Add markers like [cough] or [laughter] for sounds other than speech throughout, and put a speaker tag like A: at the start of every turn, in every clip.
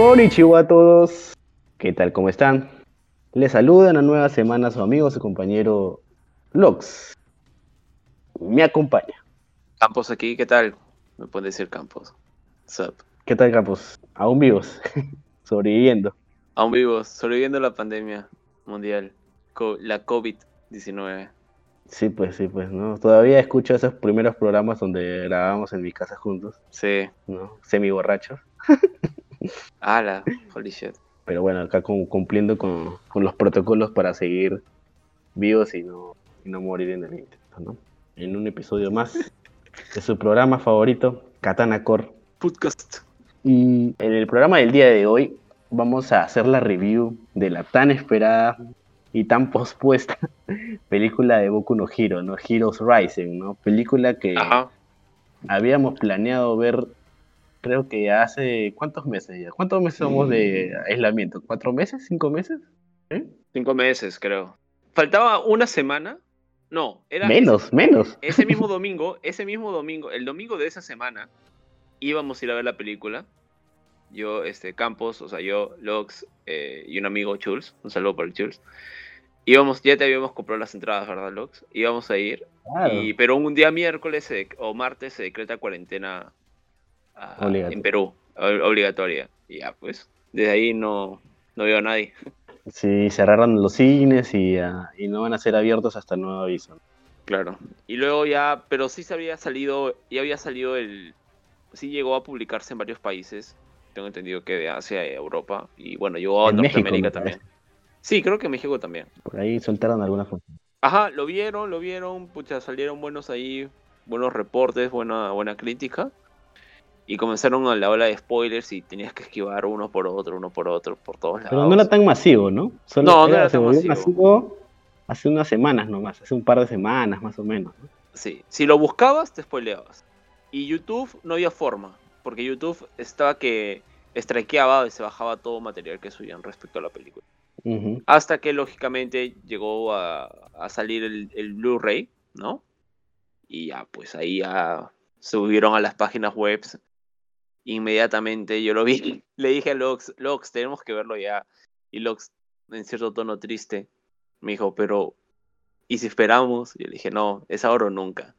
A: Konnichiwa a todos. ¿Qué tal? ¿Cómo están? Les saluda en una nueva semana su amigo, su compañero Lox. Me acompaña.
B: Campos aquí, ¿qué tal? Me puede decir Campos. Sup.
A: ¿Qué tal, Campos? Aún vivos. [laughs] Sobreviviendo.
B: Aún vivos, sobreviviendo la pandemia mundial. Co- la COVID-19.
A: Sí, pues, sí, pues, ¿no? Todavía escucho esos primeros programas donde grabábamos en mi casa juntos,
B: Sí.
A: ¿no? Semi borrachos. [laughs]
B: Ala, holy shit.
A: Pero bueno, acá cum- cumpliendo con, con los protocolos para seguir vivos y no, y no morir en el intento, ¿no? En un episodio más de su programa favorito, Katana Core.
B: Podcast.
A: Y en el programa del día de hoy vamos a hacer la review de la tan esperada y tan pospuesta [laughs] película de Boku no Hero, ¿no? Heroes Rising, ¿no? Película que
B: Ajá.
A: habíamos planeado ver, creo que hace, ¿cuántos meses ya? ¿Cuántos meses somos de aislamiento? ¿Cuatro meses? ¿Cinco meses? ¿Eh?
B: Cinco meses, creo. Faltaba una semana. No, era
A: Menos, menos.
B: Ese mismo [laughs] domingo, ese mismo domingo, el domingo de esa semana, íbamos a ir a ver la película. Yo, este, Campos, o sea, yo, Lox eh, y un amigo Chuls, un saludo para el Chuls. Íbamos, ya te habíamos comprado las entradas, ¿verdad, Lox? Íbamos a ir,
A: Claro.
B: y, pero un día miércoles se- o martes se decreta cuarentena en Perú, obligatoria. Y ya, pues, desde ahí no, no veo a nadie.
A: Sí, cerraron los cines y, ah, y no van a ser abiertos hasta nuevo aviso.
B: Claro. Y luego ya, pero sí se había salido, ya había salido el, sí llegó a publicarse en varios países. Tengo entendido que de Asia y Europa. Y bueno, llegó a
A: En
B: Norteamérica también. Sí, creo que en México también.
A: Por ahí soltaron algunas fotos.
B: Ajá, lo vieron, lo vieron, pucha, salieron buenos ahí, buenos reportes, buena, buena crítica. Y comenzaron la ola de spoilers y tenías que esquivar uno por otro, uno por otro, por todos lados.
A: Pero no era tan masivo, ¿no? Solo
B: No, no era tan masivo.
A: hace unas semanas nomás, hace un par de semanas más o menos. ¿no?
B: Sí, si lo buscabas, te spoileabas. Y YouTube no había forma, porque YouTube estaba que strikeaba y se bajaba todo material que subían respecto a la película. Hasta que lógicamente llegó a, a salir el, el Blu-ray, ¿no? Y ya, pues ahí ya subieron a las páginas web. Inmediatamente yo lo vi. [laughs] Le dije a Lox, Lox, tenemos que verlo ya. Y Lox, en cierto tono triste, me dijo, pero, ¿y si esperamos? Y yo le dije, no, es ahora o nunca.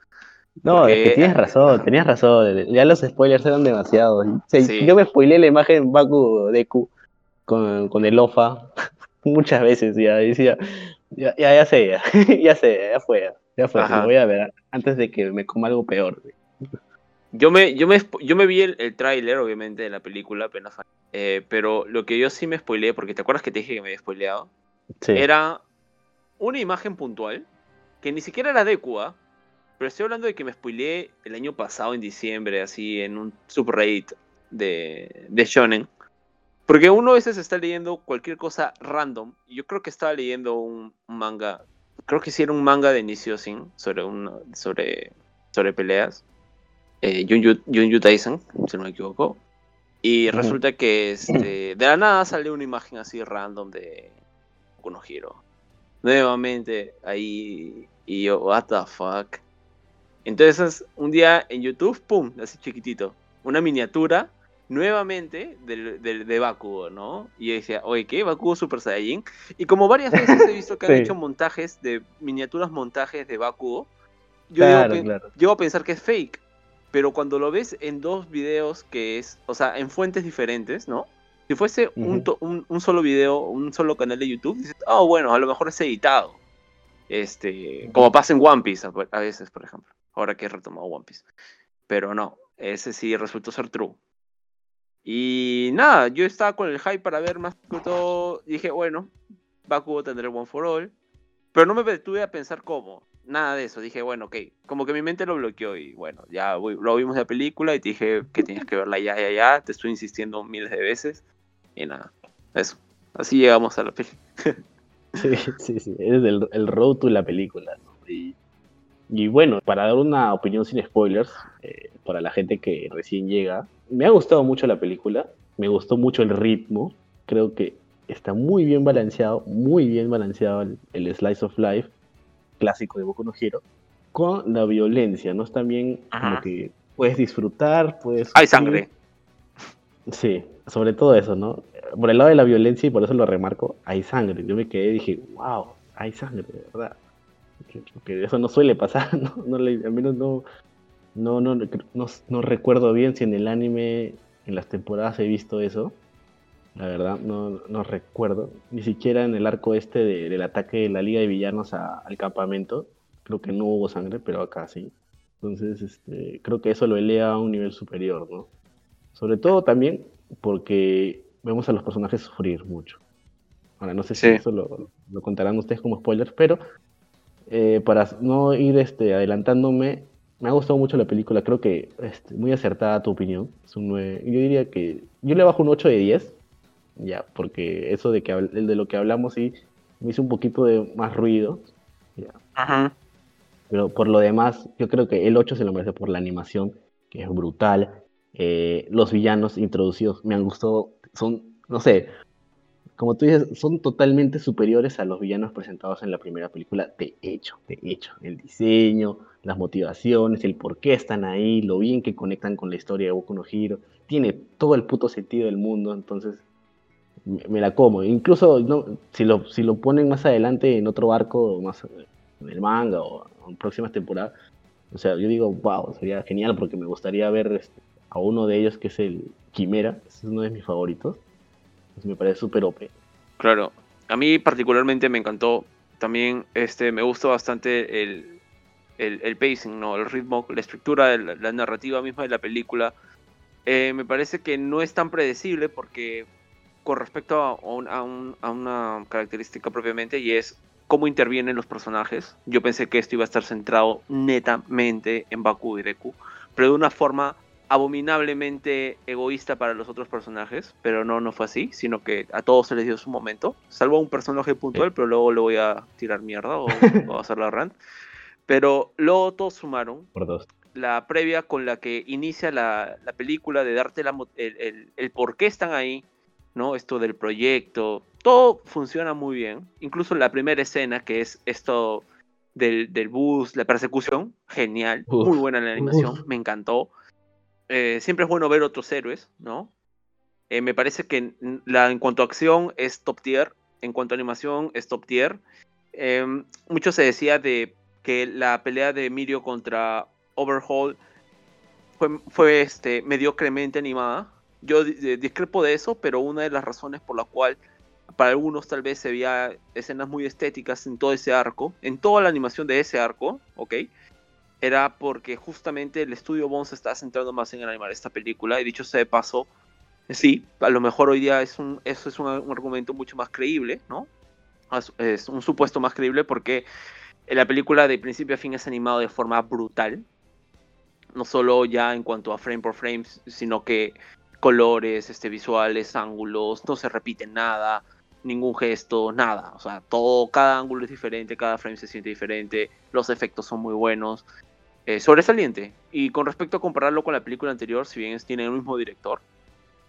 A: No,
B: Porque-
A: es que tienes [laughs] razón, tenías razón. Ya los spoilers eran demasiados. Sí. Yo me spoileé la imagen Baku Deku con, con el OFA [laughs] muchas veces. Ya decía, ya, ya, ya sé, ya, ya sé, ya fue, ya fue. Lo voy a ver antes de que me coma algo peor.
B: Yo me, yo me, yo me vi el, el tráiler, obviamente, de la película apenas. eh, pero lo que yo sí me spoileé, porque te acuerdas que te dije que me había spoileado,
A: Sí.
B: era una imagen puntual, que ni siquiera era de Cuba, pero estoy hablando de que me spoileé el año pasado, en diciembre, así, en un subreddit de, de Shonen. Porque uno a veces está leyendo cualquier cosa random, yo creo que estaba leyendo un, un manga, creo que sí era un manga de Nisio-Sin, sobre, una- sobre, sobre peleas, eh, Junju Junju Taisen, si no me equivoco. Y resulta que este, [clears throat] de la nada sale una imagen así random de Boku no Hero. Nuevamente ahí y yo, what the fuck. Entonces un día en YouTube, pum, así chiquitito, una miniatura nuevamente del- del- de, Bakugo, ¿no? Y yo decía, oye, ¿qué? Bakugo Super Saiyajin. Y como varias veces he visto que han [laughs] hecho montajes de miniaturas montajes de Bakugo, yo
A: claro, claro.
B: llego a pensar que es fake. Pero cuando lo ves en dos videos que es, o sea, en fuentes diferentes, ¿no? Si fuese un,
A: Ujú.
B: to- un, un solo video, un solo canal de YouTube, dices, oh, bueno, a lo mejor es editado. Este, como pasa en One Piece a, a veces, por ejemplo. Ahora que he retomado One Piece. Pero no, ese sí resultó ser true. Y nada, yo estaba con el hype para ver más que todo. Dije, bueno, Bakugo tendrá el One for All. Pero no me detuve a pensar cómo. Nada de eso. Dije, bueno, ok. Como que mi mente lo bloqueó y bueno, ya lo vimos la película y te dije que tenías que verla ya, ya, ya. Te estoy insistiendo miles de veces. Y nada, eso. Así llegamos a la peli. [laughs]
A: Sí, sí, sí. Es el, el road to la película. ¿no? Y, y bueno, para dar una opinión sin spoilers, eh, para la gente que recién llega, me ha gustado mucho la película. Me gustó mucho el ritmo. Creo que está muy bien balanceado, muy bien balanceado el Slice of Life clásico de Boku no Hero con la violencia, ¿no? Es también como
B: Ajá.
A: que puedes disfrutar, puedes...
B: Hay sangre.
A: Sí, sobre todo eso, ¿no? Por el lado de la violencia, y por eso lo remarco, hay sangre. Yo me quedé y dije, wow, hay sangre, de verdad. Que, eso no suele pasar, [laughs] ¿no? no al menos no, no, no, no, recuerdo bien si en el anime, en las temporadas he visto eso. La verdad, no, no recuerdo. Ni siquiera en el arco este del ataque de la Liga de Villanos al campamento. Creo que no hubo sangre, pero acá sí. Entonces, este, creo que eso lo eleva a un nivel superior, ¿no? Sobre todo también porque vemos a los personajes sufrir mucho. Ahora, no sé si eso lo, contarán ustedes como spoilers, pero eh, para no ir este, adelantándome, me ha gustado mucho la película. Creo que este, muy acertada tu opinión. Es un Yo diría que yo le bajo un 8 de 10, ya, porque eso de, que, de lo que hablamos sí me hizo un poquito de más ruido. Ajá. Pero por lo demás, yo creo que el 8 se lo merece por la animación, que es brutal. Eh, los villanos introducidos me han gustado, son, no sé, como tú dices, son totalmente superiores a los villanos presentados en la primera película, de hecho, de hecho. El diseño, las motivaciones, el por qué están ahí, lo bien que conectan con la historia de Boku no Hero, tiene todo el puto sentido del mundo, entonces me, la como. Incluso no, si, lo, si lo ponen más adelante en otro arco, más en el manga o en próximas temporadas, o sea, yo digo, wow, sería genial porque me gustaría ver este, a uno de ellos que es el Quimera, es uno de mis favoritos. me parece súper OP.
B: Claro, a mí particularmente me encantó. También este, me gustó bastante el, el, pacing, ¿no? el ritmo, la estructura, la, la narrativa misma de la película. Eh, me parece que no es tan predecible porque con respecto a, a, una característica propiamente y es cómo intervienen los personajes. Yo pensé que esto iba a estar centrado netamente en Baku y Deku, pero de una forma abominablemente egoísta para los otros personajes, pero no, no fue así, sino que a todos se les dio su momento, salvo a un personaje puntual, pero luego le voy a tirar mierda [laughs] o, a hacer la rant. Pero luego todos sumaron.
A: Por dos.
B: La previa con la que inicia la, película, de darte el, el por qué están ahí, ¿no? Esto del proyecto, todo funciona muy bien. Incluso la primera escena, que es esto del, bus, la persecución, genial, muy buena la animación, me encantó. Eh, siempre es bueno ver otros héroes, ¿no? Eh, me parece que la, en cuanto a acción es top tier, en cuanto a animación es top tier. Em, mucho se decía de que la pelea de Mirio contra Overhaul fue, fue este, mediocremente animada. Yo discrepo de eso, pero una de las razones por la cual para algunos tal vez se veía escenas muy estéticas en todo ese arco, en toda la animación de ese arco, ¿ok? Era porque justamente el estudio Bond se está centrando más en animar esta película, y dicho sea de paso, sí, a lo mejor hoy día es un, eso es un, argumento mucho más creíble, ¿no? Es un supuesto más creíble porque la película de principio a fin es animado de forma brutal, no solo ya en cuanto a frame por frame, sino que colores, este, visuales, ángulos, no se repite nada, ningún gesto, nada. O sea, todo, cada ángulo es diferente, cada frame se siente diferente, los efectos son muy buenos. Eh, sobresaliente. Y con respecto a compararlo con la película anterior, si bien tiene el mismo director,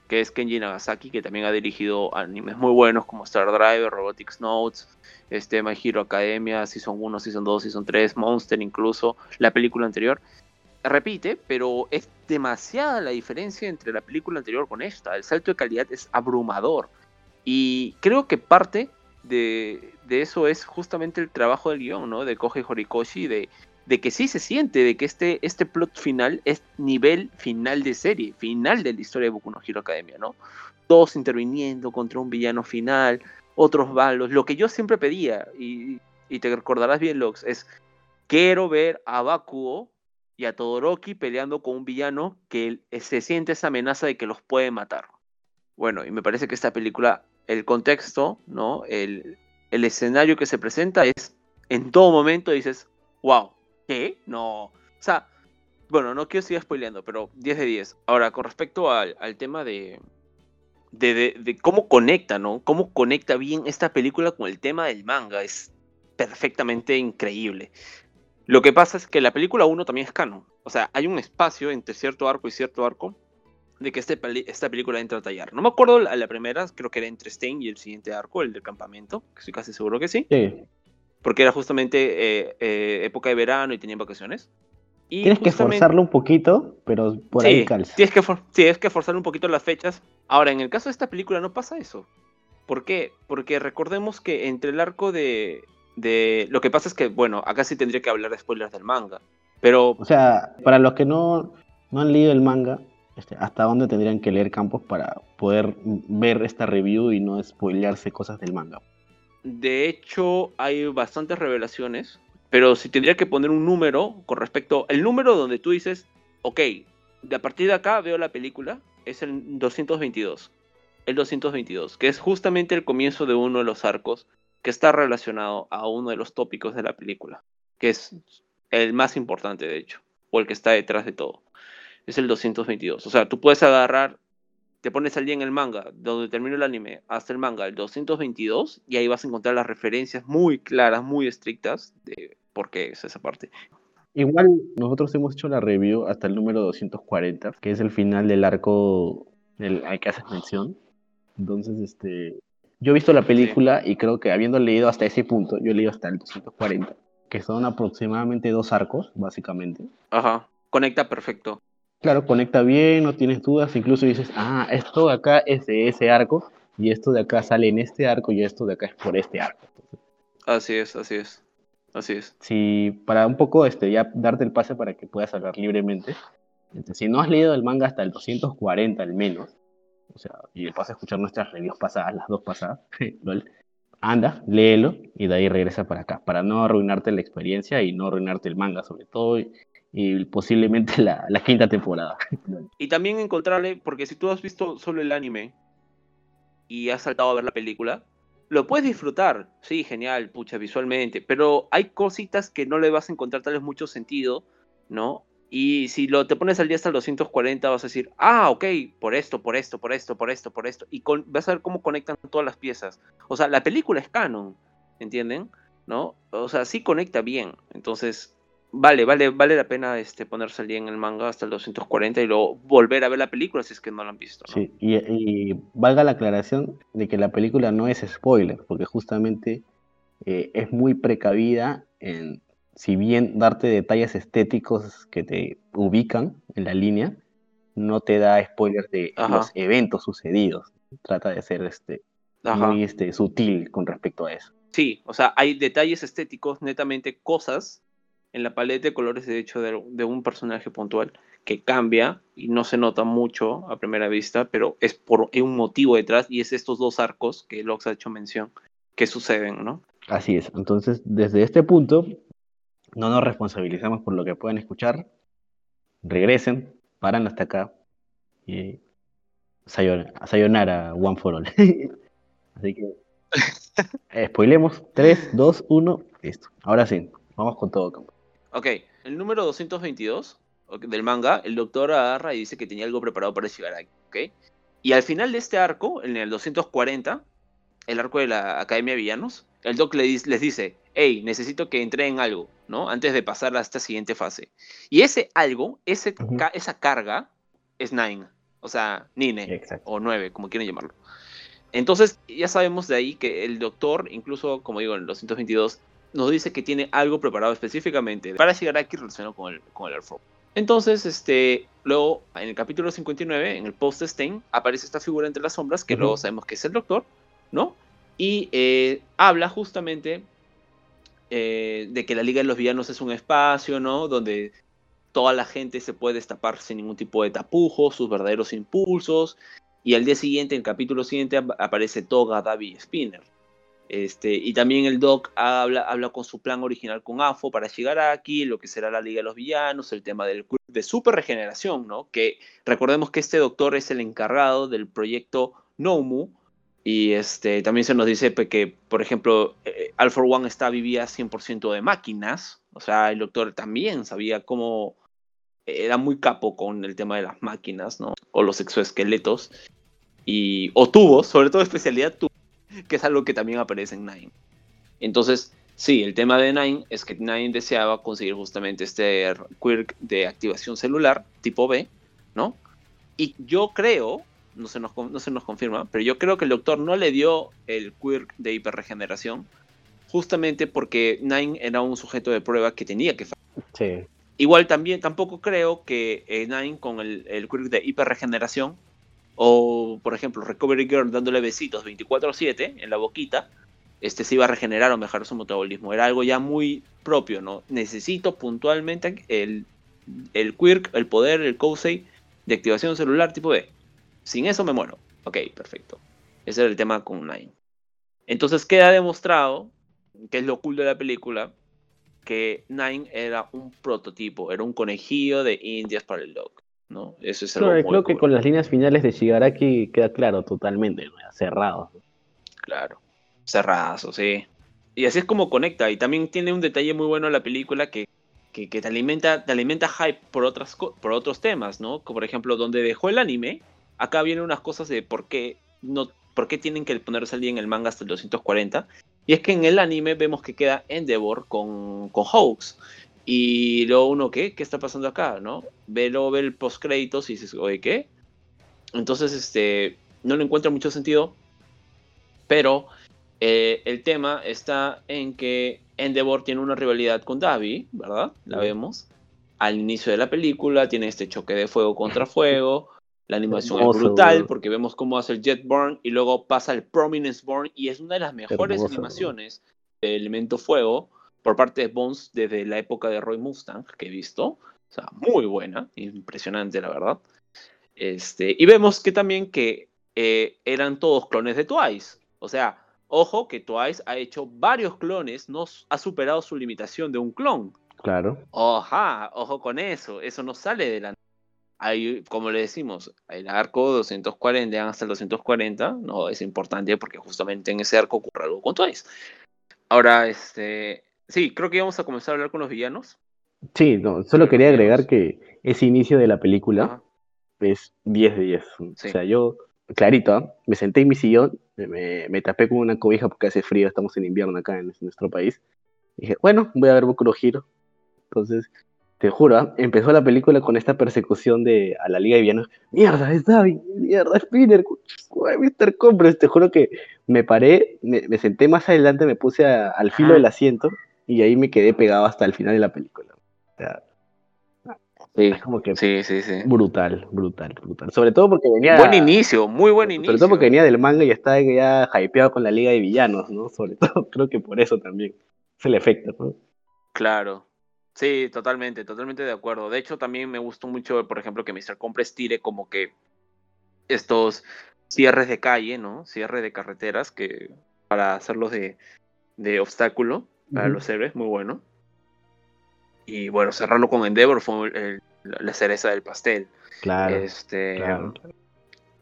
B: que es Kenji Nagasaki, que también ha dirigido animes muy buenos como Star Driver, Robotics Notes, este, My Hero Academia, Season 1, Season 2, Season 3, Monster incluso, la película anterior. Repite, pero es demasiada la diferencia entre la película anterior con esta. El salto de calidad es abrumador. Y creo que parte de, eso es justamente el trabajo del guion, ¿no? De Koji Horikoshi, de, de que sí se siente, de que este, este plot final es nivel final de serie, final de la historia de Boku no Hero Academia, ¿no? Todos interviniendo contra un villano final, otros balos. Lo que yo siempre pedía, y, y te recordarás bien, Lox, es quiero ver a Bakuo y a Todoroki peleando con un villano que se siente esa amenaza de que los puede matar. Bueno, y me parece que esta película el contexto, ¿no? El, escenario que se presenta es, en todo momento dices, wow, ¿qué? No. O sea, bueno, no quiero seguir spoileando, pero 10 de 10. Ahora, con respecto al, tema de, de, de, cómo conecta, ¿no? Cómo conecta bien esta película con el tema del manga. Es perfectamente increíble. Lo que pasa es que la película 1 también es canon. O sea, hay un espacio entre cierto arco y cierto arco de que este esta película entra a tallar. No me acuerdo la, la primera, creo que era entre Stein y el siguiente arco, el del campamento, que estoy casi seguro que sí.
A: Sí.
B: Porque era justamente eh, eh, época de verano y tenían vacaciones. Y
A: Tienes que forzarlo un poquito, pero por ahí
B: sí,
A: calza.
B: Tienes que, for- tienes que forzar un poquito las fechas. Ahora, en el caso de esta película no pasa eso. ¿Por qué? Porque recordemos que entre el arco de, de... Lo que pasa es que, bueno, acá sí tendría que hablar de spoilers del manga. Pero
A: O sea, para los que no, no han leído el manga, este, ¿hasta dónde tendrían que leer Campos para poder ver esta review y no spoilearse cosas del manga?
B: de hecho hay bastantes revelaciones. Pero si tendría que poner un número con respecto... El número donde tú dices, ok, de a partir de acá veo la película, es el 222. El 222, que es justamente el comienzo de uno de los arcos que está relacionado a uno de los tópicos de la película, que es el más importante de hecho, o el que está detrás de todo. Es el 222. O sea, tú puedes agarrar, te pones al día en el manga, donde termina el anime, hasta el manga, el 222, y ahí vas a encontrar las referencias muy claras, muy estrictas de por qué es esa parte.
A: Igual nosotros hemos hecho la review hasta el número 240, que es el final del arco del, al que haces mención. Entonces, este, yo he visto la película y creo que habiendo leído hasta ese punto, yo he leído hasta el 240, que son aproximadamente dos arcos, básicamente.
B: Ajá, conecta perfecto.
A: Claro, conecta bien, no tienes dudas, incluso dices, ah, esto de acá es de ese arco, y esto de acá sale en este arco, y esto de acá es por este arco.
B: Así es, así es. Así es.
A: Si, para un poco, este, ya darte el pase para que puedas hablar libremente, este, si no has leído el manga hasta el 240 al menos, o sea, y vas a escuchar nuestras reviews pasadas, las dos pasadas, [laughs] anda, léelo, y de ahí regresa para acá, para no arruinarte la experiencia y no arruinarte el manga, sobre todo, y, y posiblemente la, la quinta temporada. [laughs]
B: Y también encontrarle, porque si tú has visto solo el anime y has saltado a ver la película, lo puedes disfrutar, sí, genial, pucha, visualmente, pero hay cositas que no le vas a encontrar tal vez mucho sentido, ¿no? Y si lo te pones al día hasta el 240 vas a decir, ah, ok, por esto, por esto, por esto, por esto, por esto, y con- vas a ver cómo conectan todas las piezas. O sea, la película es canon, ¿entienden? ¿No? O sea, sí conecta bien, entonces vale, vale, vale la pena este, ponerse al día en el manga hasta el 240 y luego volver a ver la película si es que no la han visto.
A: Sí, y, y valga la aclaración de que la película no es spoiler, porque justamente eh, es muy precavida en, si bien darte detalles estéticos que te ubican en la línea, no te da spoilers de
B: Ajá.
A: los eventos sucedidos. Trata de ser este,
B: Ajá.
A: muy este, sutil con respecto a eso.
B: Sí, o sea, hay detalles estéticos, netamente cosas en la paleta de colores, de hecho, de, de un personaje puntual que cambia y no se nota mucho a primera vista, pero es por un motivo detrás y es estos dos arcos que Lox ha hecho mención que suceden, ¿no?
A: Así es. Entonces, desde este punto, no nos responsabilizamos por lo que puedan escuchar. Regresen, paran hasta acá y sayonara, one for all. [laughs] Así que, [laughs] spoilemos. 3, 2, 1, listo. Ahora sí, vamos con todo. campo.
B: Ok, el número 222 ok, del manga, el doctor agarra y dice que tenía algo preparado para Shigaraki, ¿ok? Y al final de este arco, en el 240, el arco de la Academia de Villanos, el doc les dice, hey, necesito que entreguen algo, ¿no? Antes de pasar a esta siguiente fase. Y ese algo, ese,
A: Ujú.
B: ca- esa carga, es Nine, o sea, Nine
A: Exacto.
B: o 9, como quieran llamarlo. Entonces, ya sabemos de ahí que el doctor, incluso como digo en el 222, nos dice que tiene algo preparado específicamente para Shigaraki relacionado con el, con el Airflow. Entonces, este, luego en el capítulo 59, en el post Stein, aparece esta figura entre las sombras, que luego sabemos que es el doctor, ¿no? Y eh, habla justamente eh, de que la Liga de los Villanos es un espacio, ¿no? Donde toda la gente se puede destapar sin ningún tipo de tapujos, sus verdaderos impulsos. Y al día siguiente, en el capítulo siguiente, ap- aparece Toga, Davi y Spinner. Este, y también el Doc habla, habla con su plan original con AFO para llegar aquí, lo que será la Liga de los Villanos, el tema del club de super regeneración, ¿no? Que recordemos que este doctor es el encargado del proyecto Nomu. Y este, también se nos dice que, por ejemplo, eh, Alpha One está, vivía 100% de máquinas. O sea, el doctor también sabía cómo era muy capo con el tema de las máquinas, ¿no? O los exoesqueletos. Y, o tubos, sobre todo especialidad tubos, que es algo que también aparece en Nine. Entonces, sí, el tema de Nine es que Nine deseaba conseguir justamente este quirk de activación celular tipo B, ¿no? Y yo creo, no se nos, no se nos confirma, pero yo creo que el doctor no le dio el quirk de hiperregeneración justamente porque Nine era un sujeto de prueba que tenía que
A: Sí.
B: igual también tampoco creo que eh, Nine con el, el quirk de hiperregeneración o por ejemplo Recovery Girl dándole besitos 24/7 en la boquita, este se iba a regenerar o mejorar su metabolismo. Era algo ya muy propio, ¿no? Necesito puntualmente el, el quirk, el poder, el Kousei de activación celular tipo B. Sin eso me muero. Ok, perfecto. Ese era el tema con Nine. Entonces queda demostrado, que es lo cool de la película, que Nine era un prototipo, era un conejillo de indias para el Dog. ¿no? Eso es algo muy
A: creo que con las líneas finales de Shigaraki queda claro totalmente, ¿no? cerrado.
B: Claro. Cerrazo, sí. Y así es como conecta. Y también tiene un detalle muy bueno la película que, que, que te alimenta, te alimenta hype por otras por otros temas, ¿no? Como por ejemplo, donde dejó el anime, acá vienen unas cosas de por qué no, por qué tienen que ponerse al día en el manga hasta el 240. Y es que en el anime vemos que queda Endeavor con, con Hawks. Y luego uno, ¿qué? ¿Qué está pasando acá? ¿No? Ve, luego ve el post créditos y dices, oye, ¿qué? Entonces, este, no le encuentra mucho sentido. Pero eh, el tema está en que Endeavor tiene una rivalidad con Davi, ¿verdad? La vemos. Al inicio de la película tiene este choque de fuego contra fuego. La animación
A: Hermoso,
B: es brutal porque vemos cómo hace el Jet Burn y luego pasa el Prominence Burn y es una de las mejores
A: Hermoso,
B: animaciones de Elemento Fuego por parte de Bones desde la época de Roy Mustang que he visto. O sea, muy buena, impresionante la verdad. Este, y vemos que también que eh, eran todos clones de Twice. O sea, ojo que Twice ha hecho varios clones, no ha superado su limitación de un clon.
A: Claro.
B: Oja, ojo con eso, eso no sale de la... Hay, como le decimos, el arco 240 hasta el 240, no es importante porque justamente en ese arco ocurre algo con Twice. Ahora, este, sí, creo que íbamos a comenzar a hablar con los villanos.
A: Sí, no, solo quería agregar que ese inicio de la película
B: Ajá.
A: es 10 de 10.
B: Sí.
A: O sea, yo, clarito, ¿ah? me senté en mi sillón, me, me- tapé con una cobija porque hace frío, estamos en invierno acá en nuestro país. Y dije, bueno, voy a ver Boku no Hero. Entonces, te juro, empezó la película con esta persecución de a la Liga de Villanos. Mierda, es Davi, mierda, Spinner, Mr. Compres. Te juro que me paré, me, me senté más adelante, me puse a- al filo del asiento y ahí me quedé pegado hasta el final de la película. O sea,
B: Sí,
A: es como que
B: sí, sí, sí.
A: brutal, brutal, brutal. Sobre todo porque venía.
B: Buen inicio, muy buen inicio.
A: Sobre todo porque venía del manga y estaba ya hypeado con la Liga de Villanos, ¿no? Sobre [laughs] todo, creo que por eso también. Es el efecto, ¿no?
B: Claro. Sí, totalmente, totalmente de acuerdo. De hecho, también me gustó mucho, por ejemplo, que Mr. Compres tire como que estos cierres de calle, ¿no? Cierre de carreteras que para hacerlos de, de obstáculo para los héroes, muy bueno. Y bueno, cerrarlo con Endeavor fue el- la cereza del pastel.
A: Claro,
B: este,
A: claro.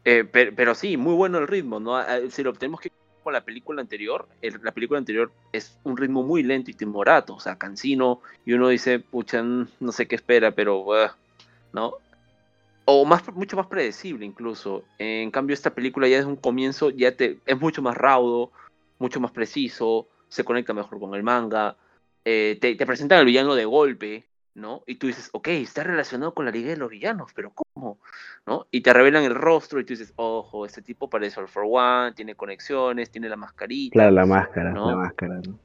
B: eh, pero, pero sí, muy bueno el ritmo, ¿no? Si lo tenemos que la película anterior, la película anterior es un ritmo muy lento y timorato, o sea, cansino, y uno dice, pucha, no sé qué espera, pero, ah", ¿no? O más, mucho más predecible incluso. En cambio, esta película ya es un comienzo, ya te, es mucho más raudo, mucho más preciso, se conecta mejor con el manga, eh, te, te presentan al villano de golpe, ¿no? Y tú dices, ok, está relacionado con la Liga de los Villanos, pero ¿cómo? ¿no? Y te revelan el rostro y tú dices, ojo, este tipo parece All for One, tiene conexiones, tiene la mascarita.
A: Claro, la máscara,
B: ¿no?
A: la máscara, ¿no?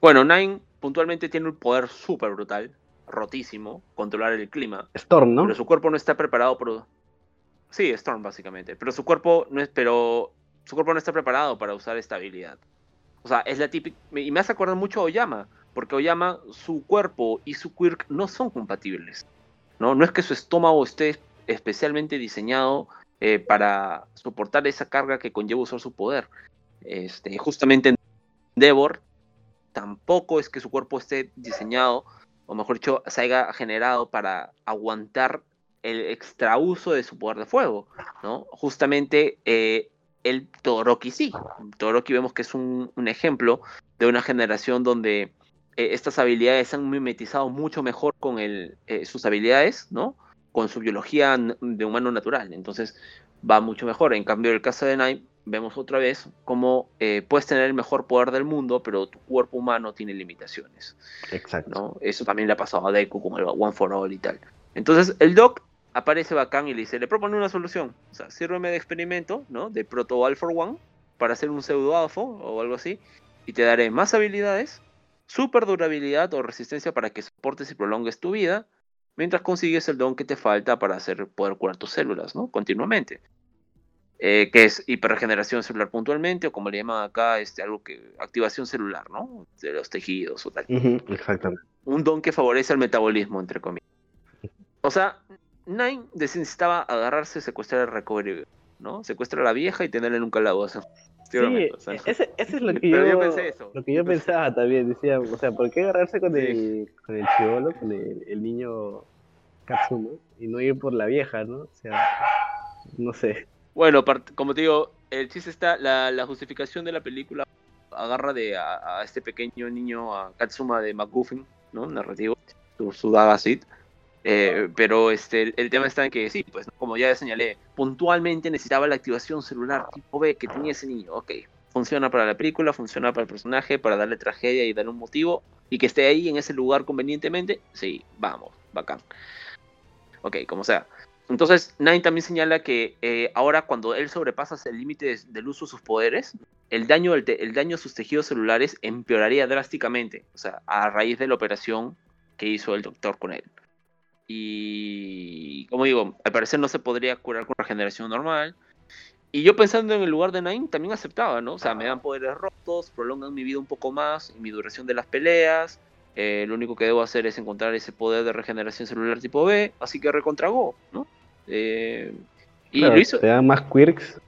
B: Bueno, Nine puntualmente tiene un poder súper brutal, rotísimo, controlar el clima,
A: Storm, ¿no?
B: pero su cuerpo no está preparado por... Sí, Storm básicamente, pero su cuerpo no es, pero su cuerpo no está preparado para usar esta habilidad. O sea, es la típica... Y me hace acordar mucho a Oyama, porque Oyama, su cuerpo y su quirk no son compatibles. No, no es que su estómago esté especialmente diseñado eh, para soportar esa carga que conlleva usar su poder. Este, justamente Endeavor tampoco es que su cuerpo esté diseñado, o mejor dicho, se haya generado para aguantar el extrauso de su poder de fuego, ¿no? Justamente eh, el Todoroki sí. Todoroki vemos que es un, ejemplo de una generación donde eh, estas habilidades se han mimetizado mucho mejor con eh, sus habilidades, ¿no? Con su biología de humano natural. Entonces va mucho mejor. En cambio, el caso de Nine, vemos otra vez cómo eh, puedes tener el mejor poder del mundo, pero tu cuerpo humano tiene limitaciones.
A: Exacto.
B: ¿no? Eso también le ha pasado a Deku con el One for All y tal. Entonces el Doc aparece bacán y le dice, le propone una solución. O sea, sírveme de experimento, ¿no? De Proto All for One para hacer un pseudo alfo o algo así. Y te daré más habilidades, super durabilidad o resistencia para que soportes y prolongues tu vida, mientras consigues el don que te falta para hacer, poder curar tus células, ¿no? Continuamente. Eh, que es hiperregeneración celular puntualmente, o como le llaman acá, este, algo que, activación celular, ¿no? De los tejidos o tal.
A: exactamente.
B: Un don que favorece el metabolismo, entre comillas. O sea, Nine necesitaba agarrarse, secuestrar el recovery, ¿no? Secuestra a la vieja y tenerla en un calabozo.
A: Sí, ese, es lo [laughs] que yo, lo que yo pensaba también, decía, o sea, ¿por qué agarrarse con el, con el chivolo, con el, niño Katsuno, y no ir por la vieja, ¿no? O sea, no sé.
B: Bueno, como te digo, el chiste está, la, justificación de la película agarra de a, este pequeño niño, a Katsuma de McGuffin, ¿no? Narrativo, su, su Daga eh, pero este, el, tema está en que sí, pues como ya señalé, puntualmente necesitaba la activación celular tipo B que tenía ese niño. Ok, funciona para la película, funciona para el personaje, para darle tragedia y darle un motivo, y que esté ahí en ese lugar convenientemente, sí, vamos, bacán. Ok, como sea. Entonces, Nine también señala que eh, ahora cuando él sobrepasa el límite del uso de sus poderes, el daño, el daño a sus tejidos celulares empeoraría drásticamente, o sea, a raíz de la operación que hizo el doctor con él. Y como digo, al parecer no se podría curar con regeneración normal. Y yo pensando en el lugar de Nine, también aceptaba, ¿no? O sea, me dan poderes rotos, prolongan mi vida un poco más y mi duración de las peleas. Eh, lo único que debo hacer es encontrar ese poder de regeneración celular tipo B, así que recontragó, ¿no? Eh,
A: y lo hizo. Te da más quirks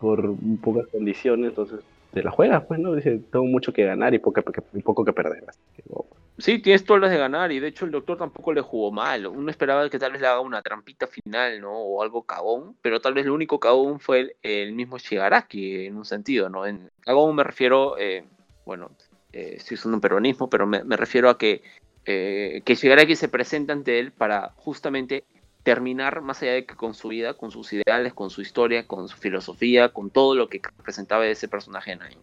A: por pocas condiciones, entonces te la juegas, pues, ¿no? Dice, tengo mucho que ganar y poco, y poco que perder. Que,
B: Sí, tienes todas las de ganar y de hecho el doctor tampoco le jugó mal. Uno esperaba que tal vez le haga una trampita final, ¿no? O algo cagón, pero tal vez lo único cagón fue el, mismo Shigaraki en un sentido, ¿no? En cagón me refiero, eh, bueno, eh, estoy usando un peronismo, pero me, refiero a que, eh, que Shigaraki se presenta ante él para justamente terminar más allá de que con su vida, con sus ideales, con su historia, con su filosofía, con todo lo que representaba ese personaje en Nine.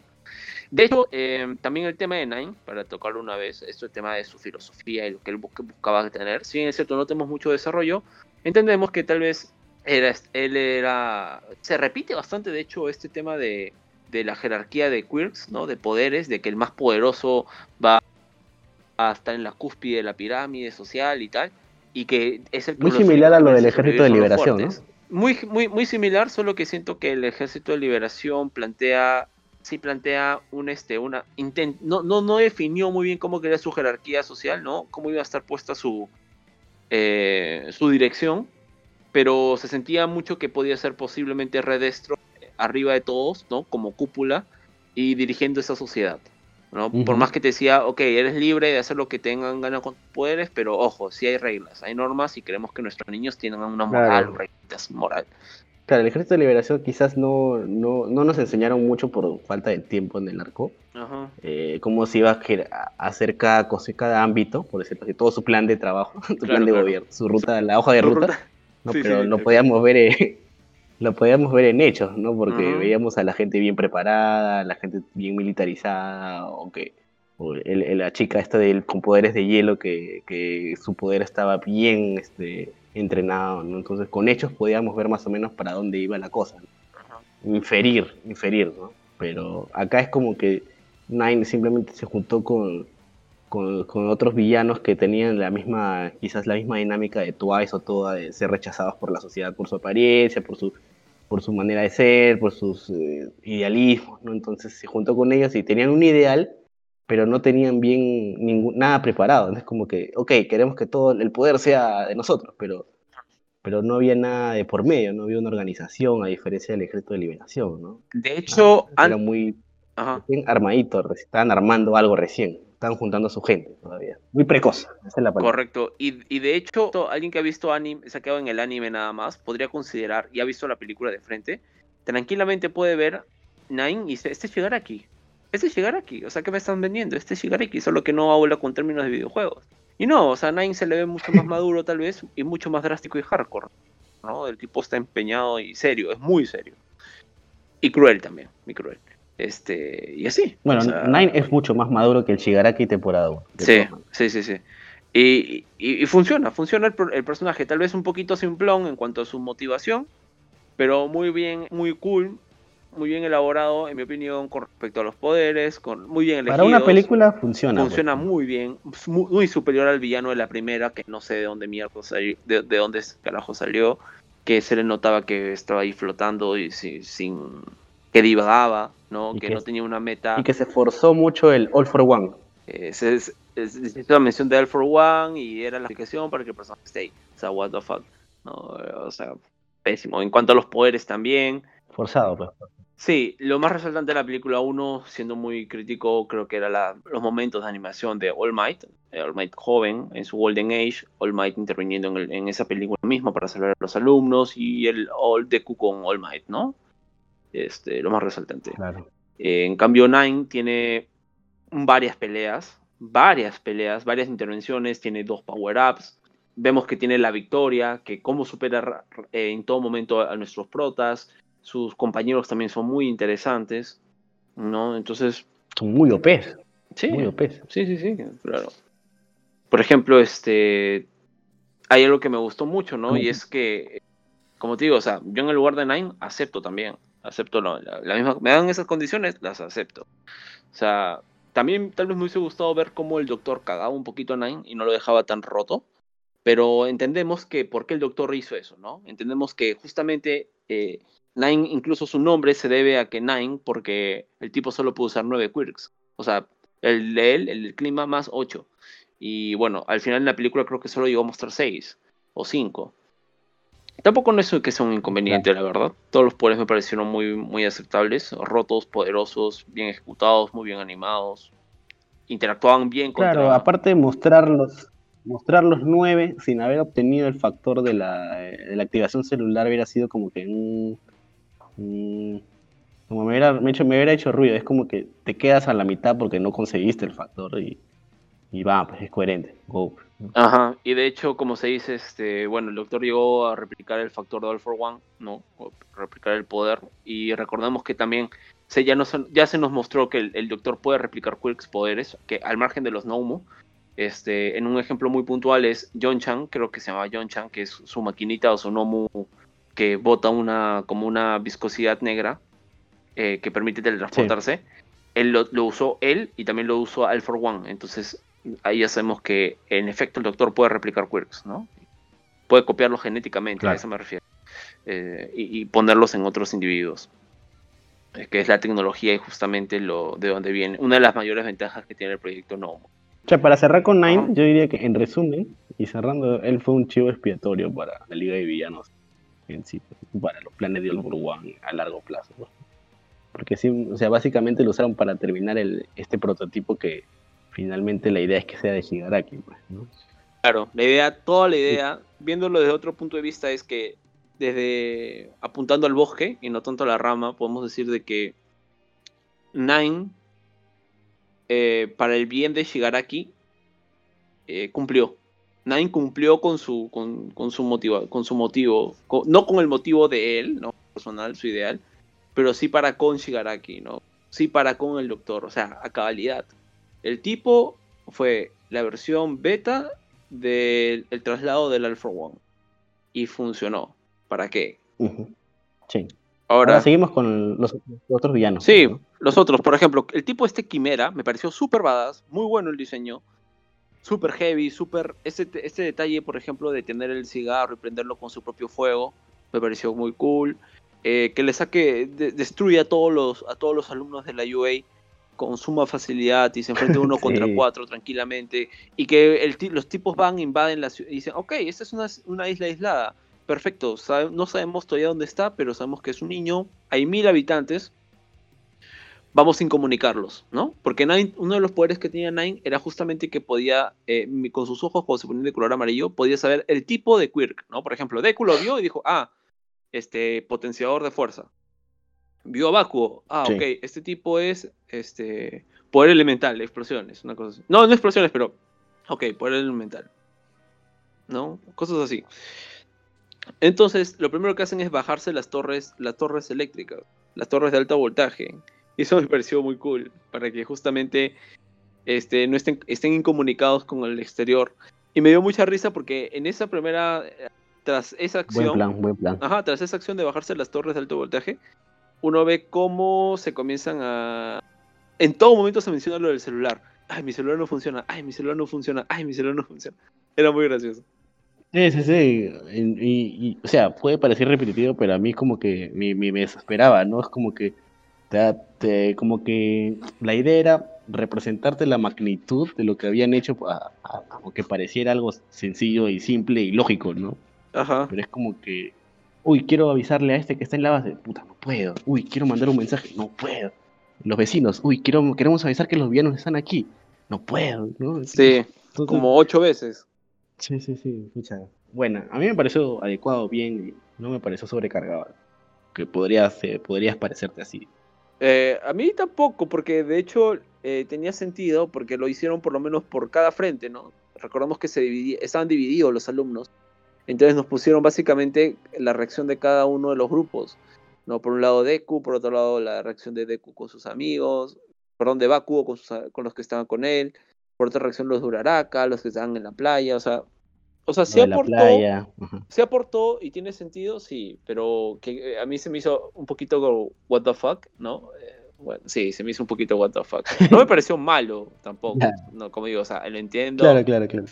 B: De hecho, eh, también el tema de Nine, para tocarlo una vez, esto el tema de su filosofía y lo que él buscaba tener, si bien es cierto, no tenemos mucho desarrollo, entendemos que tal vez era, él era, se repite bastante, de hecho, este tema de, la jerarquía de quirks, ¿no? De poderes, de que el más poderoso va a estar en la cúspide de la pirámide social y tal, y que es el
A: muy similar a lo del ejército de liberación, ¿no?
B: Muy, muy, muy similar, solo que siento que el ejército de liberación plantea sí plantea un este una intent no, no no definió muy bien cómo quería su jerarquía social no cómo iba a estar puesta su eh, su dirección pero se sentía mucho que podía ser posiblemente redestro arriba de todos no como cúpula y dirigiendo esa sociedad ¿no? Por más que te decía, ok, eres libre de hacer lo que tengan ganas con tus poderes, pero ojo, sí hay reglas, hay normas y queremos que nuestros niños tengan una moral, reglas, moral.
A: Claro, el Ejército de Liberación quizás no, no, no, nos enseñaron mucho por falta de tiempo en el arco. Eh, cómo se iba a hacer cada cosa, cada ámbito, por decirlo así, todo su plan de trabajo, [laughs] su plan de gobierno, su ruta, la hoja de ruta. No, pero lo podíamos ver, eh, lo podíamos ver en hechos, ¿no? Porque veíamos a la gente bien preparada, la gente bien militarizada, o que la chica esta del, con poderes de hielo que, que su poder estaba bien, este entrenado, ¿no? Entonces con hechos podíamos ver más o menos para dónde iba la cosa, inferir, inferir, ¿no? Pero acá es como que Nine simplemente se juntó con, con, otros villanos que tenían la misma, quizás la misma dinámica de Twice o toda de ser rechazados por la sociedad por su apariencia, por su, por su manera de ser, por sus eh, idealismos, ¿no? Entonces se juntó con ellos y tenían un ideal pero no tenían bien ningún, nada preparado. Es como que, ok, queremos que todo el poder sea de nosotros, pero, pero no había nada de por medio, no había una organización, a diferencia del ejército de liberación, ¿no?
B: De hecho,
A: era muy armadito, estaban armando algo recién, estaban juntando a su gente todavía. Muy precoz.
B: Correcto, y, de hecho, alguien que ha visto anime, se ha quedado en el anime nada más, podría considerar, y ha visto la película de frente, tranquilamente puede ver Nine y dice, este es llegar aquí este es Shigaraki, o sea, ¿qué me están vendiendo? Este es Shigaraki, solo que no habla con términos de videojuegos. Y no, o sea, Nine se le ve mucho más maduro tal vez y mucho más drástico y hardcore, ¿no? El tipo está empeñado y serio, es muy serio. Y cruel también, muy cruel. Este, y así.
A: Bueno, Nine es mucho más maduro que el Shigaraki temporada 1.
B: Sí, sí, sí, sí. Y, y, funciona, funciona el, el, personaje. Tal vez un poquito simplón en cuanto a su motivación, pero muy bien, muy cool, muy bien elaborado, en mi opinión, con respecto a los poderes, con muy bien elegidos.
A: Para una película funciona.
B: Funciona pues. muy bien, muy, superior al villano de la primera, que no sé de dónde mierda salió, de, de dónde carajo salió, que se le notaba que estaba ahí flotando y sin, que divagaba, ¿no? Que, no tenía una meta.
A: Y que se esforzó mucho el All for One.
B: Es, es, la mención de All for One y era la explicación para que el personaje esté ahí. O sea, what the fuck. ¿no? O sea, pésimo. En cuanto a los poderes también.
A: Forzado, pues.
B: Sí, lo más resaltante de la película 1, siendo muy crítico, creo que era los momentos de animación de All Might, eh, All Might joven, en su Golden Age, All Might interviniendo en, esa película misma para salvar a los alumnos, y el All Deku con All Might, ¿no? Este, lo más resaltante.
A: Claro.
B: Eh, en cambio, Nine tiene varias peleas, varias peleas, varias intervenciones, tiene dos power-ups, vemos que tiene la victoria, que cómo supera eh, en todo momento a nuestros protas, sus compañeros también son muy interesantes, ¿no? Entonces...
A: Son muy OP.
B: Sí, muy OP. Sí, sí, sí, claro. Por ejemplo, este... Hay algo que me gustó mucho, ¿no? Y es que, como te digo, o sea, yo en el lugar de Nine acepto también. Acepto la, la, misma... Me dan esas condiciones, las acepto. O sea, también tal vez me hubiese gustado ver cómo el doctor cagaba un poquito a Nine y no lo dejaba tan roto. Pero entendemos que por qué el doctor hizo eso, ¿no? Entendemos que justamente eh, Nine, incluso su nombre se debe a que Nine, porque el tipo solo puede usar nueve quirks. O sea, el de él, el clima más ocho. Y bueno, al final en la película creo que solo llegó a mostrar seis o cinco. Tampoco no es que sea un inconveniente, la verdad. Todos los poderes me parecieron muy, muy aceptables. Rotos, poderosos, bien ejecutados, muy bien animados. Interactuaban bien
A: con. Claro, aparte de mostrarlos, mostrar los nueve sin haber obtenido el factor de la, de la activación celular hubiera sido como que un como me hubiera, me, hecho, me hubiera hecho ruido, es como que te quedas a la mitad porque no conseguiste el factor y, y va, pues es coherente.
B: Ajá, y de hecho, como se dice, este, bueno, el doctor llegó a replicar el factor de All for One, ¿no? replicar el poder, y recordamos que también se, ya, ya se nos mostró que el, doctor puede replicar Quirks poderes, que al margen de los Nomu, este, en un ejemplo muy puntual es John Chan, creo que se llama John Chan, que es su maquinita o su Nomu que bota una, como una viscosidad negra eh, que permite teletransportarse. Él lo, usó él y también lo usó Al for One. Entonces ahí ya sabemos que en efecto el doctor puede replicar quirks, ¿no? Puede copiarlos genéticamente, a eso me refiero. Eh, y, ponerlos en otros individuos. Eh, que es la tecnología y justamente lo de donde viene. Una de las mayores ventajas que tiene el proyecto Nomo.
A: O sea, para cerrar con Nine, yo diría que en resumen, y cerrando, él fue un chivo expiatorio para la Liga de Villanos en sí, para los planes de All a largo plazo. Porque sí, o sea, básicamente lo usaron para terminar el, este prototipo que finalmente la idea es que sea de Shigaraki. Pues,
B: claro, la idea, toda la idea, viéndolo desde otro punto de vista, es que desde apuntando al bosque y no tanto a la rama, podemos decir de que Nine, eh, para el bien de Shigaraki, eh, cumplió. Nine cumplió con su, con, su motivo, con su motivo, no con el motivo de él, no personal, su ideal, pero sí para con Shigaraki, ¿no? Sí para con el doctor, o sea, a cabalidad. El tipo fue la versión beta del traslado del Alpha One y funcionó. ¿Para qué?
A: Sí. Ahora, seguimos con los, otros villanos.
B: Sí, los otros, por ejemplo, el tipo este Quimera me pareció súper badass, muy bueno el diseño super heavy, super... Este, este detalle, por ejemplo, de tener el cigarro y prenderlo con su propio fuego, me pareció muy cool. Eh, que le saque, destruye a todos, los, a todos los alumnos de la UA con suma facilidad y se enfrenta uno [laughs] contra cuatro tranquilamente. Y que el, los tipos van, invaden la ciudad y dicen, ok, esta es una, una isla aislada. Perfecto, no sabemos todavía dónde está, pero sabemos que es un niño. Hay mil habitantes vamos sin comunicarlos, ¿no? Porque uno de los poderes que tenía Nine era justamente que podía, eh, con sus ojos, cuando se ponían de color amarillo, podía saber el tipo de quirk, ¿no? Por ejemplo, Deku lo vio y dijo, ah, este, potenciador de fuerza. Vio a Bakuo, ah, ok, este tipo es, este, poder elemental, explosiones, una cosa así. No, no explosiones, pero, ok, poder elemental. ¿No? Cosas así. Entonces, lo primero que hacen es bajarse las torres, las torres eléctricas, las torres de alto voltaje y [laughs] eso me pareció muy cool, para que justamente este, no estén, estén incomunicados con el exterior. Y me dio mucha risa porque en esa primera, eh, tras esa acción,
A: Buen plan, buen plan.
B: Ajá, tras esa acción de bajarse las torres de alto voltaje, uno ve cómo se comienzan a... En todo momento se menciona lo del celular. Ay, mi celular no funciona. Ay, mi celular no funciona. Ay, mi celular no funciona. [laughs] Era muy gracioso.
A: Sí, sí, sí. Y, y- y, o sea, puede parecer repetitivo, pero a mí como que me, me, me desesperaba, ¿no? Es como que, te, te- como que la idea era representarte la magnitud de lo que habían hecho, aunque pareciera algo sencillo y simple y lógico, ¿no?
B: Ajá.
A: Pero es como que, uy, quiero avisarle a este que está en la base, puta, no puedo. Uy, quiero mandar un mensaje, no puedo. Los vecinos, uy, quiero, queremos avisar que los villanos están aquí, no puedo, ¿no?
B: Sí,
A: Entonces-
B: como ocho veces.
A: Sí, sí, sí, escucha. Bueno, a mí me pareció adecuado, bien, no me pareció sobrecargado. Que podrías, eh, podrías parecerte así.
B: Eh, a mí tampoco, porque de hecho eh, tenía sentido, porque lo hicieron por lo menos por cada frente, ¿no? Recordamos que se dividí- estaban divididos los alumnos. Entonces nos pusieron básicamente la reacción de cada uno de los grupos. ¿no? Por un lado Deku, por otro lado la reacción de Deku con sus amigos, perdón, de Bakugo con, sus con los que estaban con él, por otra reacción los de Uraraka, los que estaban en la playa, o sea, o sea,
A: la
B: aportó, se aportó y tiene sentido, sí, pero que eh, a mí se me hizo un poquito what the fuck, ¿no? Eh, bueno, sí, se me hizo un poquito what the fuck. No me pareció malo tampoco, [laughs] no, como digo, o sea, lo entiendo,
A: Claro, claro, claro.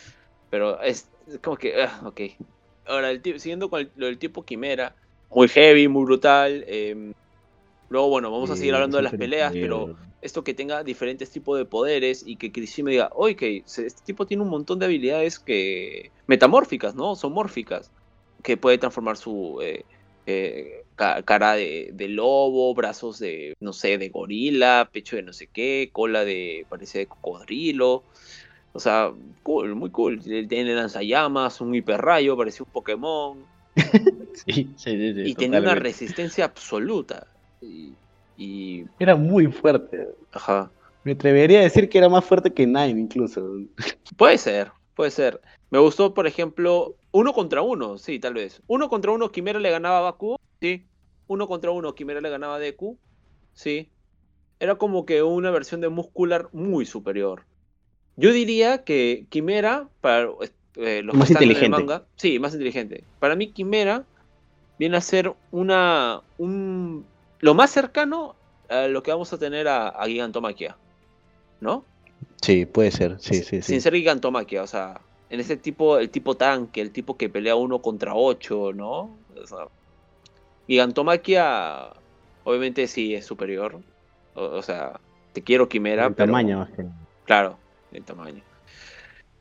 B: pero es, es como que, ah, ok. Ahora, el siguiendo con el- lo del tipo Quimera, muy heavy, muy brutal. em, luego, bueno, vamos a seguir hablando de las peleas, pero esto que tenga diferentes tipos de poderes y que Kirishima diga, oye, que este tipo tiene un montón de habilidades que metamórficas, ¿no? Son mórficas, que puede transformar su eh, eh, ca- cara de, de lobo, brazos de, no sé, de gorila, pecho de no sé qué, cola de, parece de cocodrilo. O sea, cool, muy cool. Tiene lanzallamas, un hiperrayo, parecía un Pokémon. [laughs]
A: Sí, sí, sí,
B: y tenía una resistencia absoluta. Y, y-
A: Era muy fuerte.
B: ajá.
A: Me atrevería a decir que era más fuerte que Nine, incluso.
B: Puede ser, puede ser. Me gustó, por ejemplo, uno contra uno, sí, tal vez. Uno contra uno, Quimera le ganaba a Baku, sí. Uno contra uno, Quimera le ganaba a Deku, sí. Era como que una versión de Muscular muy superior. Yo diría que Quimera, para eh, los
A: Más inteligente.
B: manga, sí, más inteligente. Para mí, Quimera viene a ser una. Un, lo más cercano a lo que vamos a tener a, a Gigantomaquia, ¿no?
A: Sí, puede ser, sí, sí, sí.
B: sin ser gigantomaquia, o sea, en ese tipo, el tipo tanque, el tipo que pelea uno contra ocho, ¿no? O sea, gigantomaquia, obviamente sí es superior, o, o sea, te quiero quimera,
A: El
B: pero
A: tamaño más que
B: claro, el tamaño.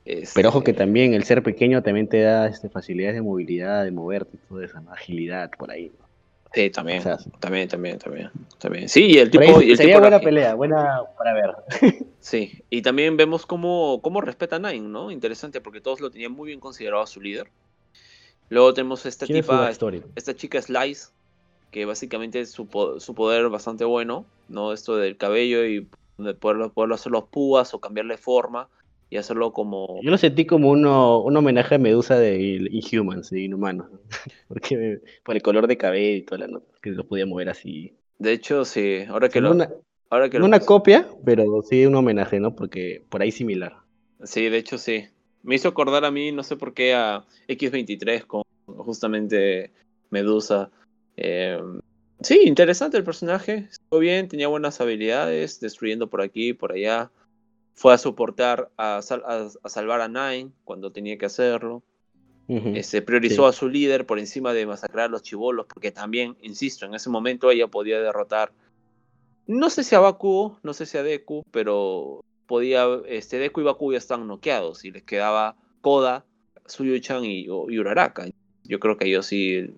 B: Este,
A: Pero ojo que también el ser pequeño también te da este, facilidades de movilidad, de moverte eso, ¿no? agilidad por ahí. ¿no?
B: Sí, también,
A: O sea,
B: también, también, también, también. Sí, y el tipo, y el
A: sería
B: tipo
A: buena pelea, buena para ver. [laughs]
B: Sí, y también vemos cómo, cómo respeta a Nine, ¿no? Interesante, porque todos lo tenían muy bien considerado a su líder. Luego tenemos esta
A: ¿Quién es
B: tipa,
A: backstory?
B: esta chica Slice, que básicamente es su, po- su poder bastante bueno, ¿no? Esto del cabello y de poderlo, poderlo hacer los púas o cambiarle forma y hacerlo como...
A: Yo lo sentí como uno, un homenaje a Medusa de Inhumans, de Inhumanos. ¿no? [laughs] Porque por el color de cabello y toda la nota, que lo podía mover así.
B: De hecho, sí, ahora que lo...
A: una,
B: Ahora que
A: no
B: lo
A: una copia, pero sí un homenaje, ¿no? Porque por ahí similar.
B: Sí, de hecho sí. Me hizo acordar a mí, no sé por qué, a X23 con justamente Medusa. Eh, sí, interesante el personaje. Estuvo bien, tenía buenas habilidades, destruyendo por aquí y por allá. Fue a soportar, a, sal- a- a salvar a Nine cuando tenía que hacerlo.
A: Ujú.
B: Este, priorizó
A: Sí.
B: a su líder por encima de masacrar a los chivolos, porque también, insisto, en ese momento ella podía derrotar, no sé si a Baku, no sé si a Deku, pero podía, este, Deku y Baku ya están noqueados y les quedaba Koda, Suyuchan y, y Uraraka. Yo creo que ellos sí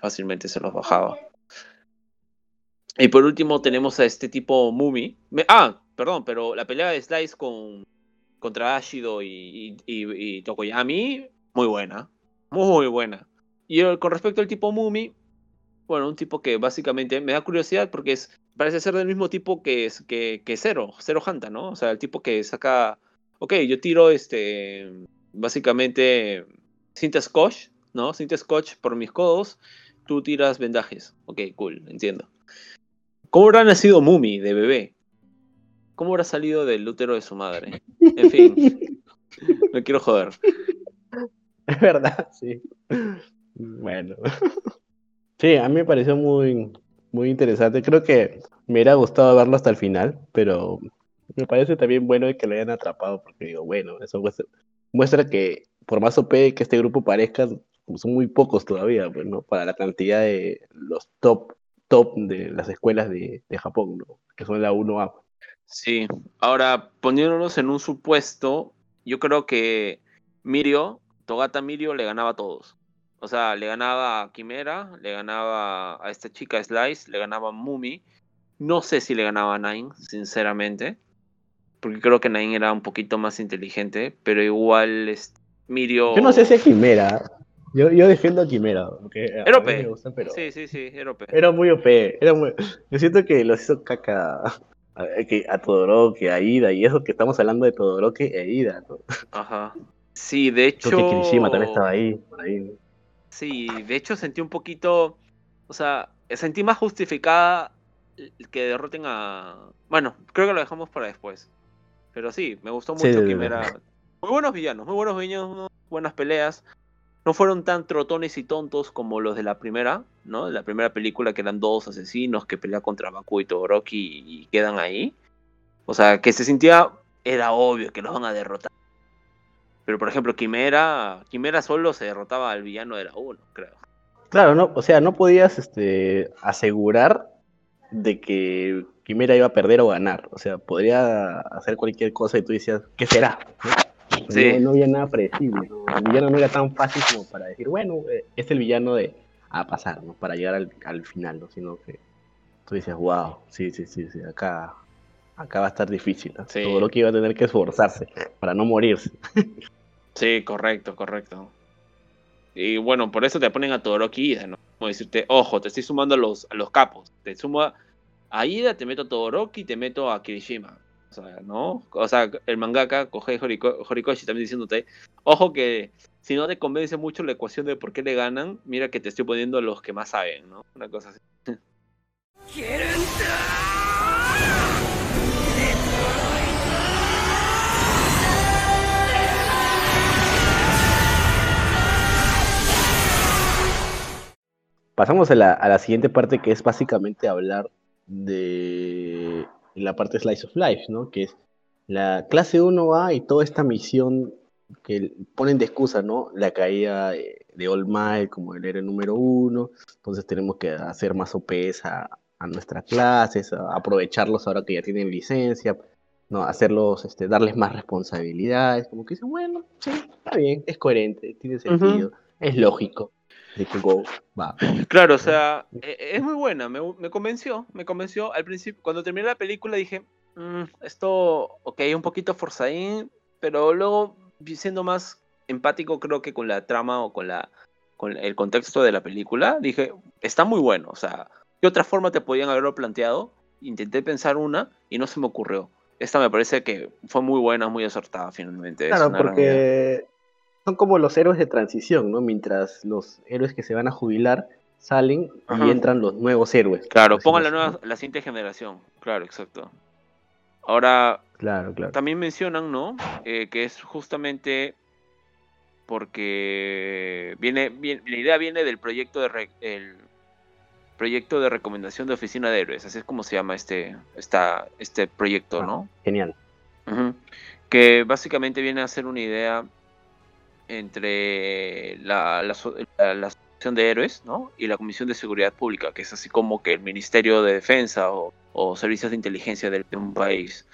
B: fácilmente se los bajaba. Y por último tenemos a este tipo Mumi. Ah, perdón, pero la pelea de Slice con, contra Ashido y, y, Tokoyami, muy buena. Muy buena. Y con respecto al tipo Mumi, bueno, un tipo que básicamente me da curiosidad porque es parece ser del mismo tipo que, que, que Zero, Zero Hanta, ¿no? O sea, el tipo que saca, ok, yo tiro este, básicamente cinta scotch, ¿no? Cinta scotch por mis codos, tú tiras vendajes. Ok, cool, entiendo. ¿Cómo habrá nacido Mumi de bebé? ¿Cómo habrá salido del útero de su madre? En fin, [laughs] no quiero joder.
A: Es verdad, sí. Bueno. Sí, a mí me pareció muy, muy interesante. Creo que me hubiera gustado verlo hasta el final, pero me parece también bueno que lo hayan atrapado, porque digo, bueno, eso muestra, que por más OP que este grupo parezca, son muy pocos todavía, pues, ¿no? Para la cantidad de los top, top de las escuelas de, de Japón, ¿no? Que son la 1A.
B: Sí, ahora poniéndonos en un supuesto, yo creo que Mirio, Togata Mirio le ganaba a todos. O sea, le ganaba a Quimera, le ganaba a esta chica Slice, le ganaba a Mumi. No sé si le ganaba a Nine, sinceramente. Porque creo que Nine era un poquito más inteligente, pero igual es, Mirio.
A: Yo no sé si es Quimera. Yo, yo defiendo a Quimera.
B: era OP. Sí, sí, sí, era OP.
A: Era muy OP. Era muy... Yo siento que los hizo caca a, a Todoroki, a Ida, y eso que estamos hablando de Todoroki e Ida.
B: Ajá. Sí, de hecho.
A: Creo que Kirishima también estaba ahí. ahí.
B: Sí, de hecho sentí un poquito, o sea, sentí más justificada que derroten a... Bueno, creo que lo dejamos para después. Pero sí, me gustó mucho sí, Quimera. Muy buenos villanos, muy buenos villanos, buenas peleas. No fueron tan trotones y tontos como los de la primera, ¿no? De la primera película que eran dos asesinos que pelean contra Baku y Todoroki y quedan ahí. O sea, que se sentía, era obvio que los van a derrotar. Pero por ejemplo, Quimera, Quimera solo se derrotaba al villano de la 1, creo.
A: Claro, no, o sea, no podías este, asegurar de que Quimera iba a perder o ganar. O sea, podría hacer cualquier cosa y tú decías, ¿qué será? No, había nada predecible. El villano no era tan fácil como para decir, bueno, eh, es el villano de a pasar, ¿no? Para llegar al, final, ¿no? Sino que tú dices, wow, sí, sí, sí, sí, acá, acá va a estar difícil. Todo lo que iba a tener que esforzarse para no morirse. [laughs]
B: Sí, correcto, correcto. Y bueno, por eso te ponen a Todoroki Ida, ¿no? Como decirte, ojo, te estoy sumando a los, a los capos. Te sumo a, Ida, te meto a Todoroki y te meto a Kirishima. ¿No? O sea, el mangaka, Kohei Horikoshi también diciéndote, ojo que si no te convence mucho la ecuación de por qué le ganan, mira que te estoy poniendo a los que más saben, ¿no? Una cosa así.
A: Pasamos a la, siguiente parte que es básicamente hablar de la parte Slice of Life, ¿no? Que es la clase 1A y toda esta misión que ponen de excusa, ¿no? La caída de All Might como el héroe número uno, entonces tenemos que hacer más OPs a, a nuestras clases, aprovecharlos ahora que ya tienen licencia, ¿no? Hacerlos, este, darles más responsabilidades, como que dicen, bueno, sí, está bien, es coherente, tiene sentido, es lógico.
B: Claro, o sea, e, es muy buena, me, convenció, me convenció. Al principio, cuando terminé la película dije, mm, esto, ok, un poquito forzadín, pero luego, siendo más empático creo que con la trama o con, la, con el contexto de la película, dije, está muy bueno, o sea, ¿qué otra forma te podían haberlo planteado? Intenté pensar una y no se me ocurrió. Esta me parece que fue muy buena, muy acertada finalmente.
A: Claro, porque son como los héroes de transición, ¿no? Mientras los héroes que se van a jubilar salen y entran los nuevos héroes.
B: Claro, pongan la nueva, la siguiente generación. Claro, exacto. Ahora,
A: claro, claro.
B: también mencionan, ¿no? Eh, que es justamente porque viene, la idea viene del proyecto de el proyecto de recomendación de oficina de héroes, así es como se llama este, esta, este proyecto, ah, ¿no?
A: Genial.
B: Que básicamente viene a ser una idea entre la, la, Asociación de Héroes ¿no? y la Comisión de Seguridad Pública, que es así como que el Ministerio de Defensa o, servicios de inteligencia de, un país.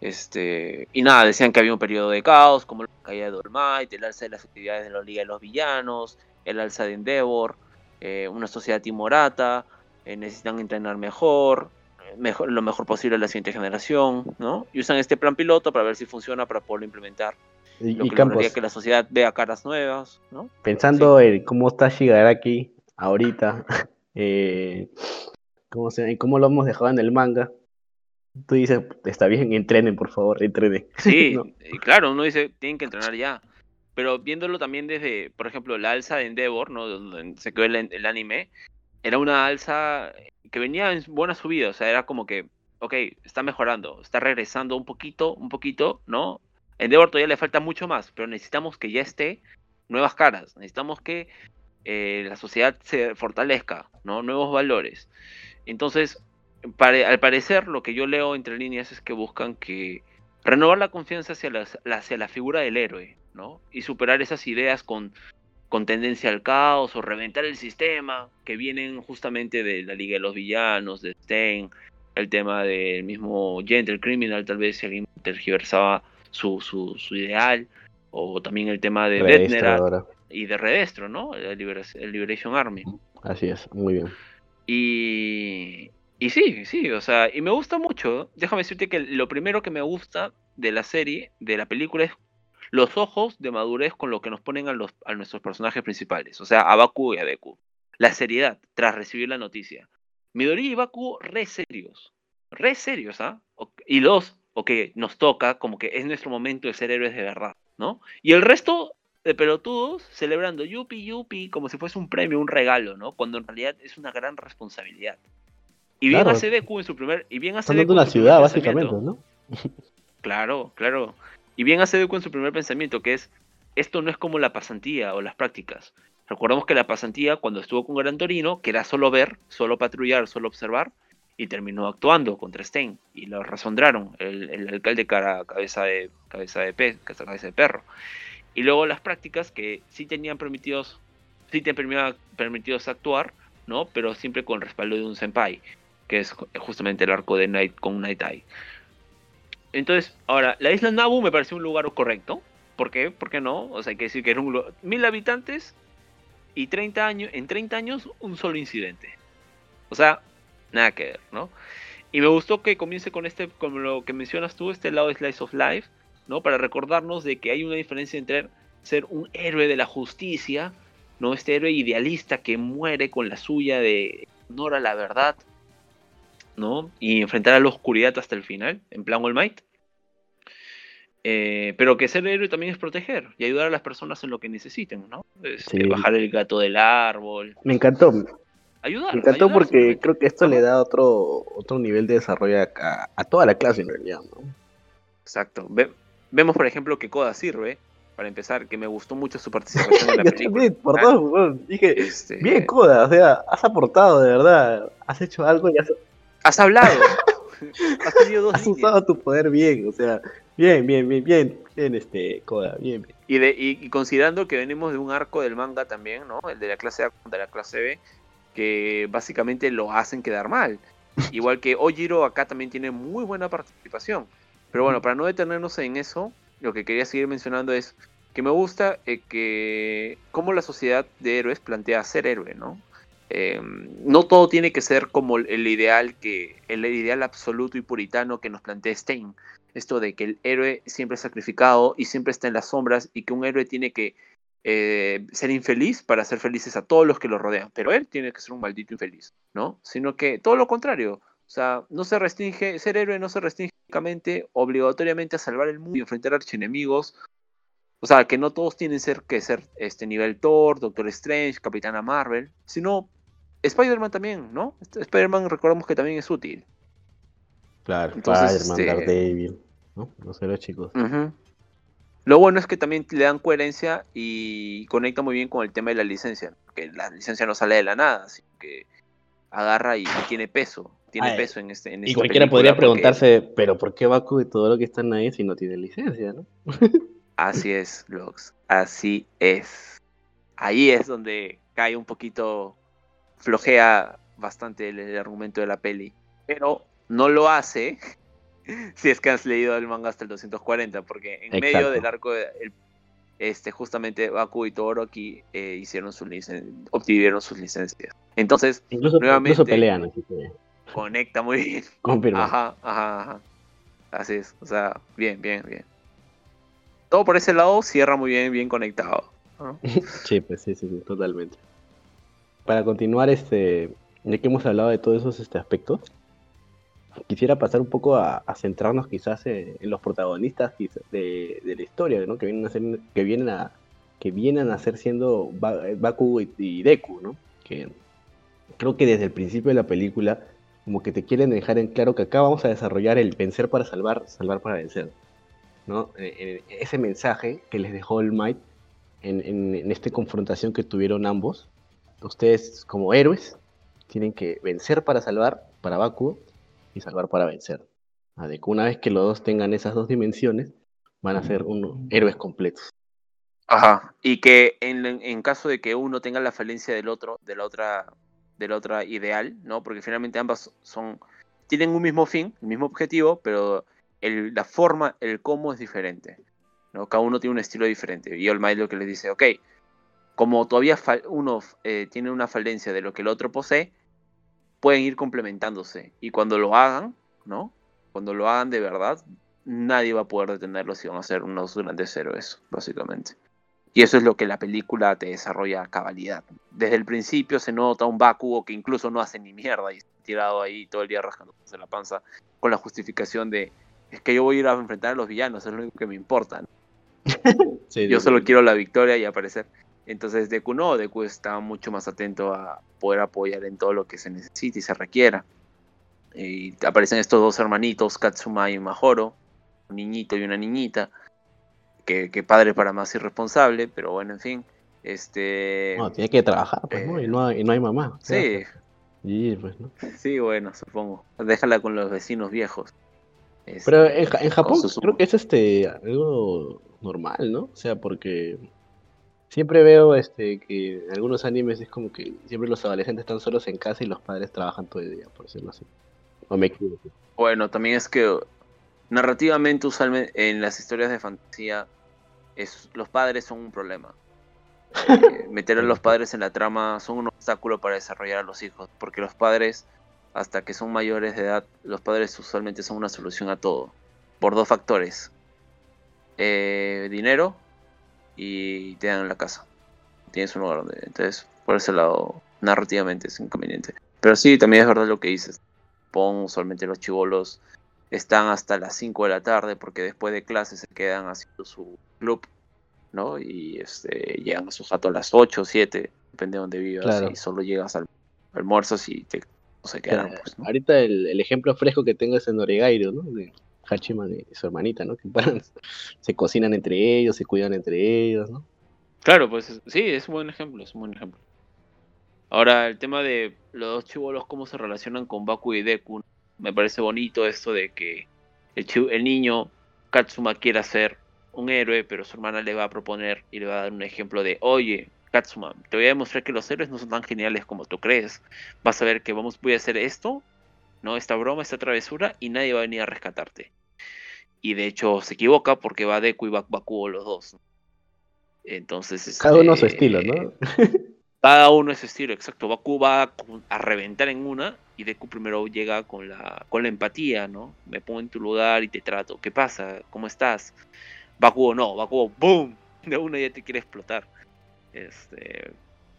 B: Este, y nada, decían que había un periodo de caos, como la caída de Dolmite, el alza de las actividades de la Liga de los Villanos, el alza de Endeavor, eh, una sociedad timorata, eh, necesitan entrenar mejor, mejor, lo mejor posible la siguiente generación, ¿no? Y usan este plan piloto para ver si funciona para poderlo implementar. Y, lo que Campos, que la sociedad vea caras nuevas, ¿no?
A: Pensando en cómo está Shigaraki ahorita, [laughs] eh, cómo, se, cómo lo hemos dejado en el manga, tú dices, está bien, entrenen, por favor, entrenen. [laughs]
B: Sí, claro, uno dice, tienen que entrenar ya. Pero viéndolo también desde, por ejemplo, la alza de Endeavor, ¿no? Donde se quedó el, anime, era una alza que venía en buena subida, o sea, era como que, ok, está mejorando, está regresando un poquito, un poquito, ¿no? Endeavor todavía le falta mucho más, pero necesitamos que ya esté nuevas caras, necesitamos que eh, la sociedad se fortalezca, ¿no? Nuevos valores. Entonces, al parecer, lo que yo leo entre líneas es que buscan que renovar la confianza hacia la, hacia la figura del héroe, ¿no? Y superar esas ideas con, con tendencia al caos o reventar el sistema, que vienen justamente de la Liga de los Villanos, de Stein, el tema del mismo Gentle Criminal, tal vez si alguien tergiversaba su, su, su ideal, o también el tema de Detnerat y de Redestro, ¿no? El, Liberation Army.
A: Así es, muy bien.
B: Y, y sí, sí, o sea, y me gusta mucho. Déjame decirte que lo primero que me gusta de la serie, de la película, es los ojos de madurez con lo que nos ponen a, los, a nuestros personajes principales, o sea, a Baku y a Deku. La seriedad tras recibir la noticia. Midori y Baku re serios, re serios, ¿ah? Y los, ok, nos toca como que es nuestro momento de ser héroes de verdad, ¿no? Y el resto de pelotudos celebrando yupi yupi como si fuese un premio, un regalo, ¿no? Cuando en realidad es una gran responsabilidad. Y bien hace Deku en su primer. Y bien hace
A: una ciudad, básicamente, ¿no? [laughs]
B: claro, claro. Y bien hace en su primer pensamiento, que es: esto no es como la pasantía o las prácticas. Recordamos que la pasantía, cuando estuvo con Gran Torino, que era solo ver, solo patrullar, solo observar, y terminó actuando contra Stein. Y lo razondraron, el, el alcalde cara, cabeza, de, cabeza, de pez, cabeza de perro. Y luego las prácticas que sí tenían permitidos, sí te permitidos actuar, ¿no? Pero siempre con respaldo de un senpai, que es justamente el arco de Night con Night Eye. Entonces, ahora, la isla Nabu me pareció un lugar correcto. ¿Por qué? ¿Por qué no? O sea, hay que decir que era un mil habitantes y 30 años, en 30 años un solo incidente. O sea, nada que ver, ¿no? Y me gustó que comience con este, como lo que mencionas tú, este lado de Slice of Life, ¿no? Para recordarnos de que hay una diferencia entre ser un héroe de la justicia, ¿no? Este héroe idealista que muere con la suya de honor a la verdad, ¿no? Y enfrentar a la oscuridad hasta el final, en plan All Might. Eh, pero que ser héroe también es proteger y ayudar a las personas en lo que necesiten, ¿no? Este, bajar el gato del árbol.
A: Me encantó. Ayudar. Me encantó porque creo que esto le da otro, otro nivel de desarrollo a, a toda la clase en realidad, ¿no?
B: Exacto. Vemos, por ejemplo, que Koda sirve, para empezar, que me gustó mucho su participación en la [laughs] película.
A: por dos, dije, este, bien Koda, o sea, has aportado, de verdad, has hecho algo y has...
B: Has hablado. [laughs]
A: has tenido dos Has usado tu poder bien, o sea, bien, bien, bien, bien, bien, este, Koda, bien, bien.
B: Y, de, y, considerando que venimos de un arco del manga también, ¿no? El de la clase A contra la clase B, que básicamente lo hacen quedar mal. [laughs] Igual que Ojiro acá también tiene muy buena participación. Pero bueno, para no detenernos en eso, lo que quería seguir mencionando es que me gusta eh, que cómo la sociedad de héroes plantea ser héroe, ¿no? Em, no todo tiene que ser como el ideal que el ideal absoluto y puritano que nos plantea Stein. Esto de que el héroe siempre es sacrificado y siempre está en las sombras y que un héroe tiene que eh, ser infeliz para hacer felices a todos los que lo rodean. Pero él tiene que ser un maldito infeliz, ¿no? Sino que todo lo contrario. O sea, no se restringe, ser héroe no se restringe obligatoriamente a salvar el mundo y enfrentar a archienemigos. O sea, que no todos tienen ser, que ser este nivel Thor, Doctor Strange, Capitana Marvel, sino Spider-Man también, ¿no? Este, Spider-Man recordamos que también es útil.
A: Claro, Spider-Man, este... Daredevil, ¿no? Los héroes chicos.
B: Lo bueno es que también le dan coherencia y conecta muy bien con el tema de la licencia, que la licencia no sale de la nada, sino que agarra y tiene peso tiene peso en este. En
A: y cualquiera podría preguntarse, pero ¿por qué Baku y todo lo que están ahí si no tiene licencia, no?
B: Así es, Vlogs. Así es. Ahí es donde cae un poquito, flojea bastante el, argumento de la peli. Pero no lo hace [laughs] si es que has leído el manga hasta el 240, porque en medio del arco, este, justamente Baku y Todoroki eh, hicieron su obtuvieron sus licencias. Entonces, nuevamente, incluso
A: pelean, así que
B: conecta muy bien. [laughs]
A: Confirma.
B: Ajá, ajá, ajá. Así es, o sea, bien, bien, bien. Todo por ese lado cierra muy bien, bien conectado. [laughs]
A: sí, pues sí, sí, sí, totalmente. Para continuar, este, ya que hemos hablado de todos esos este, aspectos, quisiera pasar un poco a, centrarnos quizás en, los protagonistas de, la historia, ¿no? Que vienen a ser, que vienen a, que vienen a ser siendo Baku y, Deku, ¿no? Que creo que desde el principio de la película como que te quieren dejar en claro que acá vamos a desarrollar el vencer para salvar, salvar para vencer. ¿no? Eh, eh, ese mensaje que les dejó el Might en, en, esta confrontación que tuvieron ambos, ustedes como héroes tienen que vencer para salvar, para Bakugo, y salvar para vencer. Ah, de que una vez que los dos tengan esas dos dimensiones, van a ser unos héroes completos.
B: Ajá. Y que en, en caso de que uno tenga la falencia del otro, de la otra, de la otra ideal, ¿no? Porque finalmente ambas son. tienen un mismo fin, el mismo objetivo, pero el, la forma, el cómo es diferente. ¿no? Cada uno tiene un estilo diferente. Y All Might que les dice, ok, como todavía uno eh, tiene una falencia de lo que el otro posee, pueden ir complementándose. Y cuando lo hagan, ¿no? Cuando lo hagan de verdad, nadie va a poder detenerlos y van a ser unos grandes héroes, básicamente. Y eso es lo que la película te desarrolla a cabalidad. Desde el principio se nota un Bakugo que incluso no hace ni mierda y está tirado ahí todo el día rascándose la panza con la justificación de es que yo voy a ir a enfrentar a los villanos, es lo único que me importa. [laughs] sí, yo solo quiero la victoria y aparecer. Entonces Deku no, Deku está mucho más atento a poder apoyar en todo lo que se necesite y se requiera. Y aparecen estos dos hermanitos, Katsuma y Mahoro, un niñito y una niñita. Que, que padre para más irresponsable, pero bueno, en fin. Este.
A: No, tiene que trabajar, pues, ¿no? Y no hay, y no hay mamá.
B: Sí.
A: Y, pues, ¿no? [laughs]
B: Sí, bueno, supongo. Déjala con los vecinos viejos.
A: Pero en, este, en Japón creo que es este algo normal, ¿no? O sea, porque siempre veo este que en algunos animes es como que siempre los adolescentes están solos en casa y los padres trabajan todo el día, por decirlo así. O me equivoco.
B: Bueno, también es que narrativamente usualmente en las historias de fantasía es, los padres son un problema. Eh, [laughs] meter a los padres en la trama son un obstáculo para desarrollar a los hijos, porque los padres hasta que son mayores de edad, los padres usualmente son una solución a todo, por dos factores. Eh, dinero y te dan la casa. Tienes un lugar donde... Entonces, por ese lado, narrativamente es inconveniente. Pero sí, también es verdad lo que dices. Pon usualmente los chivolos están hasta las 5 de la tarde porque después de clases se quedan haciendo su club, ¿no? Y este, llegan a su jato a las 8 o 7, depende de donde vivas, y solo llegas al almuerzo si te se quedan. Pues,
A: ahorita el, ejemplo fresco que tengo es en Oregairo, ¿no? De Hachima y su hermanita, ¿no? Que [laughs] se cocinan entre ellos, se cuidan entre ellos, ¿no?
B: Claro, pues sí, es un buen ejemplo, es un buen ejemplo. Ahora, el tema de los dos chivolos, cómo se relacionan con Baku y Deku, me parece bonito esto de que el, el niño Katsuma quiera ser un héroe, pero su hermana le va a proponer y le va a dar un ejemplo de, oye, Katsuma, te voy a demostrar que los héroes no son tan geniales como tú crees. Vas a ver que vamos, voy a hacer esto, ¿no? Esta broma, esta travesura, y nadie va a venir a rescatarte. Y de hecho se equivoca porque va Deku y Bakugo los dos. Entonces.
A: Cada uno a su este, estilo, ¿no? [laughs]
B: cada uno a su estilo, exacto. Baku va a reventar en una y Deku primero llega con la, con la empatía, ¿no? Me pongo en tu lugar y te trato. ¿Qué pasa? ¿Cómo estás? Bakugo no, Bakugo, ¡boom! [laughs] De una ya te quiere explotar. Este,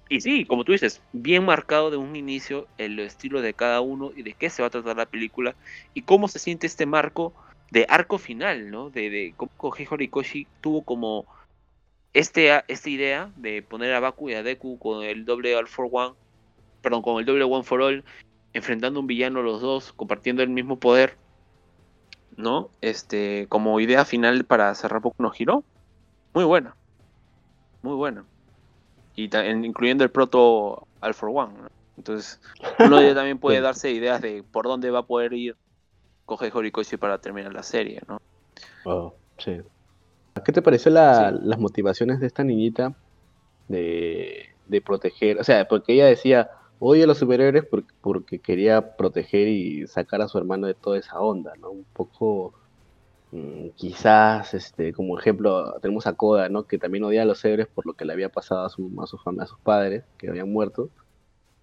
B: y sí, como tú dices, bien marcado de un inicio el estilo de cada uno y de qué se va a tratar la película y cómo se siente este marco de arco final, ¿no? De, de cómo Horikoshi tuvo como este, esta idea de poner a Baku y a Deku con el doble All for One, perdón, con el doble One for All, enfrentando a un villano los dos, compartiendo el mismo poder, ¿no? Este, como idea final para cerrar Boku no Hiro, muy buena, muy buena y incluyendo el proto All for One. Entonces, uno también puede [laughs] darse ideas de por dónde va a poder ir Kohei Horikoshi para terminar la serie, ¿no?
A: Oh, sí. ¿Qué te pareció las motivaciones de esta niñita de, de, proteger? O sea, porque ella decía, odio a los superhéroes porque, porque quería proteger y sacar a su hermano de toda esa onda, ¿no? Un poco Mm, quizás, este, como ejemplo, tenemos a Koda, ¿no? Que también odia a los héroes por lo que le había pasado a, su, a, su a sus padres, que habían muerto.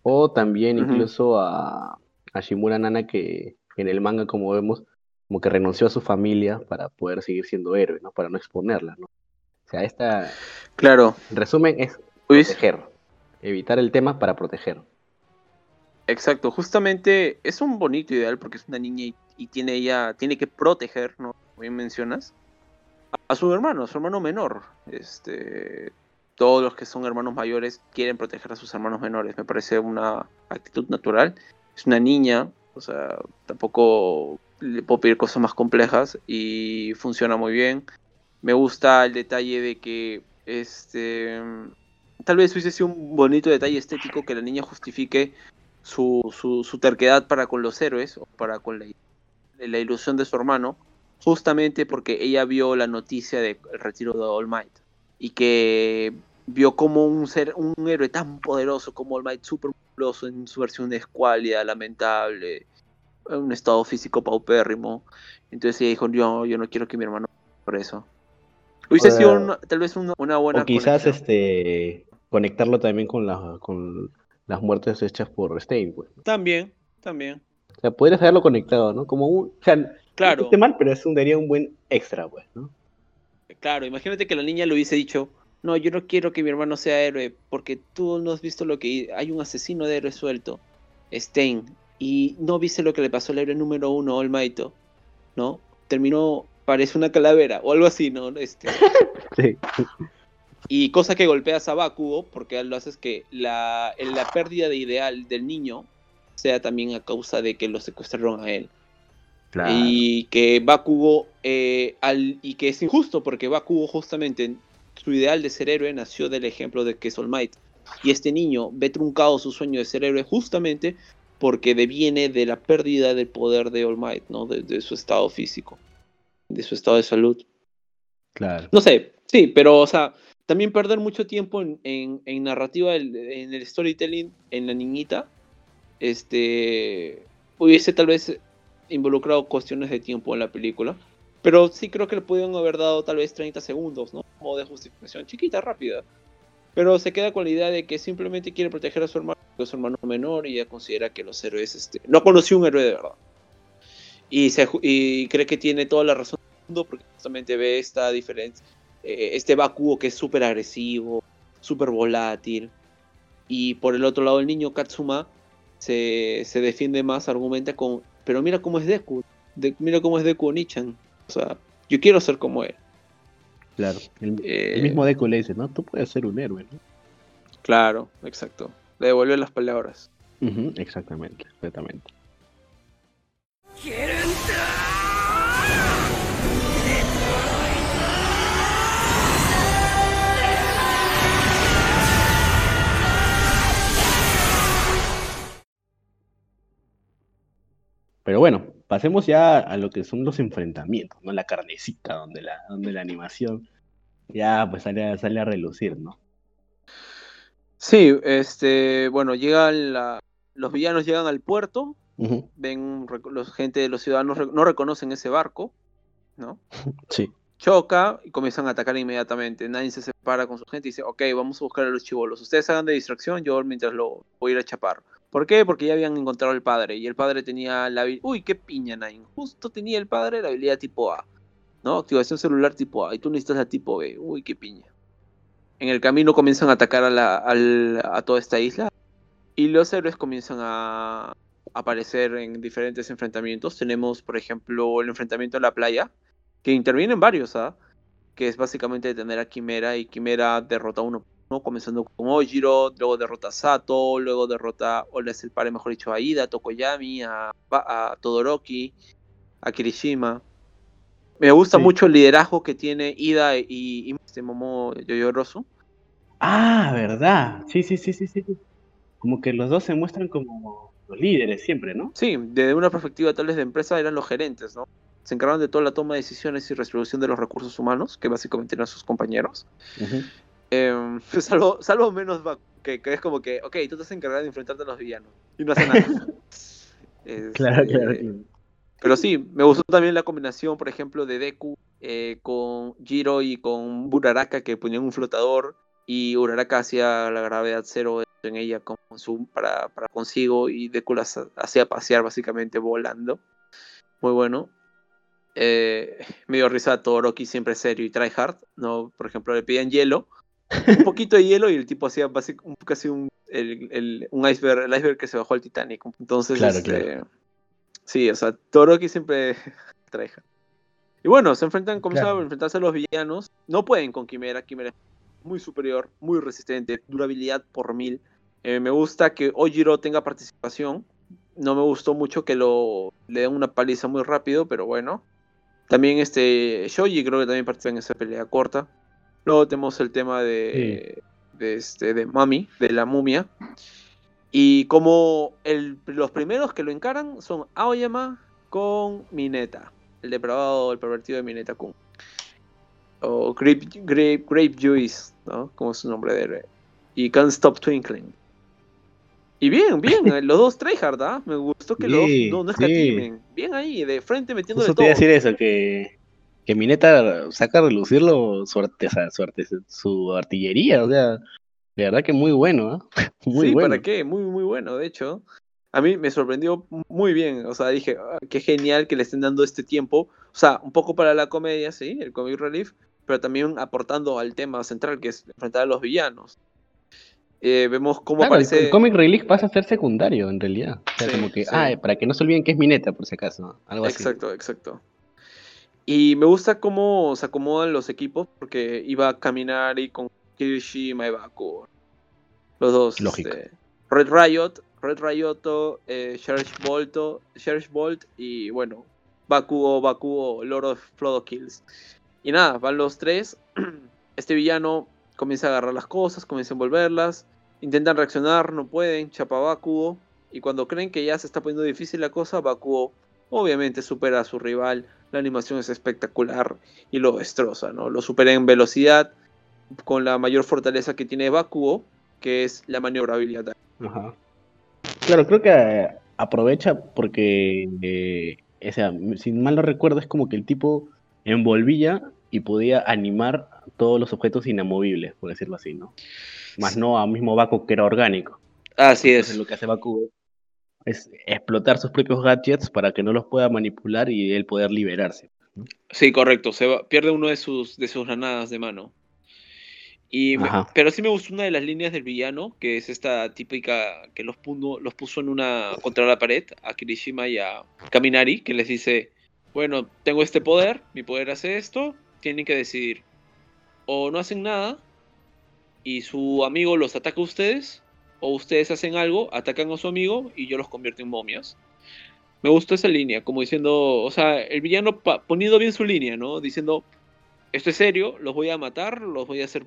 A: O también incluso a, a Shimura Nana, que en el manga, como vemos, como que renunció a su familia para poder seguir siendo héroe, ¿no? Para no exponerla, ¿no? O sea, esta...
B: Claro.
A: En resumen, es proteger. Evitar el tema para proteger.
B: Exacto, justamente es un bonito ideal porque es una niña y, y tiene ella, tiene que proteger, ¿no? bien mencionas, a, su hermano, a su hermano menor. Este, todos los que son hermanos mayores quieren proteger a sus hermanos menores. Me parece una actitud natural. Es una niña, o sea, tampoco le puedo pedir cosas más complejas y funciona muy bien. Me gusta el detalle de que este, tal vez hubiese sido un bonito detalle estético que la niña justifique su, su, su terquedad para con los héroes o para con la, la, ilusión de su hermano, justamente porque ella vio la noticia del retiro de All Might y que vio como un ser, un héroe tan poderoso como All Might, súper en su versión escuálida, lamentable, en un estado físico paupérrimo. Entonces ella dijo, yo, yo no quiero que mi hermano por eso. Hubiese sido tal vez una, una, buena.
A: O quizás este conectarlo también con, la, con las muertes hechas por Stein, pues.
B: También, también.
A: O sea, podrías haberlo conectado, ¿no? Como un. O sea,
B: claro.
A: no mal, pero eso daría un buen extra, pues, ¿no?
B: Claro, imagínate que la niña le hubiese dicho, no, yo no quiero que mi hermano sea héroe, porque tú no has visto lo que hay un asesino de héroe suelto, Stein, y no viste lo que le pasó al héroe número uno, Olmaito, ¿no? Terminó, parece una calavera, o algo así, ¿no? Este... [laughs]
A: sí.
B: Y cosa que golpeas a Bakugo, porque lo haces que la, la pérdida de ideal del niño sea también a causa de que lo secuestraron a él.
A: Claro.
B: Y que Bakugo, eh, al, y que es injusto, porque Bakugo justamente su ideal de ser héroe nació del ejemplo de que es All Might. Y este niño ve truncado su sueño de ser héroe justamente porque deviene de la pérdida del poder de All Might, ¿no? De, de, su estado físico, de su estado de salud.
A: Claro.
B: No sé, sí, pero, o sea, también perder mucho tiempo en, en, en narrativa, en el storytelling, en la niñita, este, hubiese tal vez involucrado cuestiones de tiempo en la película. Pero sí creo que le pudieron haber dado tal vez 30 segundos, ¿no? Como de justificación chiquita, rápida. Pero se queda con la idea de que simplemente quiere proteger a su hermano, que es su hermano menor, y ella considera que los héroes, este, no conoció un héroe de verdad. Y, se, y cree que tiene toda la razón del mundo porque justamente ve esta diferencia, eh, este Bakugo que es súper agresivo, súper volátil. Y por el otro lado el niño Katsuma se, se, defiende más, argumenta con, pero mira cómo es Deku, de, mira cómo es Deku Onichan. O sea, yo quiero ser como él.
A: Claro, el, eh, el, mismo Deku le dice, no, tú puedes ser un héroe, ¿no?
B: Claro, exacto. Le devuelve las palabras.
A: Uh -huh, exactamente, exactamente. Pero bueno, pasemos ya a lo que son los enfrentamientos, ¿no? La carnecita, donde la, donde la animación ya pues sale, sale a relucir, ¿no?
B: Sí, este, bueno, llegan la, los villanos llegan al puerto,
A: uh -huh.
B: ven los gente, los ciudadanos no reconocen ese barco, ¿no? [laughs]
A: Sí.
B: Choca y comienzan a atacar inmediatamente. Nadie se separa con su gente y dice, ok, vamos a buscar a los chivolos. Ustedes hagan de distracción, yo mientras lo voy a ir a chapar. ¿Por qué? Porque ya habían encontrado al padre y el padre tenía la habilidad... Uy, qué piña, Nine. Justo tenía el padre la habilidad tipo A. ¿No? Activación celular tipo A. Y tú necesitas la tipo B. Uy, qué piña. En el camino comienzan a atacar a, la, a, a toda esta isla. Y los héroes comienzan a aparecer en diferentes enfrentamientos. Tenemos, por ejemplo, el enfrentamiento en la playa. Que intervienen varios, ¿ah? Que es básicamente detener a Quimera. Y Quimera derrota a uno ¿no? comenzando con Ojiro, luego derrota a Sato, luego derrota, o le el pare, mejor dicho, a Ida, a Tokoyami, a, a Todoroki, a Kirishima. Me gusta sí. mucho el liderazgo que tiene Ida y, y este Momo Yoyorosu.
A: Ah, verdad. Sí, sí, sí, sí, sí. Como que los dos se muestran como los líderes siempre, ¿no?
B: Sí, desde una perspectiva tal vez de empresa eran los gerentes, ¿no? Se encargaban de toda la toma de decisiones y distribución de los recursos humanos, que básicamente eran sus compañeros. Uh -huh. Eh, [laughs] salvo, salvo menos que, que, es como que, ok, tú te has encargado de enfrentarte a los villanos y no hace nada. [laughs]
A: es, claro, claro,
B: claro, Pero sí, me gustó también la combinación, por ejemplo, de Deku eh, con Jiro y con Uraraka que ponían un flotador y Uraraka hacía la gravedad cero en ella con su, para, para consigo y Deku la hacía pasear básicamente volando. Muy bueno. Eh, me dio risa a Todoroki siempre serio y tryhard, ¿no? Por ejemplo, le pedían hielo un poquito de hielo y el tipo hacía casi un, el, el, un iceberg, el iceberg que se bajó al Titanic. Entonces,
A: claro,
B: este,
A: claro.
B: sí, o sea, Toroki siempre [laughs] trae. Y bueno, se enfrentan, comienzan claro. a enfrentarse a los villanos. No pueden con Quimera, Quimera es muy superior, muy resistente, durabilidad por mil. Eh, me gusta que Ojiro tenga participación. No me gustó mucho que lo le den una paliza muy rápido, pero bueno. También este Shoji creo que también participa en esa pelea corta. Luego tenemos el tema de, de, este, de Mami, de la momia. Y como el, los primeros que lo encaran son Aoyama con Mineta, el depravado, el pervertido de Mineta Kun. O Grape, Grape, Grape Juice, ¿no? Como es su nombre de. Y Can't Stop Twinkling. Y bien, bien, [laughs] los dos tryhard, ¿ah? Me gustó que los dos no, no escatimen. Bien ahí, de frente metiendo de todo.
A: te iba a decir eso, que, que Mineta saca a relucirlo su, su, su artillería, o sea, de verdad que muy bueno, ¿eh? [laughs]
B: Muy sí, ¿para qué? Muy, muy bueno, de hecho. A mí me sorprendió muy bien, o sea, dije, ah, qué genial que le estén dando este tiempo, o sea, un poco para la comedia, sí, el comic relief, pero también aportando al tema central, que es enfrentar a los villanos. Eh, vemos cómo aparece...
A: El, comic relief pasa a ser secundario, en realidad. O sea, como que, ah, para que no se olviden que es Mineta, por si acaso, algo
B: así. Exacto, exacto. Y me gusta cómo se acomodan los equipos, porque iba a caminar y con Kirishima y Baku. Los dos.
A: Lógico.
B: Este, Red Riot, Red Ryoto, eh, Volto, Bolt y bueno, Bakugo, Bakugo, Lord of Flood Kills. Y nada, van los tres. [clears throat] Este villano comienza a agarrar las cosas, comienza a envolverlas. Intentan reaccionar, no pueden, chapa Bakugo. Y cuando creen que ya se está poniendo difícil la cosa, Bakugo obviamente supera a su rival. La animación es espectacular y lo destroza, ¿no? Lo supera en velocidad, con la mayor fortaleza que tiene Bakugo, que es la maniobrabilidad.
A: Ajá. Claro, creo que aprovecha porque, eh, o sea, si mal no recuerdo, es como que el tipo envolvía y podía animar todos los objetos inamovibles, por decirlo así, ¿no? Más no a mismo Bakugo que era orgánico.
B: Así es.
A: lo que hace Bakugo es explotar sus propios gadgets para que no los pueda manipular y él poder liberarse.
B: Sí, correcto. Se pierde uno de sus, de sus granadas de mano. Y pero sí me gustó una de las líneas del villano, que es esta típica que los, puso, los puso en una contra la pared a Kirishima y a Kaminari, que les dice, bueno, tengo este poder, mi poder hace esto, tienen que decidir. O no hacen nada y su amigo los ataca a ustedes, o ustedes hacen algo, atacan a su amigo y yo los convierto en momias. Me gustó esa línea, como diciendo, o sea, el villano poniendo bien su línea, ¿no? Diciendo, esto es serio, los voy a matar, los voy a hacer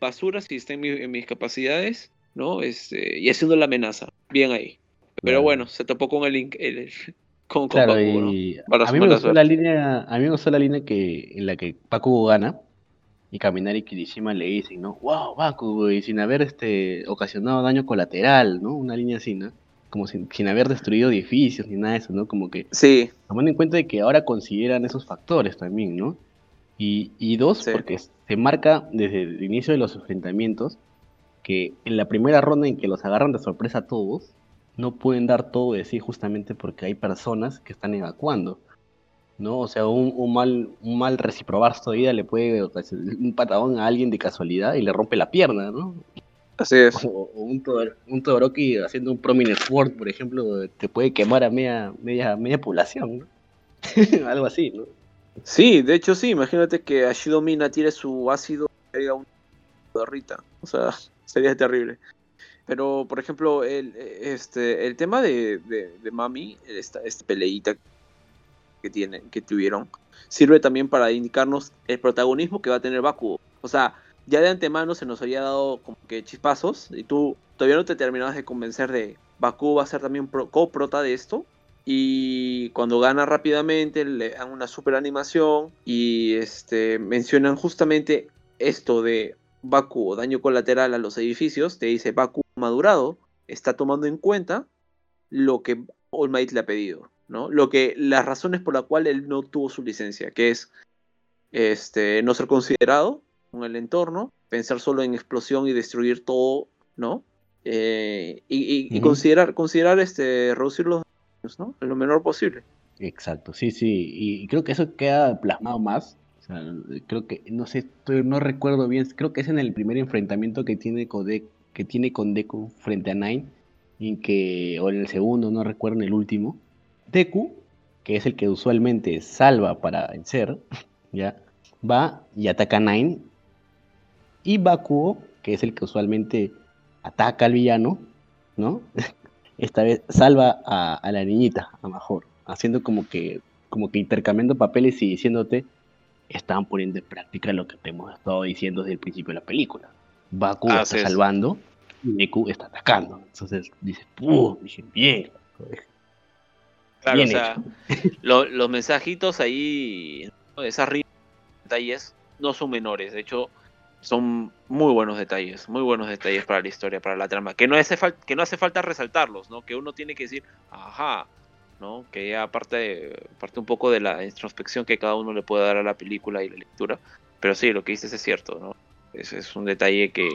B: basura si está en, mis capacidades, ¿no? Este, y haciendo la amenaza. Bien ahí. Pero bueno, se topó con el link. [laughs] con,
A: claro, a, mí me gustó la línea, a mí me gustó la línea que, en la que Paku gana y Caminar y Kirishima le dicen, ¿no? ¡Wow, Baku! Y sin haber este, ocasionado daño colateral, ¿no? Una línea así, ¿no? Como sin, sin, haber destruido edificios ni nada de eso, ¿no? Como que...
B: Sí.
A: Tomando en cuenta de que ahora consideran esos factores también, ¿no? Y, dos, porque se marca desde el inicio de los enfrentamientos que en la primera ronda en que los agarran de sorpresa a todos, no pueden dar todo de sí justamente porque hay personas que están evacuando. ¿No? O sea, un, mal, un mal reciprobar su vida le puede un patadón a alguien de casualidad y le rompe la pierna, ¿no?
B: Así es.
A: O, un, un Todoroki haciendo un Prominent Sword, por ejemplo, te puede quemar a media, media, media población, ¿no? [laughs] Algo así, ¿no?
B: Sí, de hecho sí, imagínate que Ashidomina tire su ácido y caiga un Rita. O sea, [laughs] sería terrible. Pero, por ejemplo, el, este, el tema de, de, Mami, esta, esta peleita que, que tuvieron, sirve también para indicarnos el protagonismo que va a tener Bakugo. O sea, ya de antemano se nos había dado como que chispazos y tú todavía no te terminabas de convencer de Bakugo va a ser también coprota de esto. Y cuando gana rápidamente le dan una super animación y este, mencionan justamente esto de Baku o daño colateral a los edificios. Te dice Baku madurado está tomando en cuenta lo que All le ha pedido. ¿No? Lo que, las razones por las cuales él no tuvo su licencia, que es este, no ser considerado con el entorno, pensar solo en explosión y destruir todo, ¿no? Eh, y, considerar, considerar este, reducir los ¿no? En lo menor posible.
A: Exacto, sí, sí, y creo que eso queda plasmado más. creo que, no sé, no recuerdo bien, creo que es en el primer enfrentamiento que tiene, que tiene con Deku frente a Nine, y que, o en el segundo, no recuerdo en el último. Deku, que es el que usualmente salva para vencer, [laughs] ya, va y ataca a Nine. Y Bakuo, que es el que usualmente ataca al villano, ¿no? [laughs] esta vez salva a, la niñita, a mejor, haciendo como que, como que intercambiando papeles y diciéndote, están poniendo en práctica lo que te hemos estado diciendo desde el principio de la película. Baku
B: Así
A: está
B: es.
A: salvando y Deku está atacando. Entonces dices, ¡pum! Dije, bien.
B: Claro,
A: Bien
B: o sea, [laughs] lo- los mensajitos ahí, esas detalles no son menores, de hecho son muy buenos detalles, muy buenos detalles para la historia, para la trama, que no hace, que no hace falta resaltarlos, ¿no? Que uno tiene que decir, ajá, ¿no? Que ya parte, parte un poco de la introspección que cada uno le puede dar a la película y la lectura, pero sí, lo que dices es cierto, ¿no? Ese es un detalle que...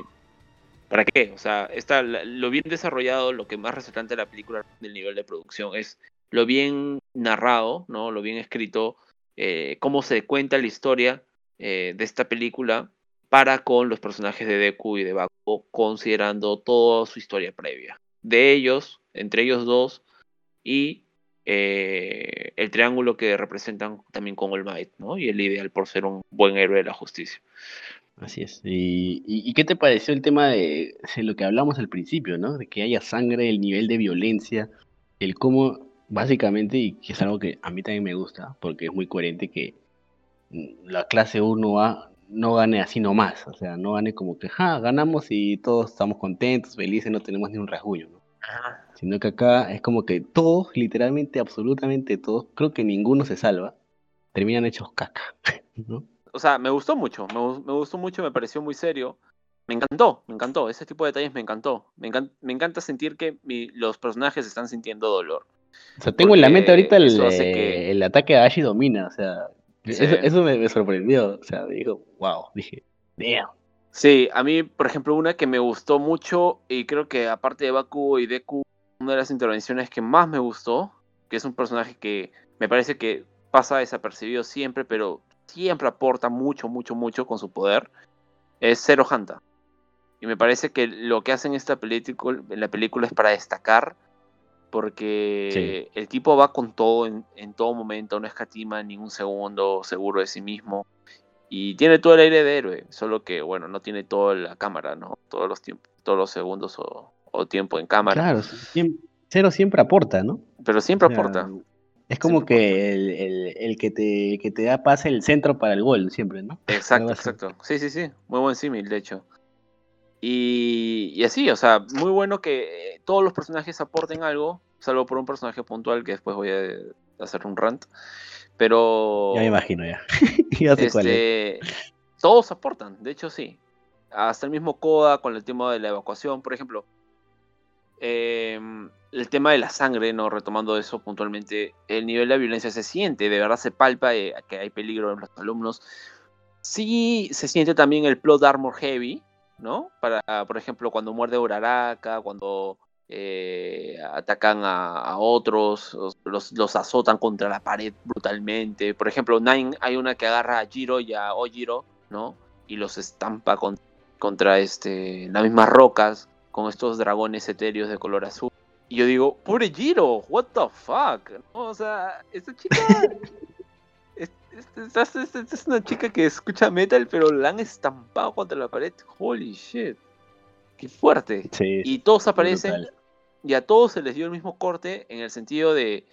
B: ¿Para qué? O sea, está lo bien desarrollado, lo que más resaltante de la película del nivel de producción es lo bien narrado, ¿no? Lo bien escrito, eh, cómo se cuenta la historia eh, de esta película para con los personajes de Deku y de Bakugo, considerando toda su historia previa. De ellos, entre ellos dos, y eh, el triángulo que representan también con All Might, ¿no? Y el ideal por ser un buen héroe de la justicia.
A: Así es. Y qué te pareció el tema de, de lo que hablamos al principio, ¿no? De que haya sangre, el nivel de violencia, el cómo, básicamente, y que es algo que a mí también me gusta, porque es muy coherente que la clase 1A no gane así nomás, o sea, no gane como que, ja, ganamos y todos estamos contentos, felices, no tenemos ni un rasguño, ¿no? Sino que acá es como que todos, literalmente, absolutamente todos, creo que ninguno se salva, terminan hechos caca, [laughs] ¿no?
B: O sea, me gustó mucho, me, me gustó mucho, me pareció muy serio. Me encantó, me encantó, ese tipo de detalles me encantó. Me, encan- me encanta sentir que mi- los personajes están sintiendo dolor.
A: O sea, tengo en la mente ahorita el,
B: que-
A: el ataque de Ashi Domina, o sea,
B: Sí.
A: eso, eso me, me sorprendió, o sea, digo, wow, dije, damn.
B: Sí, a mí, por ejemplo, una que me gustó mucho y creo que aparte de Baku y Deku, una de las intervenciones que más me gustó, que es un personaje que me parece que pasa desapercibido siempre, pero siempre aporta mucho, mucho, mucho con su poder, es Zero Hanta. Y me parece que lo que hacen esta película, en la película es para destacar, porque el tipo va con todo en, en todo momento, no escatima ningún segundo, seguro de sí mismo. Y tiene todo el aire de héroe, solo que, bueno, no tiene toda la cámara, ¿no? Todos los tiempos, todos los segundos o, o tiempo en cámara.
A: Claro, Cero siempre aporta, ¿no?
B: Pero siempre
A: O sea,
B: aporta.
A: Es como
B: Siempre
A: que el, el- el que te, el que te da pase el centro para el gol, siempre, ¿no?
B: Exacto, exacto. Sí, sí, sí. Muy buen símil, de hecho. Y, y así, o sea, muy bueno que eh, todos los personajes aporten algo, salvo por un personaje puntual que después voy a hacer un rant. Pero.
A: Ya me imagino, ya. [laughs] ya sé cuál es.
B: este, todos aportan, de hecho sí. Hasta el mismo Koda con el tema de la evacuación, por ejemplo. em, el tema de la sangre, no retomando eso puntualmente, el nivel de violencia se siente, de verdad se palpa eh, que hay peligro en los alumnos. Sí se siente también el plot armor heavy, ¿no? Para, por ejemplo, cuando muerde Uraraka, cuando eh, atacan a, a otros, los- los, azotan contra la pared brutalmente. Por ejemplo, Nine hay una que agarra a Jiro y a Ojiro, ¿no? Y los estampa con- contra este, las mismas rocas, con estos dragones etéreos de color azul. Y yo digo, pobre Jiro, what the fuck, ¿no? O sea, esta chica... [laughs] es, es- es- es- es- es una chica que escucha metal, pero la han estampado contra la pared. Holy shit. Qué fuerte.
A: Sí,
B: Y todos aparecen
A: brutal.
B: Y a todos se les dio el mismo corte en el sentido de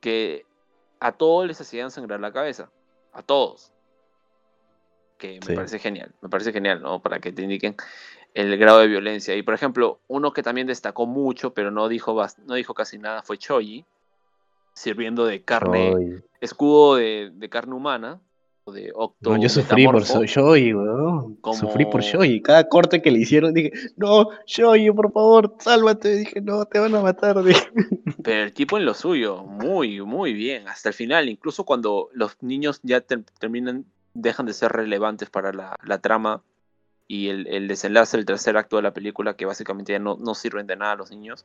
B: que a todos les hacían sangrar la cabeza. A todos. Que me
A: Sí.
B: parece genial. Me parece genial, ¿no? Para que te indiquen el grado de violencia. Y por ejemplo, uno que también destacó mucho, pero no dijo, no dijo casi nada, fue Choji. Sirviendo de carne,
A: Ay,
B: escudo de, de carne humana. O de octo
A: no, yo sufrí por weón.
B: Como-
A: Sufrí por Shoei. Cada corte que le hicieron dije, no, Shoei, por favor, sálvate. Dije, no, te van a matar. Dije.
B: Pero el tipo en lo suyo, muy, muy bien, hasta el final, incluso cuando los niños ya ter- terminan, dejan de ser relevantes para la, la trama y el, el desenlace del tercer acto de la película, que básicamente ya no, no sirven de nada a los niños,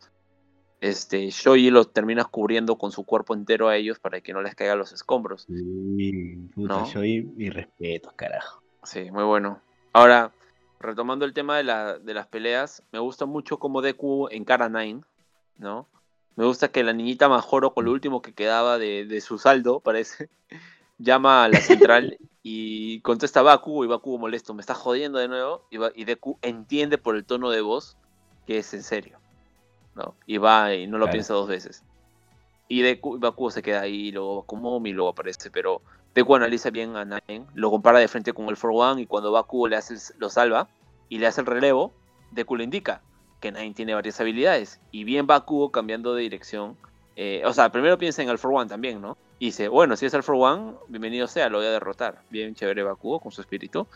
B: este, Shoji los termina cubriendo con su cuerpo entero a ellos para que no les caigan los escombros.
A: Sí, puta,
B: No.
A: Shoei, mis respetos, carajo.
B: Sí, muy bueno. Ahora, retomando el tema de, la, de las peleas, me gusta mucho cómo Deku encara a Nine, ¿no? Me gusta que la niñita Majoro, con lo último que quedaba de, de su saldo, [laughs] parece, llama a la central [laughs] y contesta a Baku, y Baku molesto, me está jodiendo de nuevo, y, y Deku entiende por el tono de voz que es en serio, ¿no? Y va y no lo
A: Claro.
B: piensa dos veces. Y Deku, Bakugo se queda ahí, luego Bakumomi, luego aparece, pero Deku analiza bien a Nine, lo compara de frente con el For One y cuando Bakugo le hace el- lo salva y le hace el relevo, Deku le indica que Nine tiene varias habilidades. Y bien Bakugo cambiando de dirección. eh, o sea, primero piensa en el For One también, ¿no? Y dice, bueno, si es el For One, bienvenido sea, lo voy a derrotar. Bien chévere Bakugo con su espíritu.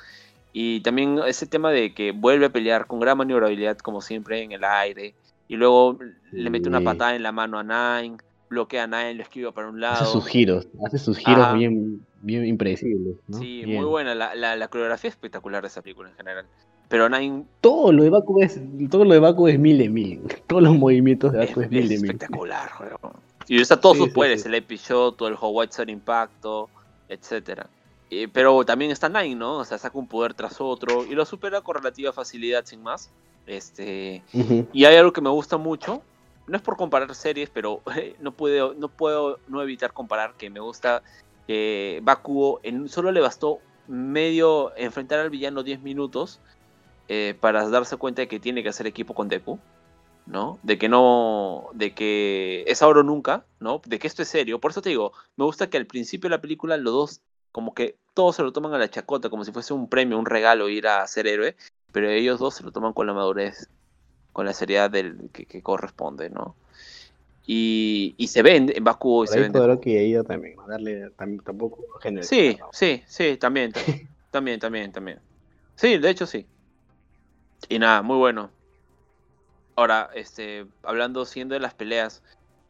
B: Y también ese tema de que vuelve a pelear con gran maniobrabilidad, como siempre, en el aire. Y luego le mete una patada en la mano a Nine, bloquea a Nine, lo esquiva para un lado.
A: Hace sus giros, hace sus giros bien, bien impredecibles. ¿no?
B: Sí,
A: Bien.
B: muy buena. La, la, la coreografía es espectacular de esa película en general. Pero Nine
A: Todo lo de Baku es, todo lo de Baku es mil de mil. [laughs] Todos los movimientos de Baku es,
B: es
A: mil de mil.
B: espectacular, juego. Y usa todos
A: Sí,
B: sus poderes,
A: sí.
B: el Epic Shot, el Howitzer Impacto, etcétera. Eh, pero también está Nine, ¿no? O sea, saca un poder tras otro y lo supera con relativa facilidad, sin más. Este. Y hay algo que me gusta mucho. No es por comparar series, pero [laughs] no puedo, no puedo no evitar comparar que me gusta que Bakugo en, solo le bastó medio enfrentar al villano 10 minutos eh, para darse cuenta de que tiene que hacer equipo con Deku, ¿no? De que no, de que es ahora o nunca, ¿no? De que esto es serio. Por eso te digo, me gusta que al principio de la película los dos, como que todos se lo toman a la chacota, como si fuese un premio, un regalo ir a ser héroe, pero ellos dos se lo toman con la madurez con la seriedad del, que, que corresponde, ¿no? Y, y se vende, en Bakugo y se.
A: Todoroki ha ido también, ¿no? darle tam- tampoco género.
B: Sí, sí, sí, también, también, [laughs] también, también, también. Sí, de hecho sí. Y nada, muy bueno. Ahora, este, hablando siendo de las peleas,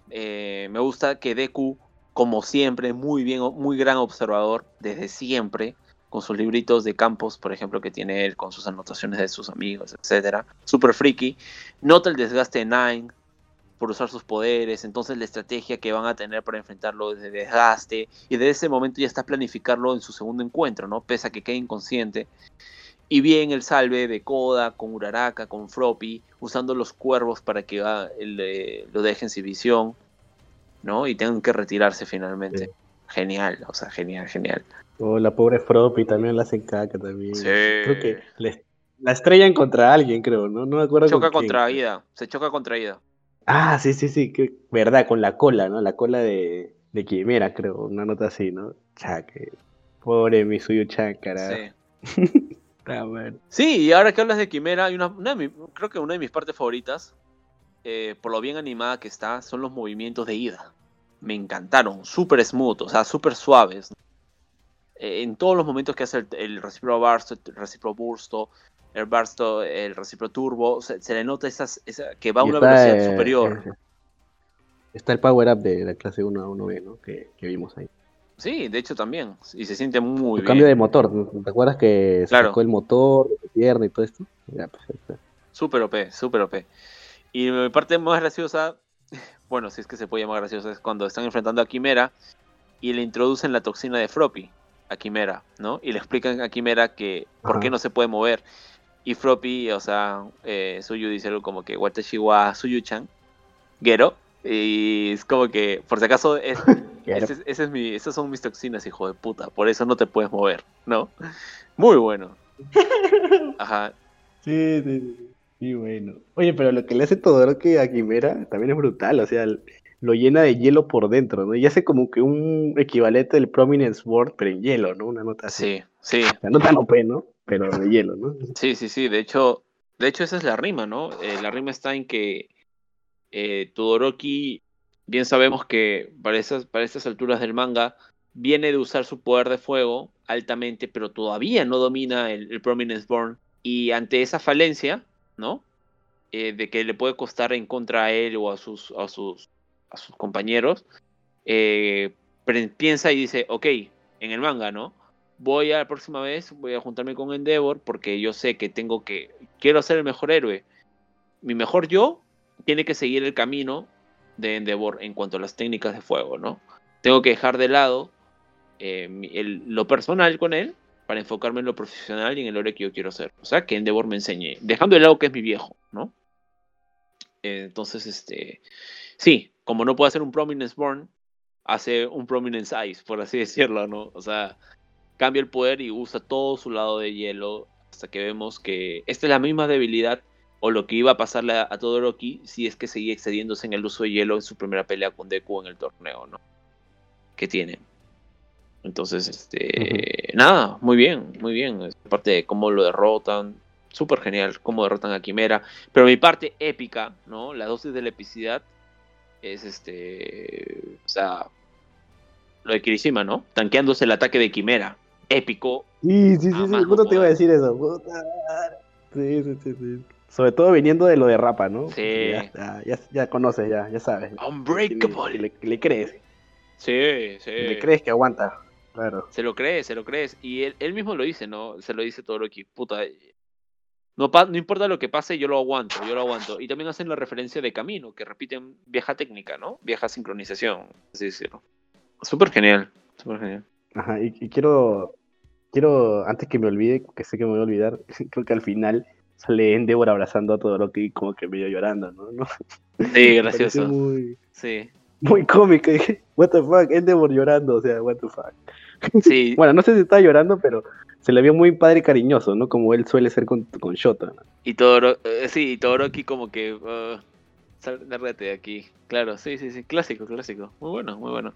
B: eh, me gusta que Deku, como siempre, muy bien, muy gran observador, desde siempre, con sus libritos de campos, por ejemplo, que tiene él, con sus anotaciones de sus amigos, etcétera, super friki, nota el desgaste de Nine por usar sus poderes, entonces la estrategia que van a tener para enfrentarlo desde desgaste, y desde ese momento ya está planificarlo en su segundo encuentro, ¿no? Pese a que quede inconsciente. Y bien el salve de Koda con Uraraka, con Froppy, usando los cuervos para que ah, el, eh, lo dejen sin visión, ¿no? Y tengan que retirarse finalmente.
A: Sí.
B: Genial, o sea, genial, genial.
A: O la pobre Froppy también la hacen caca también.
B: Sí.
A: Creo que le- la estrellan contra alguien, creo, ¿no? No me acuerdo
B: Choca
A: con quién.
B: contra Ida, se choca contra Ida.
A: Ah, sí, sí, sí, que, verdad, con la cola, ¿no? La cola de, de Quimera, creo, una nota así, ¿no? Chaque. Pobre Misuyu Chan, carajo.
B: Sí. [laughs]
A: Ah, bueno.
B: Sí, y ahora que hablas de Quimera, hay una, una de mi- creo que una de mis partes favoritas, eh, por lo bien animada que está, son los movimientos de ida. Me encantaron, súper smooth, o sea, súper suaves. En todos los momentos que hace el, el Recipro Barsto, el Recipro Bursto, el Barsto, el Recipro Turbo, se, se le nota esas, esa, que va a una velocidad
A: eh,
B: superior.
A: eh, Está el power up de la clase 1 a 1B, ¿no? Que, que vimos ahí.
B: Sí, de hecho también, y se siente muy
A: el
B: bien.
A: cambio de motor. ¿te acuerdas que
B: Claro.
A: sacó el motor pierna y todo esto? Ya, pues, ahí está.
B: Súper OP, súper OP. Y mi parte más graciosa, [laughs] bueno, si es que se puede llamar graciosa, es cuando están enfrentando a Quimera y le introducen la toxina de Froppy a Quimera, ¿no? Y le explican a Quimera que por qué no se puede mover. Y Froppy, o sea, eh, Suyu dice algo como que Watashi wa Suyu-chan, Gero. Y es como que, por si acaso, es, [laughs]
A: Claro.
B: ese es- ese es mi, esas son mis toxinas, hijo de puta. Por eso no te puedes mover, ¿no? Muy bueno. [laughs] Ajá.
A: Sí, sí, sí. Sí, bueno. Oye, pero lo que le hace Todoroki a Quimera también es brutal, o sea, lo llena de hielo por dentro, ¿no? Y hace como que un equivalente del Prominence Board, pero en hielo, ¿no? Una nota así.
B: Sí, sí.
A: O sea, no OP, ¿no? Pero de hielo, ¿no?
B: Sí, sí, sí. De hecho, de hecho esa es la rima, ¿no? Eh, la rima está en que eh, Todoroki, bien sabemos que para, esas, para estas alturas del manga, viene de usar su poder de fuego altamente, pero todavía no domina el, el Prominence Born. Y ante esa falencia, ¿no? Eh, de que le puede costar en contra a él o a sus, a sus, a sus compañeros, eh, piensa y dice, ok, en el manga, ¿no? Voy a la próxima vez, voy a juntarme con Endeavor porque yo sé que tengo que, quiero ser el mejor héroe. Mi mejor yo tiene que seguir el camino de Endeavor en cuanto a las técnicas de fuego, ¿no? Tengo que dejar de lado eh, lo personal con él para enfocarme en lo profesional y en el héroe que yo quiero ser. O sea, que Endeavor me enseñe, dejando de lado que es mi viejo, ¿no? Eh, entonces, este, sí, como no puede hacer un Prominence Born, hace un Prominence Ice, por así [laughs] decirlo, ¿no? O sea, cambia el poder y usa todo su lado de hielo hasta que vemos que esta es la misma debilidad o lo que iba a pasarle a, a Todoroki si es que seguía excediéndose en el uso de hielo en su primera pelea con Deku en el torneo, ¿no? Que tiene. Entonces, este, nada, muy bien, muy bien. Aparte de cómo lo derrotan, súper genial cómo derrotan a Quimera. Pero mi parte épica, ¿no? La dosis de la epicidad es este, o sea, lo de Kirishima, ¿no? Tanqueándose el ataque de Quimera. Épico.
A: Sí, sí, sí, sí. Justo
B: no
A: te iba a decir eso. Sí, sí, sí, sí. Sobre todo viniendo de lo de Rapa, ¿no?
B: Sí.
A: Ya, ya, ya, ya conoces, ya, ya sabes.
B: Unbreakable.
A: Le, le crees,
B: Sí, sí.
A: le crees que aguanta. Claro.
B: Se lo crees, se lo crees. Y él, él mismo lo dice, ¿no? Se lo dice todo lo que, puta, no, pa- no importa lo que pase, yo lo aguanto, yo lo aguanto. Y también hacen la referencia de camino, que repiten vieja técnica, ¿no? Vieja sincronización, así decirlo. Súper genial, súper genial.
A: Ajá, y, y quiero, quiero, antes que me olvide, que sé que me voy a olvidar, [laughs] creo que al final sale Endeavor abrazando a Todoroki como que medio llorando, ¿no? ¿No? [laughs]
B: Sí, gracioso.
A: Muy,
B: Sí,
A: muy cómico. dije, what the fuck, Endeavor llorando, o sea, what the fuck.
B: sí, [laughs]
A: Bueno, no sé si estaba llorando, pero se le vio muy padre y cariñoso, ¿no? Como él suele ser con, con Shota.
B: y Todoro, eh, sí, y Todoroki como que, uh, sal, de aquí. Claro, sí, sí, sí, clásico, clásico. Muy bueno, muy bueno.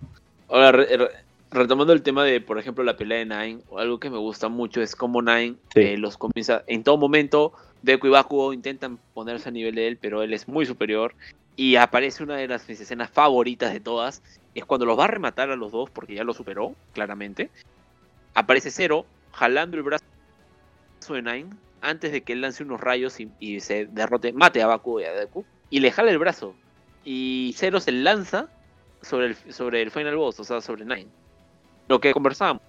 B: Ahora, re- re- retomando el tema de, por ejemplo, la pelea de Nine, algo que me gusta mucho es cómo Nine
A: Sí.
B: eh, los comienza, en todo momento, Deku y Bakugo intentan ponerse a nivel de él, pero él es muy superior. Y aparece una de las mis escenas favoritas de todas, es cuando los va a rematar a los dos, porque ya lo superó, claramente. Aparece Zero, jalando el brazo de Nine, antes de que él lance unos rayos y, y se derrote, mate a Bakugo y a Deku, y le jala el brazo. Y Zero se lanza sobre el, sobre el final boss, o sea, sobre Nine. Lo que conversábamos,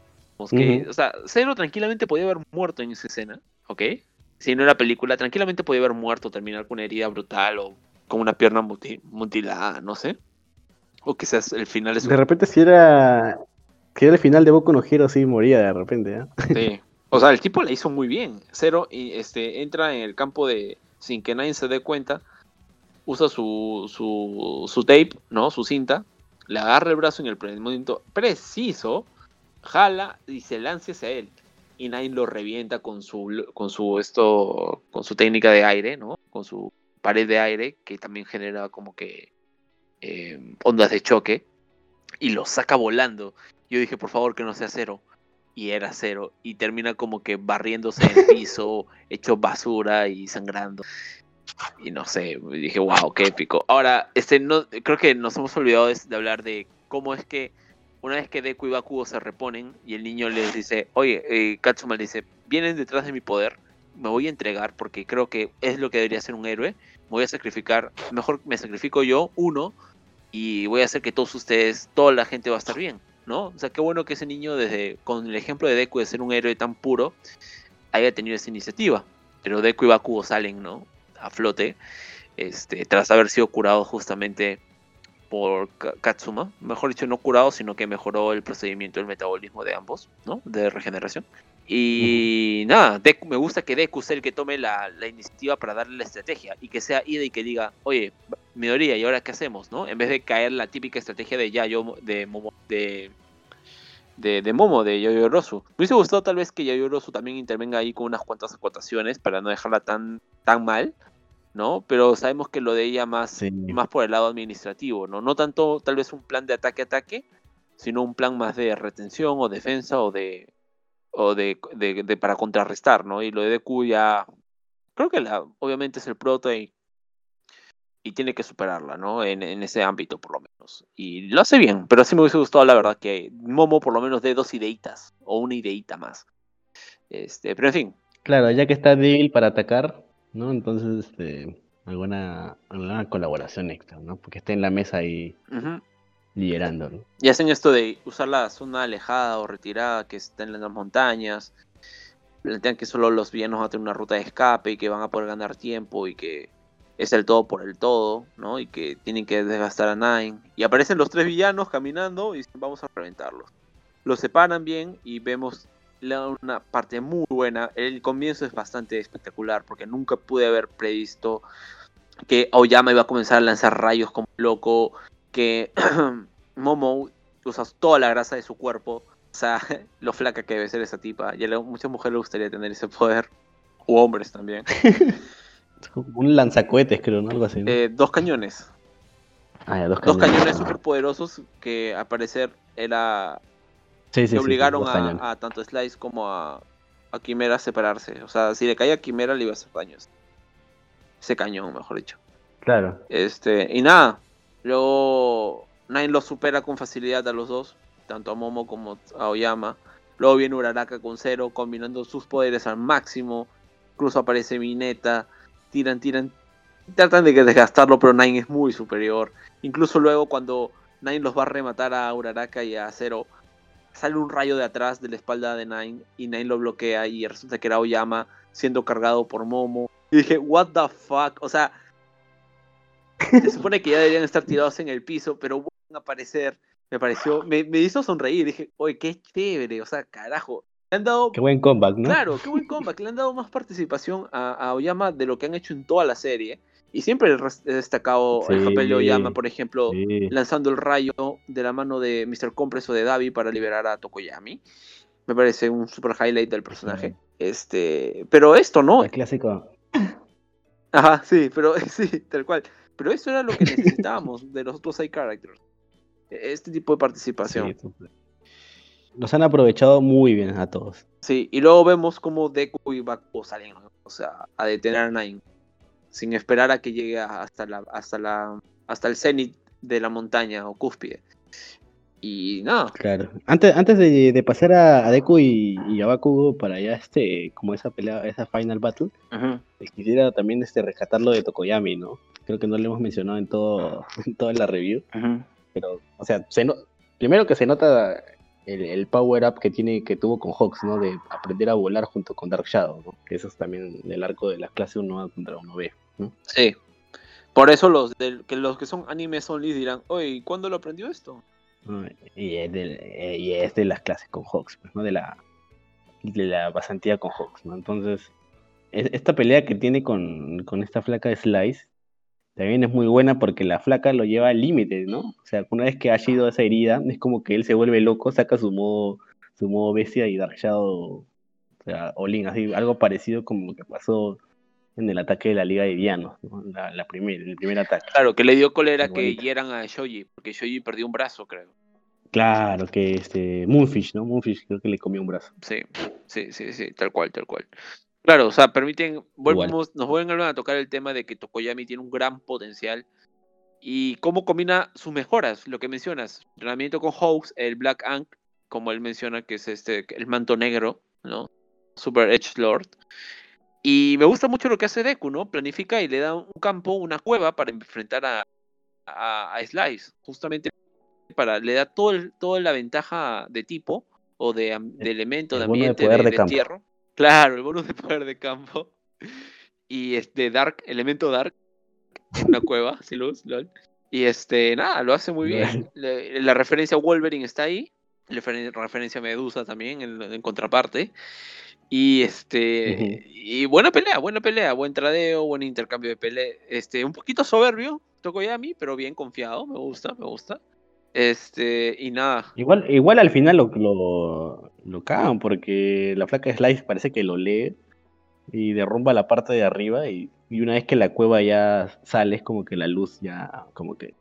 B: que, o sea, Zero tranquilamente podía haber muerto en esa escena, ¿ok? Si no era película, tranquilamente podía haber muerto, terminar con una herida brutal o con una pierna muti- mutilada, no sé. O quizás el final es
A: De repente si era, si era el final de Boku no Hero, sí moría de repente, ¿eh?
B: Sí. O sea, el tipo la hizo muy bien. Cero y este entra en el campo de sin que nadie se dé cuenta. Usa su, su, su tape, ¿no? Su cinta. Le agarra el brazo en el momento preciso. Jala y se lanza hacia él. Y Nine lo revienta con su con su esto. con su técnica de aire, ¿no? Con su pared de aire. Que también genera como que eh, ondas de choque. Y lo saca volando. Yo dije, por favor, que no sea cero y era cero. Y termina como que barriéndose en el [laughs] piso, hecho basura y sangrando. Y no sé, dije, wow, qué épico. Ahora, este no, creo que nos hemos olvidado de, de hablar de cómo es que una vez que Deku y Bakugo se reponen y el niño les dice, oye, eh, Katsuma le dice, vienen detrás de mi poder, me voy a entregar porque creo que es lo que debería ser un héroe, me voy a sacrificar, mejor me sacrifico yo, uno, y voy a hacer que todos ustedes, toda la gente va a estar bien. ¿No? O sea, qué bueno que ese niño, desde con el ejemplo de Deku de ser un héroe tan puro, haya tenido esa iniciativa. Pero Deku y Bakugo salen, ¿no? A flote, este, tras haber sido curados justamente por Ka- Katsuma. Mejor dicho, no curado, sino que mejoró el procedimiento, el metabolismo de ambos, ¿no? De regeneración. Y nada, Deku- me gusta que Deku sea el que tome la, la iniciativa para darle la estrategia y que sea Ida y que diga, oye, Midoriya, ¿y ahora qué hacemos? ¿no? En vez de caer la típica estrategia de Yayo, de Momo, de, de, de Momo, de Yayo Rosu. Me hubiese gustado tal vez que Yayo Rosu también intervenga ahí con unas cuantas acotaciones para no dejarla tan, tan mal, ¿no? Pero sabemos que lo de ella más,
A: Sí.
B: más por el lado administrativo, ¿no? No tanto tal vez un plan de ataque-ataque, sino un plan más de retención o defensa o de o de, de- de- para contrarrestar, ¿no? Y lo de Deku ya creo que la, obviamente es el prota y, y tiene que superarla, ¿no? En, en ese ámbito por lo menos. Y lo hace bien, pero sí me hubiese gustado la verdad que Momo por lo menos dé dos ideitas o una ideita más. Este, pero en fin,
A: Claro, ya que está débil para atacar, ¿no? Entonces, este, alguna, alguna colaboración extra, ¿no? Porque está en la mesa ahí
B: ujú.
A: liderando, ¿no?
B: Y hacen esto de usar la zona alejada o retirada que está en las montañas. Plantean que solo los villanos van a tener una ruta de escape y que van a poder ganar tiempo y que es el todo por el todo, ¿no? Y que tienen que desgastar a Nine. Y aparecen los tres villanos caminando y dicen, vamos a reventarlos. Los separan bien y vemos una parte muy buena. El comienzo es bastante espectacular porque nunca pude haber previsto que Aoyama iba a comenzar a lanzar rayos como loco, que [clears throat] Momo usa toda la grasa de su cuerpo. O sea, [laughs] lo flaca que debe ser esa tipa. Y a muchas mujeres le gustaría tener ese poder. O hombres también. [laughs]
A: Un lanzacohetes, creo, ¿no? Algo así. ¿no?
B: Eh, dos cañones.
A: Ah, ya, dos
B: Dos
A: cañones.
B: cañones super poderosos que al parecer era
A: Sí, sí,
B: que
A: sí,
B: obligaron
A: cañones.
B: a, a tanto Slice como a, a Quimera a separarse. O sea, si le caía a Quimera le iba a hacer daños. Ese cañón, mejor dicho.
A: Claro.
B: Este, y nada, luego Nine los supera con facilidad a los dos, tanto a Momo como a Oyama. Luego viene Uraraka con cero, combinando sus poderes al máximo. Incluso aparece Mineta. Tiran, tiran. Tratan de desgastarlo, pero Nine es muy superior. Incluso luego cuando Nine los va a rematar a Uraraka y a Zero, sale un rayo de atrás de la espalda de Nine y Nine lo bloquea y resulta que era Oyama siendo cargado por Momo. Y dije, what the fuck, o sea, se supone que ya deberían estar tirados en el piso, pero vuelven a aparecer. Me pareció, me, me hizo sonreír, dije, oye, qué chévere, o sea, carajo. Le han dado,
A: Qué buen comeback, ¿no?
B: claro, qué buen comeback, le han dado más participación a, a Oyama de lo que han hecho en toda la serie. Y siempre he destacado el papel de Oyama, por ejemplo,
A: Sí.
B: lanzando el rayo de la mano de Mr. Compress o de Davi para liberar a Tokoyami. Me parece un super highlight del personaje. Este, pero esto no.
A: El clásico.
B: Ajá, sí, pero [laughs] sí, tal cual. Pero eso era lo que necesitábamos de los otros side characters. Este tipo de participación.
A: Sí. Los han aprovechado muy bien a todos.
B: Sí, y luego vemos cómo Deku y Bakugo salen, ¿no? o sea, a detener a Nine, sin esperar a que llegue hasta la, hasta la, hasta el cenit de la montaña o cúspide. Y nada,
A: Claro. Antes, antes de, de pasar a, a Deku y, y a Bakugo para allá, este, como esa pelea, esa final battle, eh, quisiera también este rescatarlo de Tokoyami, ¿no? Creo que no lo hemos mencionado en todo, [laughs] en toda la review, pero, o sea, se no- primero que se nota el, el power up que tiene, que tuvo con Hawks, ¿no? De aprender a volar junto con Dark Shadow, ¿no? Que eso es también del arco de la clase 1A contra 1B, ¿no?
B: sí. Por eso los, del- que los que son animes only dirán, oye, ¿cuándo lo aprendió esto?
A: eh, y es de las clases con Hawks, pues, ¿no? De la, de la pasantía con Hawks, ¿no? Entonces, es- esta pelea que tiene con, con esta flaca de Slice también es muy buena porque la flaca lo lleva al límite, ¿no? O sea, una vez que ha sido esa herida, es como que él se vuelve loco, saca su modo, su modo bestia y Dark Shadow, o sea, Olin, así, algo parecido como lo que pasó en el ataque de la Liga de Villanos, ¿no? La, la primer, el primer ataque.
B: Claro, que le dio cólera que hieran a Shoji, porque Shoji perdió un brazo, creo.
A: Claro, que este, Moonfish, ¿no? Moonfish creo que le comió un brazo.
B: Sí, sí, sí, sí, tal cual, tal cual. Claro, o sea, permiten, volvemos, nos vuelven a tocar el tema de que Tokoyami tiene un gran potencial y cómo combina sus mejoras, lo que mencionas, entrenamiento con Hawks, el Black Ank, como él menciona que es este, el manto negro, ¿no? Super Edge Lord. Y me gusta mucho lo que hace Deku, ¿no? Planifica y le da un campo, una cueva para enfrentar a, a, a Slice, justamente para le da todo el- toda la ventaja de tipo o de, de elemento,
A: el
B: de ambiente,
A: poder
B: de,
A: de
B: de
A: campo.
B: Claro, el bonus de poder de campo. Y este Dark, elemento Dark, en una cueva, [laughs] sí, luz, lol. Y este, nada, lo hace muy bien. La referencia a Wolverine está ahí. La referen- referencia a Medusa también, en, en contraparte. Y este, y buena pelea, buena pelea, buen tradeo, buen intercambio de pelea. Este, un poquito soberbio, Tokoyami, pero bien confiado, me gusta, me gusta. Este, y nada,
A: Igual, igual al final lo, lo, lo cagan porque la flaca Slice parece que lo lee y derrumba la parte de arriba y, y una vez que la cueva ya sale es como que la luz ya como que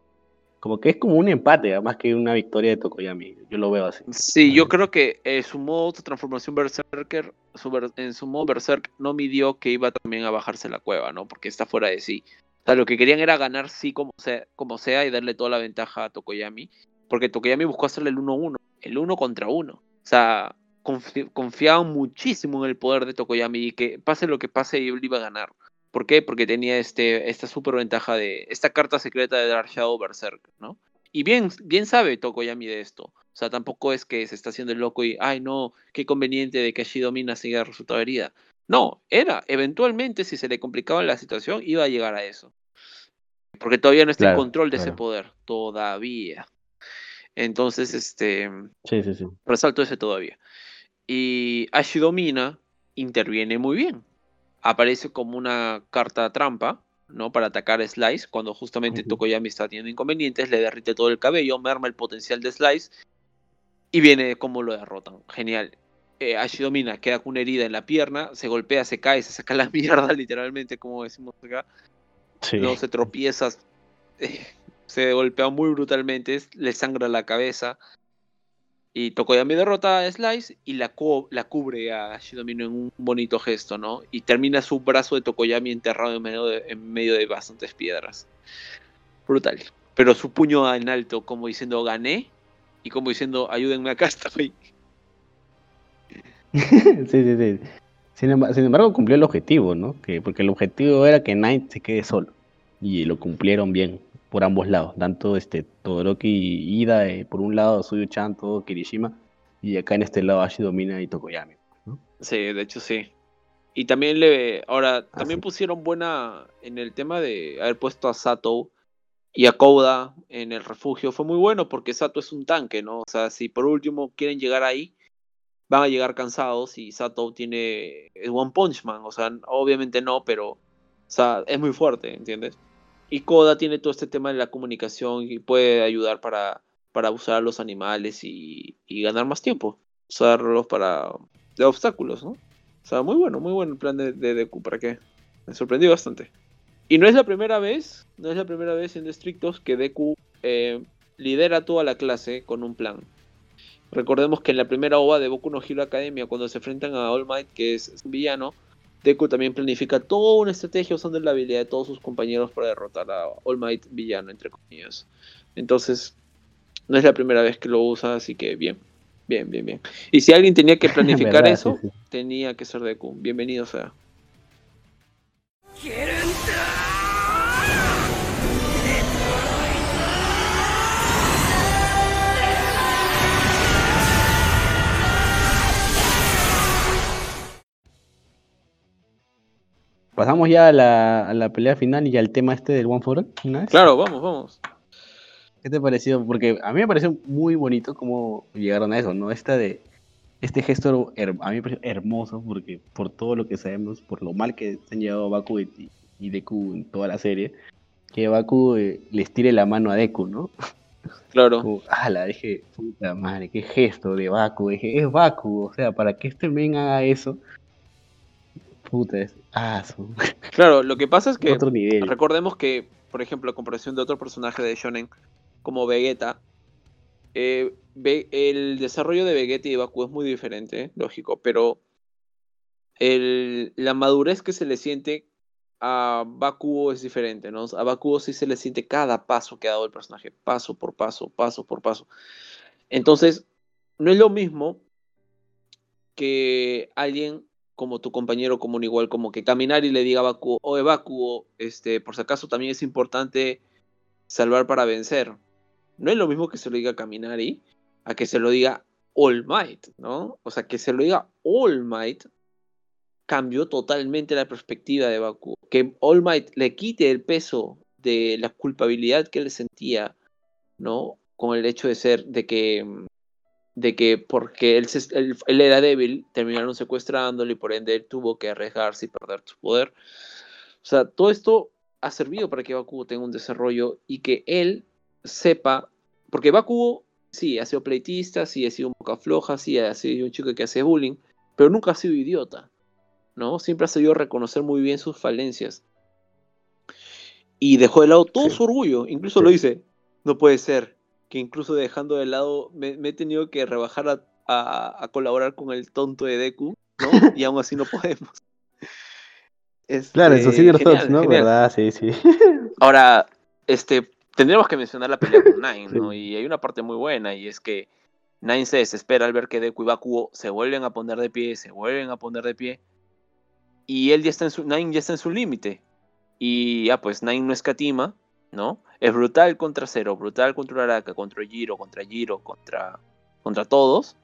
A: como que es como un empate ¿ah? más que una victoria de Tokoyami yo lo veo así
B: Sí, yo creo que eh, su modo de transformación Berserker, su en su modo Berserk no midió que iba también a bajarse la cueva, ¿no? Porque está fuera de sí. Sea, lo que querían era ganar sí como sea, como sea y darle toda la ventaja a Tokoyami. Porque Tokoyami buscó hacerle el 1-1, el 1 contra 1. O sea, confi- confiaban muchísimo en el poder de Tokoyami y que pase lo que pase, él iba a ganar. ¿Por qué? Porque tenía este, esta super ventaja de esta carta secreta de Dark Shadow Berserk, ¿no? Y bien, bien sabe Tokoyami de esto. O sea, tampoco es que se está haciendo el loco y, ay, no, qué conveniente de que Shidomina siga resultado herida. No, era, eventualmente, si se le complicaba la situación, iba a llegar a eso. Porque todavía no está en control de ese poder. Todavía. Entonces, este,
A: sí sí sí
B: resalto ese todavía. Y Ashidomina interviene muy bien. Aparece como una carta trampa, ¿no? Para atacar a Slice, cuando justamente
A: Ujú.
B: Tokoyami está teniendo inconvenientes, le derrite todo el cabello, merma el potencial de Slice y viene como lo derrotan. Genial. Eh, Ashidomina queda con una herida en la pierna, se golpea, se cae, se saca la [laughs] mierda, literalmente, como decimos acá. No se tropieza, eh, se golpea muy brutalmente, le sangra la cabeza. Y Tokoyami derrota a Slice y la, la cubre a Shidomino en un bonito gesto, ¿no? Y termina su brazo de Tokoyami enterrado en medio de, en medio de bastantes piedras. Brutal. Pero su puño en alto, como diciendo gané, y como diciendo ayúdenme acá, está [laughs]
A: sí, sí, sí. Sin embargo, cumplió el objetivo, ¿no? Que, porque el objetivo era que Knight se quede solo. Y lo cumplieron bien por ambos lados, tanto este Todoroki y Ida, eh, por un lado Suyu-chan, todo Kirishima, y acá en este lado Ashi Domina y Tokoyami.
B: Sí, de hecho sí. Y también le, ahora, ah, también pusieron buena en el tema de haber puesto a Sato y a Kouda en el refugio, fue muy bueno porque Sato es un tanque, ¿no? O sea, si por último quieren llegar ahí, van a llegar cansados y Sato tiene es One Punch Man, o sea, obviamente no, pero o sea, es muy fuerte, ¿entiendes? Y Koda tiene todo este tema de la comunicación y puede ayudar para, para usar a los animales y, ganar más tiempo. Usarlos para de obstáculos, ¿no? O sea, muy bueno, muy bueno el plan de, de Deku, ¿para qué? Me sorprendió bastante. Y no es la primera vez, no es la primera vez en Estrictos que Deku eh, lidera toda la clase con un plan. Recordemos que en la primera ova de Boku no Hero Academia, cuando se enfrentan a All Might, que es un villano, Deku también planifica toda una estrategia usando la habilidad de todos sus compañeros para derrotar a All Might villano, entre comillas. Entonces, no es la primera vez que lo usa, así que bien, bien, bien, bien. Y si alguien tenía que [laughs] planificar eso, tenía que ser Deku. Bienvenido sea.
A: Pasamos ya a la, pelea final y al tema este del One for All.
B: Claro, vamos, vamos.
A: ¿Qué te pareció? Porque a mí me pareció muy bonito cómo llegaron a eso, ¿no? Esta de, este gesto a mí me pareció hermoso porque por todo lo que sabemos, por lo mal que se han llevado Baku y, Deku en toda la serie, que Baku eh, les tire la mano a Deku, ¿no? [laughs]
B: Claro.
A: ah, la dije, puta madre, qué gesto de Baku. Dije, es Baku, o sea, para que este men haga eso, Puta, es... Ah, [laughs]
B: Claro, lo que pasa es que recordemos que, por ejemplo, a comparación de otro personaje de Shonen como Vegeta, eh, el desarrollo de Vegeta y de Baku es muy diferente, lógico, pero la madurez que se le siente a Bakuo es diferente, ¿no? A Bakuo sí se le siente cada paso que ha dado el personaje, paso por paso, paso por paso. Entonces, no es lo mismo que alguien como tu compañero común igual, como que caminar y le diga a Bakuo, o Bakuo, este, por si acaso también es importante salvar para vencer. No es lo mismo que se lo diga Kaminari a que se lo diga All Might, ¿no? O sea, que se lo diga All Might cambió totalmente la perspectiva de Bakuo. Que All Might le quite el peso de la culpabilidad que él sentía, ¿no? Con el hecho de ser, de que mm, de que porque él, él, era débil, terminaron secuestrándolo y por ende él tuvo que arriesgarse y perder su poder. O sea, todo esto ha servido para que Bakugo tenga un desarrollo y que él sepa, porque Bakugo sí ha sido pleitista, sí ha sido un boca floja, sí ha sido un chico que hace bullying, pero nunca ha sido idiota, ¿no? Siempre ha sabido reconocer muy bien sus falencias. Y dejó de lado todo su orgullo, incluso lo dice, no puede ser, que incluso dejando de lado, me, he tenido que rebajar a, colaborar con el tonto de Deku, ¿no? [laughs] Y aún así no podemos.
A: claro, eso sí, este, ¿no? ¿Verdad? Sí, sí. [laughs]
B: Ahora, este, tendríamos que mencionar la pelea con Nine, ¿no? Y hay una parte muy buena, y es que Nine se desespera al ver que Deku y Bakugo se vuelven a poner de pie, se vuelven a poner de pie, y él ya está en su, Nine ya está en su límite. Y ya, pues Nine no escatima, ¿no? Es brutal contra Zero, brutal contra Araka, contra Giro, contra Giro, contra, contra todos.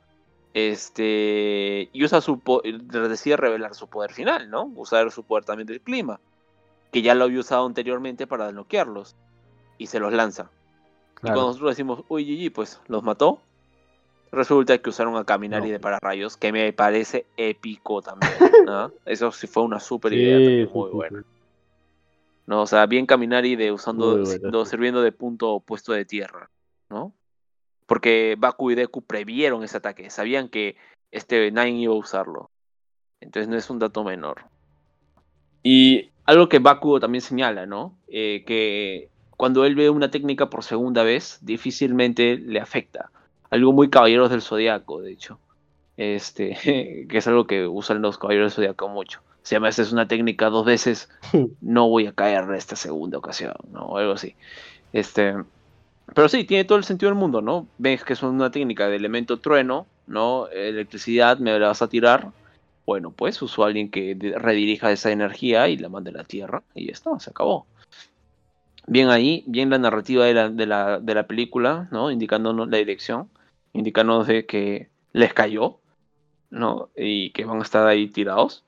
B: Este, y usa su decide revelar su poder final, ¿no? Usar su poder también del clima, que ya lo había usado anteriormente para desbloquearlos. Y se los lanza. Y cuando nosotros decimos, uy, GG, pues los mató. Resulta que usaron a Caminari de pararrayos, que me parece épico también. [laughs] Eso sí fue una super idea, muy buena. ¿No? O sea, bien caminar y de usando, sirviendo de punto opuesto de tierra, ¿no? Porque Baku y Deku previeron ese ataque, sabían que este Nine iba a usarlo. Entonces no es un dato menor. Y algo que Bakugo también señala, ¿no? Eh, que cuando él ve una técnica por segunda vez, difícilmente le afecta. Algo muy caballeros del zodiaco, de hecho. Este, [laughs] que es algo que usan los caballeros del zodiaco mucho. Si me haces una técnica dos veces, [laughs] no voy a caer en esta segunda ocasión, ¿no? O algo así. Este, pero sí, tiene todo el sentido del mundo, ¿no? Ves que es una técnica de elemento trueno, ¿no? Electricidad, me la vas a tirar. Bueno, pues uso a alguien que redirija esa energía y la mande a la Tierra. Y ya está, se acabó. Bien ahí, bien la narrativa de la, de la, de la película, ¿no? Indicándonos la dirección, indicándonos de que les cayó, ¿no? Y que van a estar ahí tirados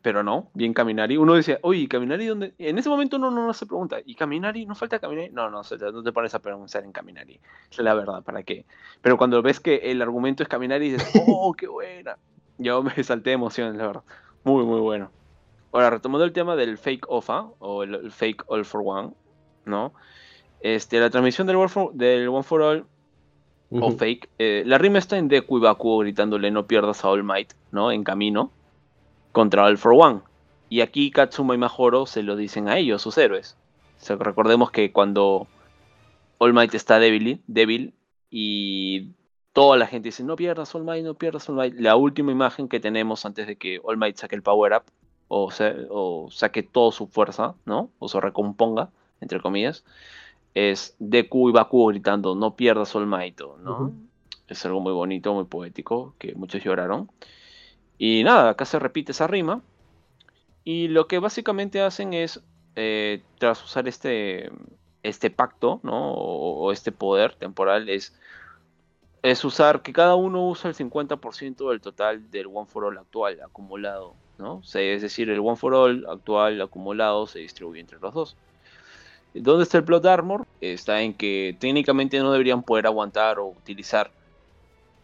B: pero no, bien Caminari. Uno decía, oye, Caminari, ¿dónde? En ese momento uno no, se pregunta, ¿y Caminari? ¿No falta Caminari? No, no, no te pones a pensar en Caminari. Es la verdad, ¿para qué? Pero cuando ves que el argumento es Caminari, dices, [laughs] ¡oh, qué buena! Yo me [laughs] salté de emoción, la verdad. Muy, muy bueno. Ahora, retomando el tema del fake OFA, o el, fake All for One, ¿no? Este, la transmisión del, del One for All, o fake, eh, la rima está en Deku y Bakugo gritándole no pierdas a All Might, ¿no? En camino contra All for One. Y aquí Katsuma y Majoro se lo dicen a ellos, sus héroes. recordemos que cuando All Might está débil, débil y toda la gente dice, no pierdas All Might, no pierdas All Might. La última imagen que tenemos antes de que All Might saque el power up o, o saque toda su fuerza, ¿no? O se recomponga, entre comillas, es Deku y Baku gritando, no pierdas All Might, ¿no? Es algo muy bonito, muy poético, que muchos lloraron. Y nada, acá se repite esa rima. Y lo que básicamente hacen es, eh, tras usar este, este pacto, ¿no? O, este poder temporal, es, es usar que cada uno usa el 50% del total del One for All actual acumulado, ¿no? es decir, el One for All actual acumulado se distribuye entre los dos. ¿Dónde está el Plot Armor? Está en que técnicamente no deberían poder aguantar o utilizar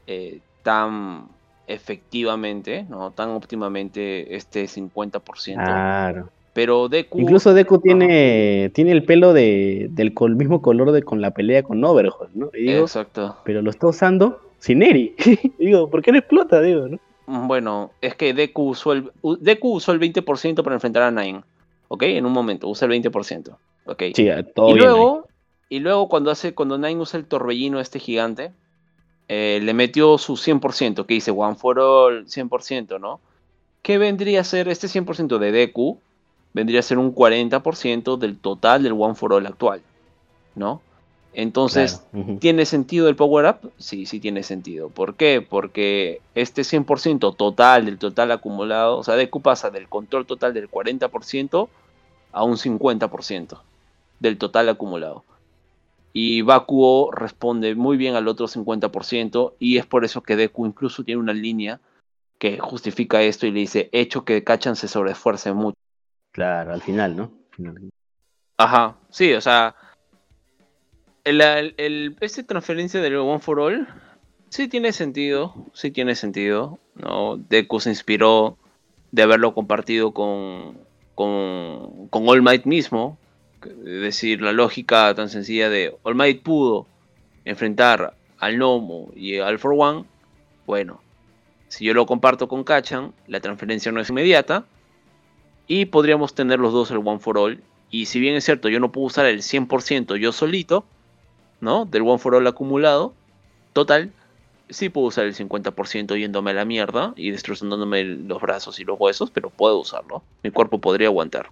B: eh, tan efectivamente, no tan óptimamente este 50%. Claro. Pero Deku.
A: Incluso Deku tiene, tiene el pelo de, del mismo color de con la pelea con Overhaul, ¿no? Exacto. Pero lo está usando sin Eri. [laughs] digo, ¿por qué no explota? Digo, ¿no?
B: Mm, bueno, es que Deku usó el, Deku usó el 20% para enfrentar a Nine. ¿Ok? En un momento, usa el 20%. ¿Ok? Sí, todo y luego, y luego cuando hace, cuando Nine usa el torbellino este gigante, eh, le metió su 100%, que dice One for All 100%, ¿no? ¿Qué vendría a ser este 100% de Deku? Vendría a ser un 40% del total del One for All actual, ¿no? Entonces, ¿tiene sentido el power up? Sí, sí tiene sentido. ¿Por qué? Porque este 100% total del total acumulado, o sea, Deku pasa del control total del 40% a un 50% del total acumulado. Y Bakuo responde muy bien al otro 50% y es por eso que Deku incluso tiene una línea que justifica esto y le dice, hecho que Kachan se sobreesfuerce mucho.
A: Claro, al final, ¿no?
B: Ajá, sí, o sea, el, el, esta transferencia del One for All sí tiene sentido, sí tiene sentido, ¿no? Deku se inspiró de haberlo compartido con, con, con All Might mismo, decir, la lógica tan sencilla de All Might pudo enfrentar al Nomo y al For One, bueno, si yo lo comparto con Kachan, la transferencia no es inmediata y podríamos tener los dos el One for All. Y si bien es cierto, yo no puedo usar el 100% yo solito, ¿no? Del One for All acumulado, total, sí puedo usar el 50% yéndome a la mierda y destrozando los brazos y los huesos, pero puedo usarlo. Mi cuerpo podría aguantar.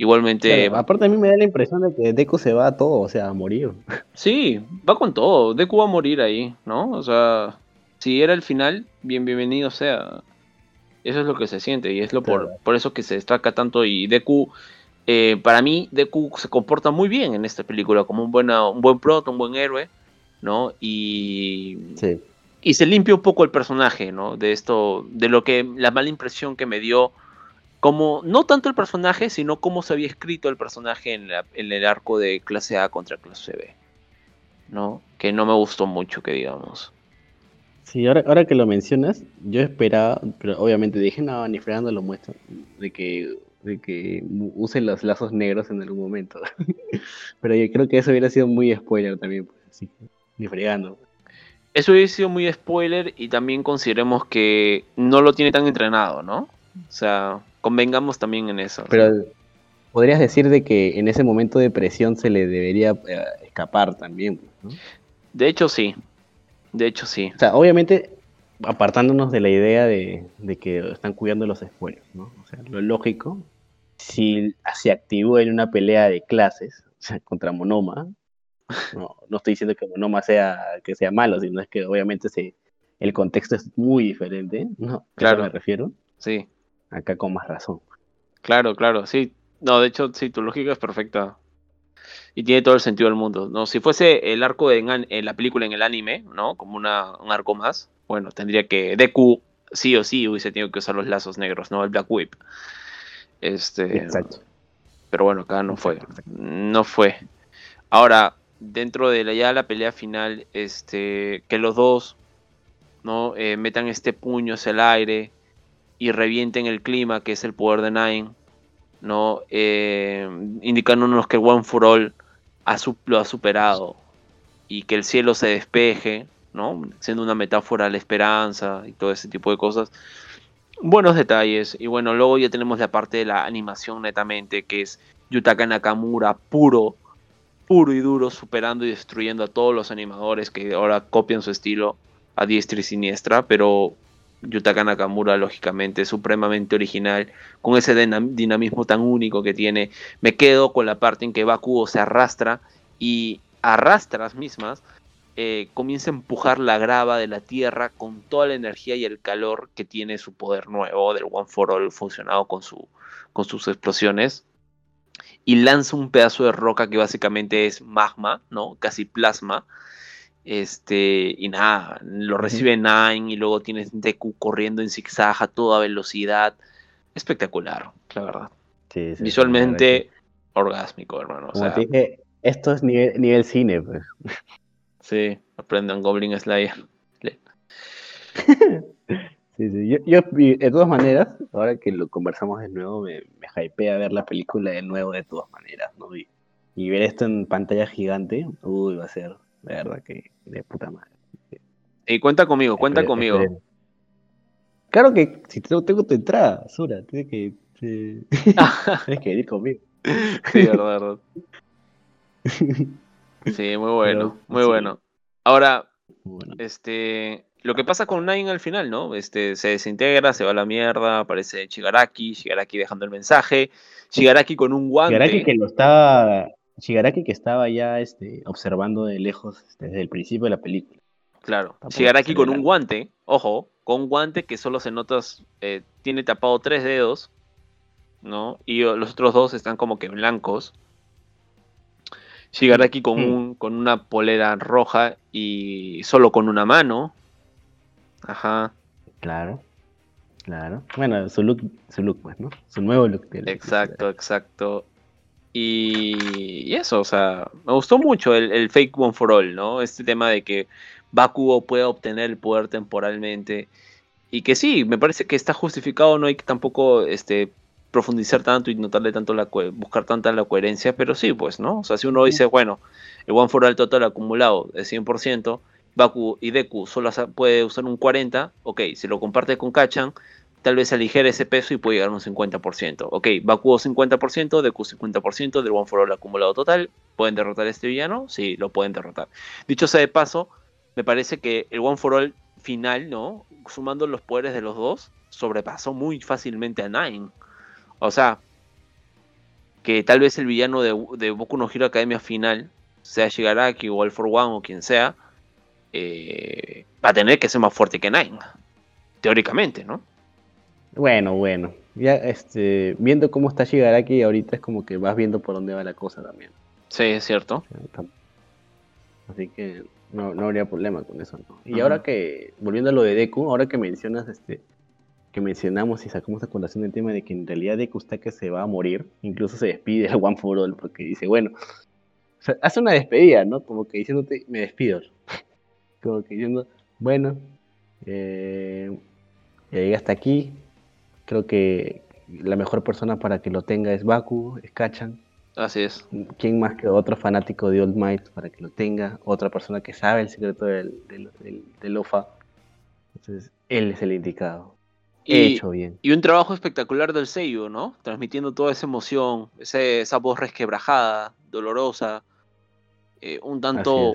B: Igualmente.
A: aparte, a mí me da la impresión de que Deku se va a todo, o sea, a morir.
B: Sí, va con todo. Deku va a morir ahí, ¿no? O sea, si era el final, bien, bienvenido sea. Eso es lo que se siente y es lo por, por eso que se destaca tanto. Y Deku, eh, para mí, Deku se comporta muy bien en esta película, como un, buena, un buen proto, un buen héroe, ¿no? Y. Y se limpia un poco el personaje, ¿no? De esto, de lo que, la mala impresión que me dio como no tanto el personaje, sino cómo se había escrito el personaje en, el arco de clase A contra clase B. ¿No? Que no me gustó mucho, que digamos.
A: Sí, ahora, ahora que lo mencionas, yo esperaba, pero obviamente dije, no, ni fregando lo muestro, de que, de que usen los lazos negros en algún momento. [laughs] pero yo creo que eso hubiera sido muy spoiler también, pues, así, ni fregando.
B: Eso hubiese sido muy spoiler y también consideremos que no lo tiene tan entrenado, ¿no? O sea, convengamos también en eso.
A: Pero podrías decir de que en ese momento de presión se le debería eh, escapar también, ¿no?
B: De hecho, sí. De hecho, sí.
A: O sea, obviamente apartándonos de la idea de, que están cuidando los spoilers, ¿no? O sea, lo lógico, si se activó en una pelea de clases, o sea, contra Monoma, no, no estoy diciendo que Monoma sea, que sea malo, sino es que obviamente se, el contexto es muy diferente, ¿no?
B: Claro.
A: me refiero.
B: Sí.
A: Acá con más razón.
B: Claro, claro, sí. No, de hecho, sí, tu lógica es perfecta. Y tiene todo el sentido del mundo. ¿no? Si fuese el arco en, en la película, en el anime, ¿no? Como una, un arco más, bueno, tendría que. Deku sí o sí hubiese tenido que usar los lazos negros, ¿no? El Black Whip. Este.
A: Exacto.
B: Pero bueno, acá no fue. No fue. Ahora, dentro de la, ya la pelea final, este. Que los dos. ¿no? Eh, metan este puño hacia el aire y revienten el clima, que es el poder de Nine, ¿no? Eh, indicándonos que One for All ha, lo ha superado y que el cielo se despeje, ¿no? Siendo una metáfora a la esperanza y todo ese tipo de cosas. Buenos detalles. Y bueno, luego ya tenemos la parte de la animación netamente, que es Yutaka Nakamura puro, puro y duro, superando y destruyendo a todos los animadores que ahora copian su estilo a diestra y siniestra, pero Yutaka Nakamura, lógicamente, supremamente original, con ese dinamismo tan único que tiene. Me quedo con la parte en que Bakugo se arrastra y arrastra las mismas, eh, comienza a empujar la grava de la tierra con toda la energía y el calor que tiene su poder nuevo del One for All funcionado con, su, con sus explosiones. Y lanza un pedazo de roca que básicamente es magma, ¿no? Casi plasma este, y nada, lo recibe Nine y luego tienes Deku corriendo en zigzag a toda velocidad. Espectacular, la verdad. Visualmente orgásmico, hermano.
A: esto es nivel, cine, pues.
B: Sí, aprendan Goblin Slayer. [laughs]
A: sí, sí. Yo, de todas maneras, ahora que lo conversamos de nuevo, me, me hypea ver la película de nuevo de todas maneras, ¿no? Y, y ver esto en pantalla gigante, uy, va a ser de verdad que de puta madre.
B: Y cuenta conmigo, cuenta conmigo.
A: Claro que si tengo, tengo tu entrada, Sura, tienes que, [laughs] tienes que ir conmigo.
B: Sí, verdad, verdad. Sí, muy bueno, muy bueno. Ahora, este, lo que pasa con Nine al final, ¿no? Este, se desintegra, se va a la mierda, aparece Shigaraki, Shigaraki dejando el mensaje, Shigaraki con un guante.
A: Shigaraki que lo está Shigaraki que estaba ya este, observando de lejos este, desde el principio de la película.
B: Claro, Shigaraki con un guante, ojo, con un guante que solo se nota, eh, tiene tapado tres dedos, ¿no? Y los otros dos están como que blancos. Shigaraki con, mm. un, con una polera roja y solo con una mano. Ajá.
A: Claro, claro. Bueno, su look, su look pues, ¿no? Su nuevo look.
B: Exacto, exacto. Y, eso, o sea, me gustó mucho el, Fake One for All, ¿no? Este tema de que Bakugo pueda obtener el poder temporalmente. Y que sí, me parece que está justificado, no hay que tampoco este, profundizar tanto y notarle tanto la buscar tanta la coherencia, pero sí, pues, ¿no? O sea, si uno dice, bueno, el One for All total acumulado es 100%, Baku y Deku solo puede usar un 40%, ok, si lo comparte con Kachan, tal vez aligere ese peso y puede llegar a un 50%. Ok, Bakugo 50%, Deku 50% del One for All acumulado total. ¿Pueden derrotar a este villano? Sí, lo pueden derrotar. Dicho sea de paso, me parece que el One for All final, ¿no? Sumando los poderes de los dos, sobrepasó muy fácilmente a Nine. O sea, que tal vez el villano de, de Boku no Hero Academia final, sea Shigaraki o All for One o quien sea, eh, va a tener que ser más fuerte que Nine. Teóricamente, ¿no?
A: Bueno, bueno. Ya este, viendo cómo está Shigaraki ahorita es como que vas viendo por dónde va la cosa también.
B: Sí, es cierto.
A: Así que no, no habría problema con eso. Y ahora que, volviendo a lo de Deku, ahora que mencionas este, que mencionamos y sacamos a colación el tema de que en realidad Deku está que se va a morir, incluso se despide al One for All porque dice, bueno, hace una despedida, ¿no? Como que diciéndote, me despido. [laughs] Como que diciendo, bueno, eh, ya llegué hasta aquí, Creo que la mejor persona para que lo tenga es Baku, es Kachan.
B: Así es.
A: ¿Quién más que otro fanático de Old Might para que lo tenga? Otra persona que sabe el secreto del, del, del, del OFA. Entonces, él es el indicado. He
B: Y,
A: hecho bien.
B: y un trabajo espectacular del sello, ¿no? Transmitiendo toda esa emoción, ese- esa voz resquebrajada, dolorosa, eh, un tanto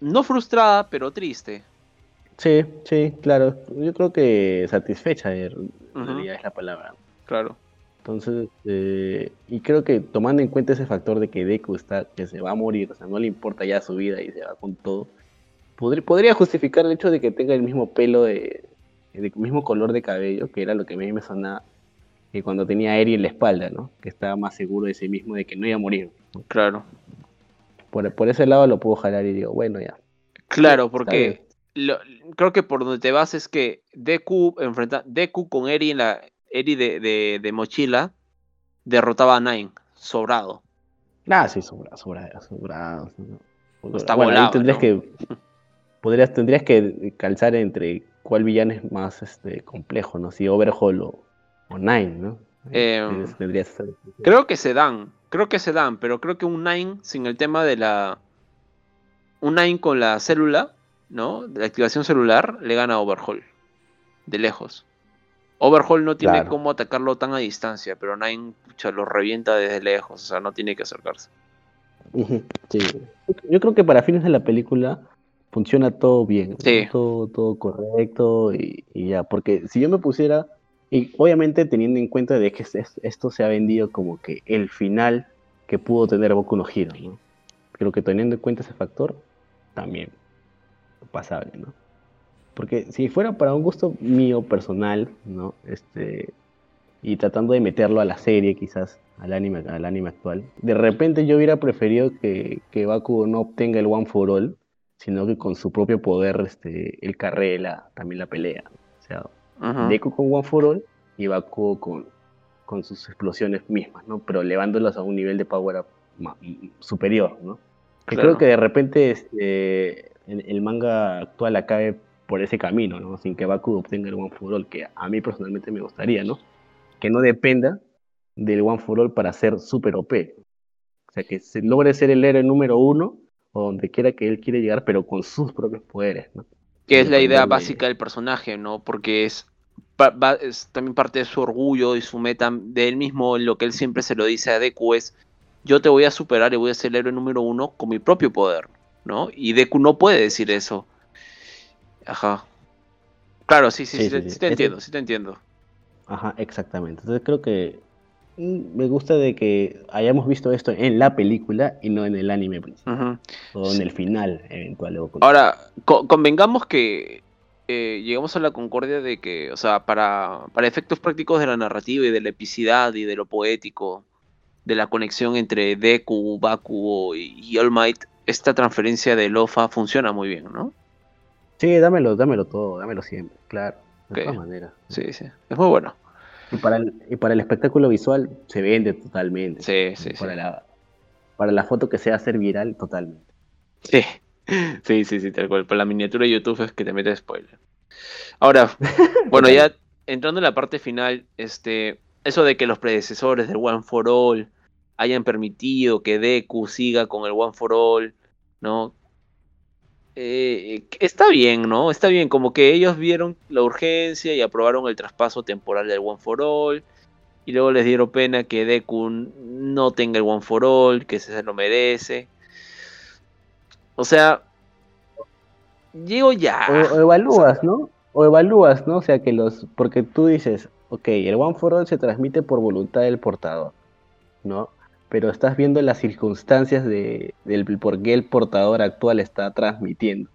B: no frustrada, pero triste.
A: Sí, sí, claro. Yo creo que satisfecha en
B: Ujú.
A: realidad es la palabra.
B: Claro.
A: Entonces, eh, y creo que tomando en cuenta ese factor de que Deku está, que se va a morir, o sea, no le importa ya su vida y se va con todo, podría, podría justificar el hecho de que tenga el mismo pelo, de, el mismo color de cabello, que era lo que a mí me sonaba que cuando tenía a Eri en la espalda, ¿no? Que estaba más seguro de sí mismo de que no iba a morir.
B: Claro.
A: Por, por ese lado lo puedo jalar y digo, bueno, ya.
B: Claro, porque lo- creo que por donde te vas es que Deku enfrenta Deku con Eri en la Eri de, de, de mochila derrotaba a Nine, sobrado.
A: Ah, sí, sobrado, sobrado, sobrado. sobrado.
B: Está
A: bueno, ahí
B: volado,
A: tendrías
B: ¿no?
A: que podrías, tendrías que calzar entre cuál villano es más este, complejo, ¿no? Si Overhaul o, o Nine, ¿no?
B: Em,
A: Tendrías- que
B: Creo que se dan, creo que se dan, pero creo que un Nine sin el tema de la. Un Nine con la célula, ¿no? De la activación celular, le gana a Overhaul. De lejos. Overhaul no tiene
A: Claro.
B: cómo atacarlo tan a distancia, pero Nine pucha, lo revienta desde lejos, o sea, no tiene que acercarse.
A: Sí. Yo creo que para fines de la película funciona todo bien.
B: Sí.
A: todo, todo correcto y, y ya, porque si yo me pusiera, y obviamente teniendo en cuenta de que es- esto se ha vendido como que el final que pudo tener Boku no Hero, ¿no? Creo que teniendo en cuenta ese factor, también pasable, ¿no? Porque si fuera para un gusto mío personal, ¿no? Este, y tratando de meterlo a la serie quizás, al anime, al anime actual, de repente yo hubiera preferido que, que Bakugo no obtenga el One for All, sino que con su propio poder este, él carree la- también la pelea. O sea. Deku con One for All y Bakugo con, con sus explosiones mismas, ¿no? Pero elevándolas a un nivel de power up superior, ¿no? Que
B: Claro.
A: creo que de repente este, el, el manga actual acabe por ese camino, ¿no? Sin que Bakugo obtenga el One for All, que a mí personalmente me gustaría, ¿no? Que no dependa del One for All para ser super OP. O sea, que se logre ser el héroe número uno o donde quiera que él quiere llegar, pero con sus propios poderes, ¿no?
B: que es la idea básica del personaje, ¿no? Porque es, va- es también parte de su orgullo y su meta de él mismo, lo que él siempre se lo dice a Deku es, yo te voy a superar y voy a ser el héroe número uno con mi propio poder, ¿no? Y Deku no puede decir eso. Ajá. Claro, sí, sí, sí,
A: Sí,
B: te-
A: sí, sí.
B: sí te
A: Ese-
B: entiendo, sí te entiendo.
A: Ajá, exactamente. Entonces creo que mm, me gusta de que hayamos visto esto en la película y no en el anime principal,
B: Ujú.
A: o en el final eventual.
B: Ahora, co- convengamos que eh, llegamos a la concordia de que, o sea, para, para efectos prácticos de la narrativa y de la epicidad y de lo poético, de la conexión entre Deku, Bakugo y, y All Might, esta transferencia de Lofa funciona muy bien, ¿no?
A: Sí, dámelo, dámelo todo, dámelo siempre, claro, de todas maneras.
B: Sí, sí, es muy bueno.
A: Y para el, y para el espectáculo visual se vende totalmente.
B: Sí, sí, sí.
A: para, la, para la foto que sea hacer viral, totalmente.
B: Sí, [laughs] sí, sí, sí, tal cual. Por la miniatura de YouTube es que te mete spoiler. Ahora, [laughs] bueno, ya entrando en la parte final, este, eso de que los predecesores del One for All hayan permitido que Deku siga con el One for All, ¿no? Eh, está bien, ¿no? Está bien, como que ellos vieron la urgencia y aprobaron el traspaso temporal del One for All. Y luego les dieron pena que Deku no tenga el One for All, que se lo merece. O sea, llego ya.
A: O, o evalúas, ¿no? O evalúas, ¿no? O sea, que los. Porque tú dices, ok, el One for All se transmite por voluntad del portador, ¿no? Pero estás viendo las circunstancias de, del por qué el portador actual está transmitiendo,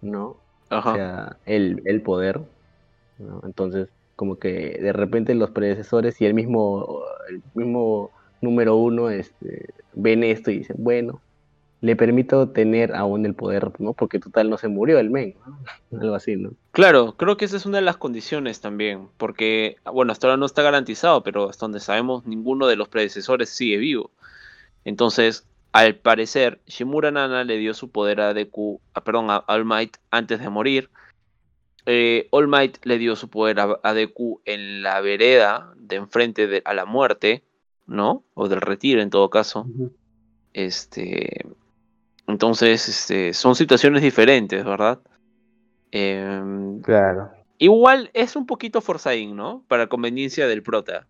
A: ¿no?
B: Ajá.
A: O sea, el, el poder, ¿no? Entonces, como que de repente los predecesores y el mismo, el mismo número uno este, ven esto y dicen, bueno, le permito tener aún el poder, ¿no? Porque total no se murió el men, ¿no? [laughs] Algo así, ¿no?
B: Claro, creo que esa es una de las condiciones también, porque, bueno, hasta ahora no está garantizado, pero hasta donde sabemos, ninguno de los predecesores sigue vivo. Entonces, al parecer, Shimura Nana le dio su poder a Deku, a- perdón, a All Might antes de morir. Eh, All Might le dio su poder a, a Deku en la vereda de enfrente de, a la muerte, ¿no? O del retiro en todo caso. Este, entonces, este, son situaciones diferentes, ¿verdad? Em,
A: claro.
B: Igual es un poquito forzadín, ¿no? Para conveniencia del prota.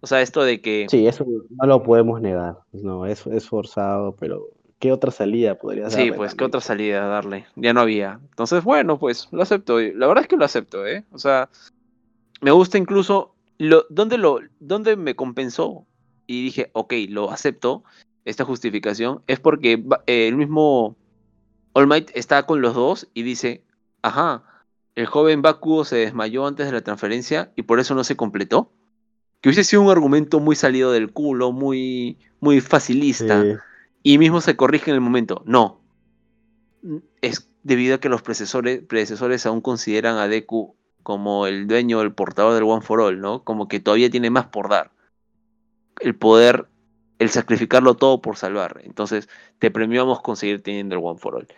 B: O sea, esto de que...
A: Sí, eso no lo podemos negar. No, eso es forzado, pero ¿qué otra salida podría
B: darle? Sí, pues, ¿qué otra salida darle? Ya no había. Entonces, bueno, pues, lo acepto. La verdad es que lo acepto, ¿eh? O sea, me gusta incluso... Lo, ¿dónde, lo, ¿Dónde me compensó? Y dije, ok, lo acepto, esta justificación, es porque el mismo All Might está con los dos y dice, ajá, el joven Bakugo se desmayó antes de la transferencia y por eso no se completó que hubiese sido un argumento muy salido del culo, muy, muy facilista, y mismo se corrige en el momento. No. Es debido a que los predecesores, predecesores aún consideran a Deku como el dueño, el portador del One for All, ¿no? Como que todavía tiene más por dar. El poder, el sacrificarlo todo por salvar. Entonces, te premiamos conseguir teniendo el One for All.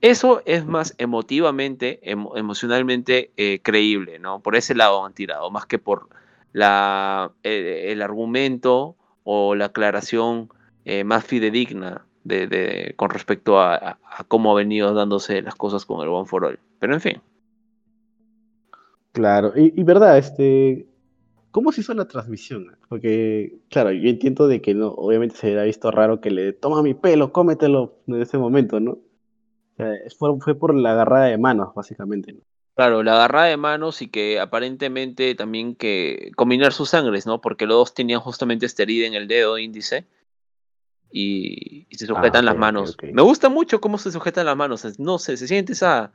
B: Eso es más emotivamente, emocionalmente eh, creíble, ¿no? Por ese lado han tirado, más que por la, eh, el argumento o la aclaración eh, más fidedigna de, con respecto a, cómo ha venido dándose las cosas con el One for All. Pero en fin.
A: Claro, y, verdad, este, ¿cómo se hizo la transmisión? Porque, claro, yo entiendo de que no, obviamente se hubiera visto raro que le toma mi pelo, cómetelo en ese momento, ¿no? O sea, fue, fue por la agarrada de manos, básicamente, ¿no?
B: Claro, la agarrada de manos y que aparentemente también que combinar sus sangres, ¿no? Porque los dos tenían justamente esta herida en el dedo índice y, se sujetan ah, las manos. Me gusta mucho cómo se sujetan las manos. No sé, se siente esa,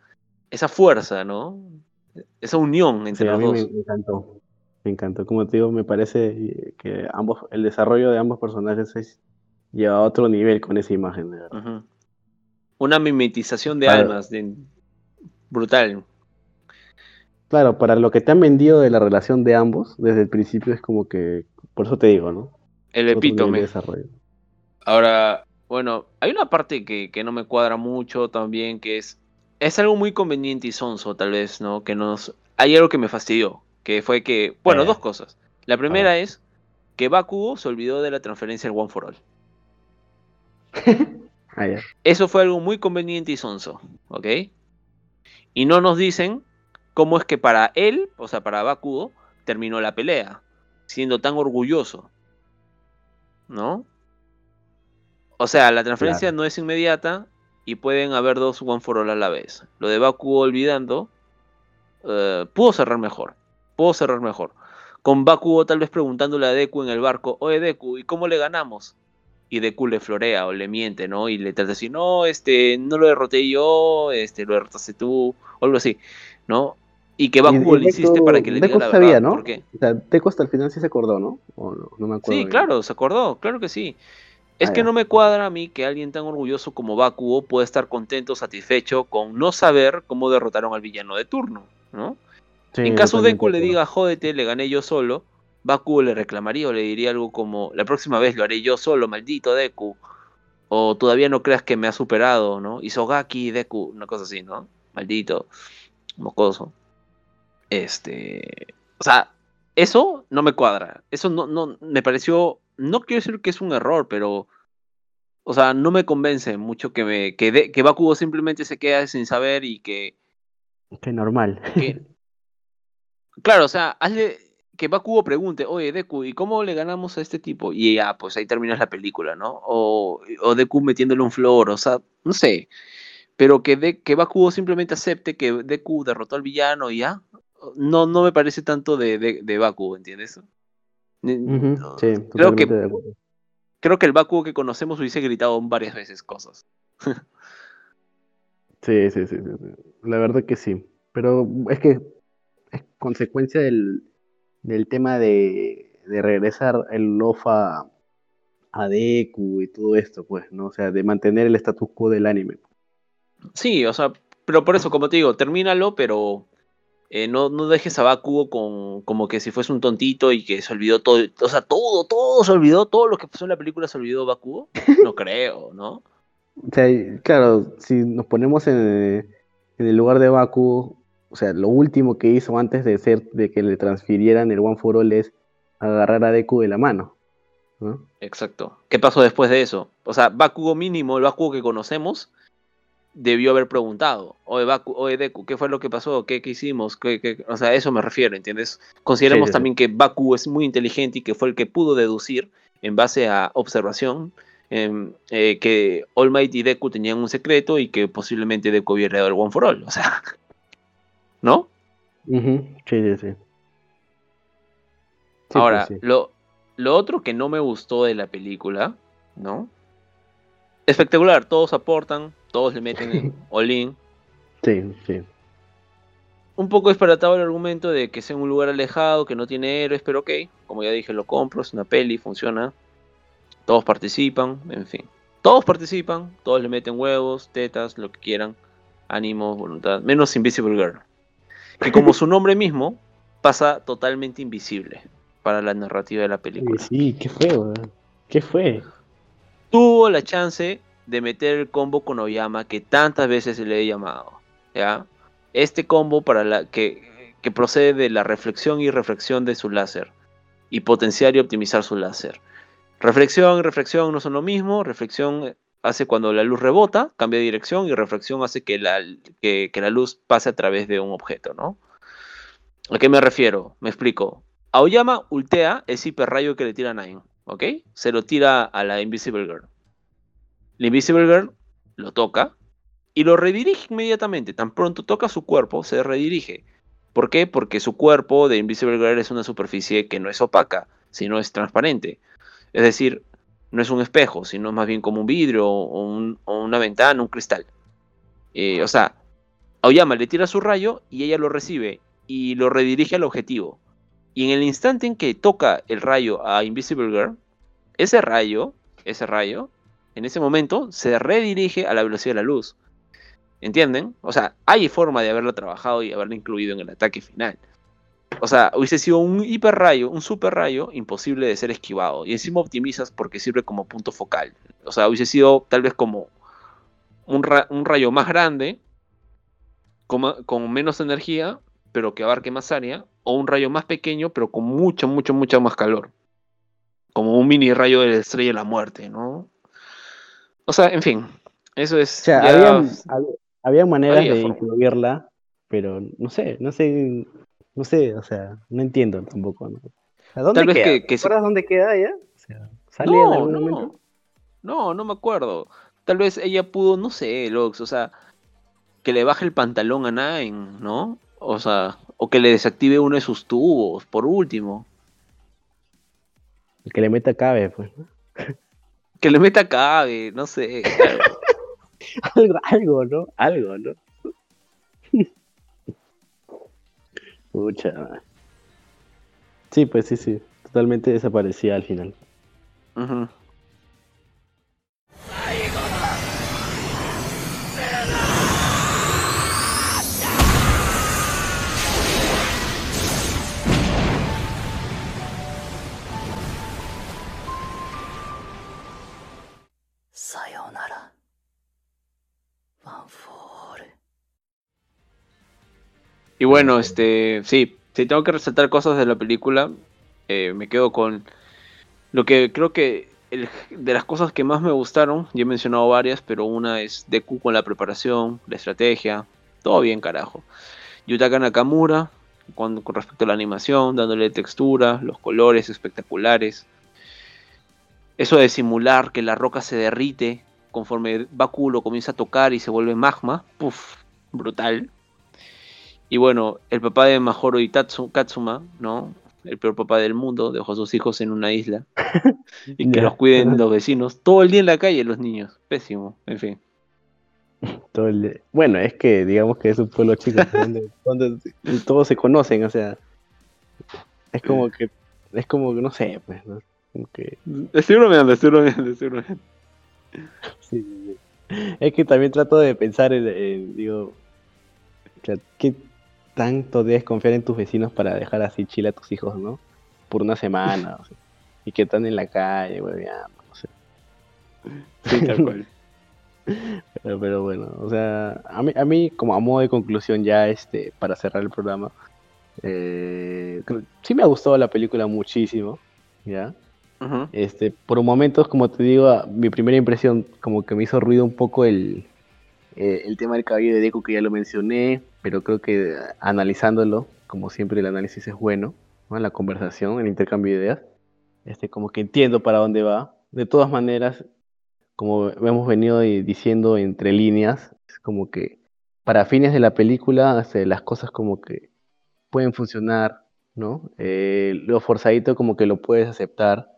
B: esa fuerza, ¿no? Esa unión entre los dos.
A: Me encantó. Me encantó. Como te digo, me parece que ambos, el desarrollo de ambos personajes es, lleva a otro nivel con esa imagen.
B: Una mimetización de almas brutal.
A: Claro, para lo que te han vendido de la relación de ambos, desde el principio es como que, por eso te digo, ¿no?
B: El epítome. Ahora, bueno, hay una parte que, no me cuadra mucho también, que es, es algo muy conveniente y sonso, tal vez, ¿no? Que nos, hay algo que me fastidió, que fue que, bueno, dos cosas. La primera es que Bakugo se olvidó de la transferencia al One for All. [laughs]
A: Ah,
B: eso fue algo muy conveniente y sonso, ¿ok? Y no nos dicen cómo es que para él, o sea, para Bakugo, terminó la pelea, siendo tan orgulloso. ¿No? O sea, la transferencia no es inmediata y pueden haber dos One for All a la vez. Lo de Bakugo olvidando, eh, pudo cerrar mejor. Pudo cerrar mejor. Con Bakugo tal vez preguntándole a Deku en el barco, oye Deku, ¿y cómo le ganamos? Y Deku le florea o le miente, ¿no? Y le trata de decir, no, este, no lo derroté yo, este, lo derrotaste tú, o algo así, ¿no? Y que Bakugo le insiste para que le diga la sabía,
A: ¿no?
B: ¿Por qué?
A: O sea, Deco hasta el final sí se acordó, ¿no? no, me acuerdo
B: sí, claro, se acordó, claro que sí. Es ah, que no me cuadra a mí que alguien tan orgulloso como Bakugo pueda estar contento, satisfecho con no saber cómo derrotaron al villano de turno, ¿no? En caso Deku le diga, jódete, le gané yo solo, Bakugo le reclamaría o le diría algo como, la próxima vez lo haré yo solo, maldito Deku. O todavía no creas que me ha superado, ¿no? Isogaki, Deku, una cosa así, ¿no? Maldito, mocoso. Este, o sea, eso no me cuadra. Eso no, no, me pareció, no quiero decir que es un error, pero, o sea, no me convence mucho que me, que, que Bakugo simplemente se queda sin saber y que...
A: Que normal.
B: Claro, o sea, hazle que Bakugo pregunte, oye, Deku, ¿y cómo le ganamos a este tipo? Y ya, pues ahí terminas la película, ¿no? O, o Deku metiéndole un flor, o sea, no sé. Pero que, de, que Bakugo simplemente acepte que Deku derrotó al villano y ya, no, no me parece tanto de, de, Baku, ¿entiendes?
A: sí,
B: creo que, creo que el Baku que conocemos hubiese gritado varias veces cosas. [laughs]
A: sí, sí, sí, La verdad que sí. Pero es que consecuencia del, del tema de, de regresar el Lofa a Deku y todo esto, pues, ¿no? O sea, de mantener el status quo del anime.
B: Sí, o sea, pero por eso, como te digo, termínalo, pero eh, no, no dejes a Bakugo con, como que si fuese un tontito y que se olvidó todo, o sea, todo, todo se olvidó, todo lo que pasó en la película se olvidó Bakugo. No creo, ¿no? [laughs]
A: O sea, claro, si nos ponemos en, el lugar de Bakugo, o sea, lo último que hizo antes de ser, de que le transfirieran el One for All es agarrar a Deku de la mano. ¿no?
B: Exacto. ¿Qué pasó después de eso? O sea, Bakugo mínimo, el Bakugo que conocemos, debió haber preguntado, oye, Baku, oye Deku, ¿qué fue lo que pasó? ¿Qué, qué hicimos? ¿Qué, qué? O sea, a eso me refiero, ¿entiendes? Consideremos
A: Sí, sí, sí.
B: también que Baku es muy inteligente y que fue el que pudo deducir, en base a observación, em, eh, que All Might y Deku tenían un secreto y que posiblemente Deku hubiera dado el One for All. O sea, ¿no?
A: Sí, sí, sí. Sí,
B: Ahora,
A: pues, sí.
B: lo, lo otro que no me gustó de la película, ¿no? Espectacular, todos aportan, todos le meten en [laughs] all-in.
A: Sí, sí.
B: Un poco disparatado el argumento de que sea un lugar alejado, que no tiene héroes, pero ok, como ya dije, lo compro, es una peli, funciona. Todos participan, en fin. Todos participan, todos le meten huevos, tetas, lo que quieran, ánimos, voluntad, menos Invisible Girl. Que como su nombre mismo, pasa totalmente invisible para la narrativa de la película.
A: sí, ¿qué fue, weón? ¿Qué fue?
B: tuvo la chance de meter el combo con Oyama que tantas veces se le he llamado. ¿ya? Este combo para la que, que procede de la reflexión y reflexión de su láser y potenciar y optimizar su láser. Reflexión y reflexión no son lo mismo. Reflexión hace cuando la luz rebota, cambia de dirección y reflexión hace que la, que, la luz pase a través de un objeto, ¿no? ¿A qué me refiero? Me explico. Aoyama ultea el hiperrayo que le tira Nine, ¿ok? Se lo tira a la Invisible Girl. La Invisible Girl lo toca y lo redirige inmediatamente. Tan pronto toca su cuerpo, se redirige. ¿Por qué? Porque su cuerpo de Invisible Girl es una superficie que no es opaca, sino es transparente. Es decir, no es un espejo, sino más bien como un vidrio o, un- o una ventana, un cristal. Eh, o sea, Aoyama le tira su rayo y ella lo recibe y lo redirige al objetivo. Y en el instante en que toca el rayo a Invisible Girl, ese rayo, ese rayo, en ese momento se redirige a la velocidad de la luz. ¿Entienden? O sea, hay forma de haberlo trabajado y haberlo incluido en el ataque final. O sea, hubiese sido un hiper rayo, un super rayo, imposible de ser esquivado. Y encima optimizas porque sirve como punto focal. O sea, hubiese sido tal vez como un, ra- un rayo más grande, con, menos energía, pero que abarque más área. O un rayo más pequeño, pero con mucho, mucho, mucho más calor. Como un mini rayo de la estrella de la muerte, ¿no? O sea, en fin. Eso es.
A: O sea,
B: ya-
A: había, hab- había maneras
B: había
A: de
B: forma.
A: incluirla, pero no sé, no sé, no sé, o sea, no entiendo tampoco. ¿no? Sea, ¿Dónde
B: Tal vez
A: queda?
B: que-
A: ¿Te
B: que
A: dónde queda ella? O sea, ¿sale en
B: No,
A: algún
B: no,
A: momento?
B: no, no me acuerdo. Tal vez ella pudo, no sé, Lox, o sea, que le baje el pantalón a Nine, ¿no? O sea, o que le desactive uno de sus tubos, por último.
A: El que le meta cabe, pues. ¿no?
B: Que le meta cabe, no sé. [laughs] algo,
A: algo, ¿no? Algo, ¿no? Sí, pues sí, sí. Totalmente desaparecía al final.
B: Ujú. Y bueno, este, sí, si tengo que resaltar cosas de la película, eh, me quedo con lo que creo que el- de las cosas que más me gustaron, ya he mencionado varias, pero una es Deku con la preparación, la estrategia, todo bien carajo. Yutaka Nakamura con, con respecto a la animación, dándole textura, los colores espectaculares. Eso de simular que la roca se derrite conforme Baku lo comienza a tocar y se vuelve magma, puff, brutal. Y bueno, el papá de Mahoro y Tatsu- Katsuma, ¿no? El peor papá del mundo, dejó a sus hijos en una isla. [laughs] Y que los cuiden los vecinos. Todo el día en la calle los niños. Pésimo, en fin. [laughs]
A: Todo el- Bueno, es que digamos que es un pueblo chico donde, [laughs] donde todos se conocen, o sea, es como que, es como que no sé, pues, ¿no? Que,
B: Estoy bromeando, estoy bromeando, estoy bromeando.
A: sí, sí, sí. Es que también trato de pensar en, en, digo, o sea, ¿qué tanto debes confiar en tus vecinos para dejar así chile a tus hijos, ¿no? Por una semana, o sea, y que están en la calle, hueveando, no sé.
B: Sí, tal cual. [laughs]
A: Pero, pero bueno, o sea, a mí, a mí como a modo de conclusión ya este, para cerrar el programa, eh, sí me ha gustado la película muchísimo, ¿ya?
B: Ujú.
A: Este, por momentos, como te digo, mi primera impresión como que me hizo ruido un poco el, eh, el tema del cabello de Deku que ya lo mencioné, pero creo que eh, analizándolo, como siempre el análisis es bueno, ¿no? la conversación, el intercambio de ideas, este, como que entiendo para dónde va. De todas maneras, como hemos venido di- diciendo entre líneas, es como que para fines de la película este, las cosas como que pueden funcionar, ¿no? Eh, lo forzadito como que lo puedes aceptar.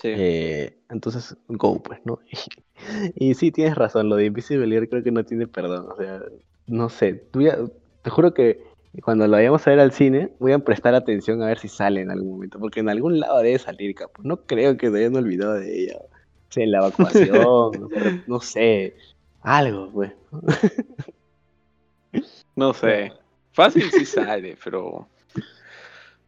B: Sí.
A: Eh, entonces, go, pues, ¿no? [laughs] Y, sí, tienes razón, lo de Invisible Girl creo que no tiene perdón, o sea, no sé, tú ya- te juro que cuando lo vayamos a ver al cine, voy a prestar atención a ver si sale en algún momento, porque en algún lado debe salir, capo. No creo que se hayan olvidado de ella. O sea, en la evacuación, [laughs] no sé, algo, pues. [laughs]
B: No sé. Fácil sí sale, pero.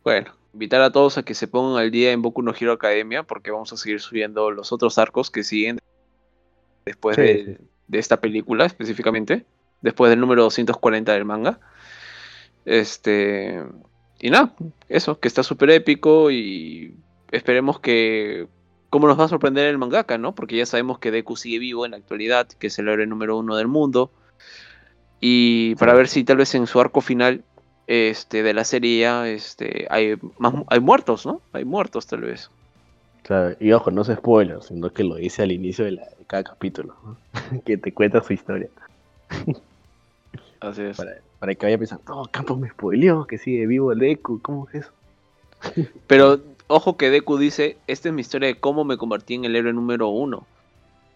B: Bueno, invitar a todos a que se pongan al día en Boku no Hero Academia, porque vamos a seguir subiendo los otros arcos que siguen después
A: Sí,
B: de, esta película específicamente, después del número 240 del manga. Este. Y nada, eso, que está súper épico y esperemos que. ¿Cómo nos va a sorprender el mangaka, no? Porque ya sabemos que Deku sigue vivo en la actualidad, que es el héroe número uno del mundo. Y para
A: Sí.
B: ver si tal vez en su arco final este, de la serie este, hay, más, hay muertos, ¿no? Hay muertos tal vez.
A: Claro, y ojo, no es spoiler, sino que lo dice al inicio de, la- de cada capítulo, ¿no? [laughs] que te cuenta su historia.
B: Así es.
A: Para, para que vaya pensando, no, Campos me spoileó, que sigue vivo el Deku, ¿cómo es eso?
B: Pero ojo que Deku dice, esta es mi historia de cómo me convertí en el héroe número uno.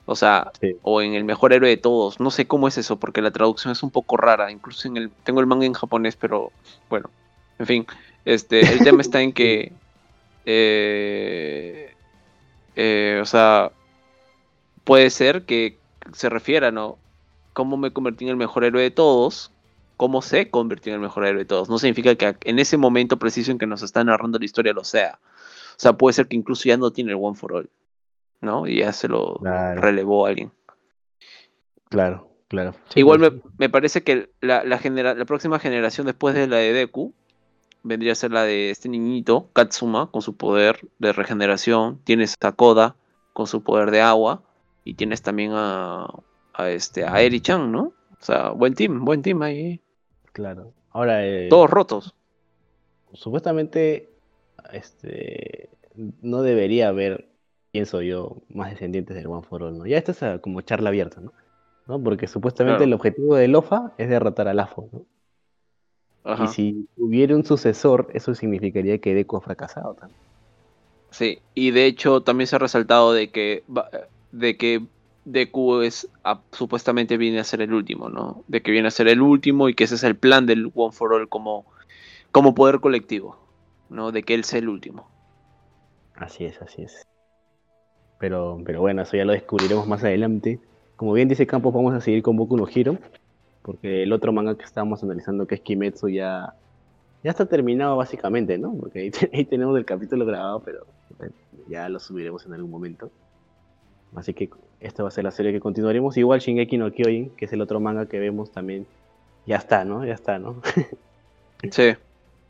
B: O sea,
A: Sí.
B: o en el mejor héroe de todos. No sé cómo es eso, porque la traducción es un poco rara. Incluso en el, tengo el manga en japonés, pero bueno. En fin, este, el tema está en que, [laughs] eh, eh, o sea, puede ser que se refiera, ¿no? Cómo me convertí en el mejor héroe de todos, cómo se convirtió en el mejor héroe de todos. No significa que en ese momento preciso en que nos está narrando la historia lo sea. O sea, puede ser que incluso ya no tiene el One for All, ¿no? Y ya se lo
A: Claro.
B: relevó a alguien.
A: Claro, claro. Sí,
B: Igual me, me parece que la, la, genera- la próxima generación después de la de Deku vendría a ser la de este niñito, Katsuma, con su poder de regeneración. Tienes a Koda con su poder de agua. Y tienes también a, a, este, a Eri-chan, ¿no? O sea, buen team, buen team ahí.
A: Claro. Ahora, eh,
B: Todos rotos.
A: supuestamente, este, no debería haber, pienso yo, más descendientes del One for All, ¿no? Ya esta es ah, como charla abierta, ¿no? ¿No? Porque supuestamente
B: Claro.
A: el objetivo de Lofa es derrotar a Lafo, ¿no?
B: Ajá.
A: Y si hubiera un sucesor, eso significaría que Deku ha fracasado también.
B: Sí, y de hecho también se ha resaltado de que de que Deku es a- supuestamente viene a ser el último, ¿no? De que viene a ser el último y que ese es el plan del One for All como, como poder colectivo, ¿no? De que él sea el último.
A: Así es, así es. Pero, pero bueno, eso ya lo descubriremos más adelante. Como bien dice Campos, vamos a seguir con Boku no Hero, porque el otro manga que estábamos analizando, que es Kimetsu, ya, ya está terminado básicamente, ¿no? Porque ahí, [laughs] te- ahí tenemos el capítulo grabado, pero bueno, ya lo subiremos en algún momento. Así que esta va a ser la serie que continuaremos. Igual Shingeki no Kyojin, que es el otro manga que vemos también, ya está, ¿no? Ya está, ¿no? [laughs]
B: Sí,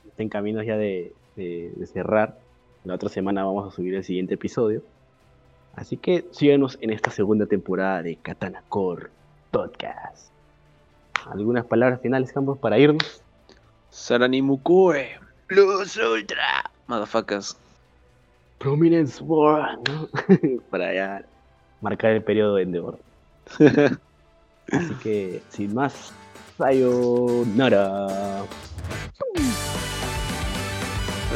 A: está en caminos ya de, de- de cerrar. La otra semana vamos a subir el siguiente episodio. Así que síganos en esta segunda temporada de Katana Core Podcast. ¿Algunas palabras finales, Campos, para irnos?
B: Sarani Mukue, Plus Ultra, motherfuckers.
A: Prominence War, ¿no? [laughs] para ya marcar el periodo de Endeavor. [laughs] Así que, sin más, sayonara.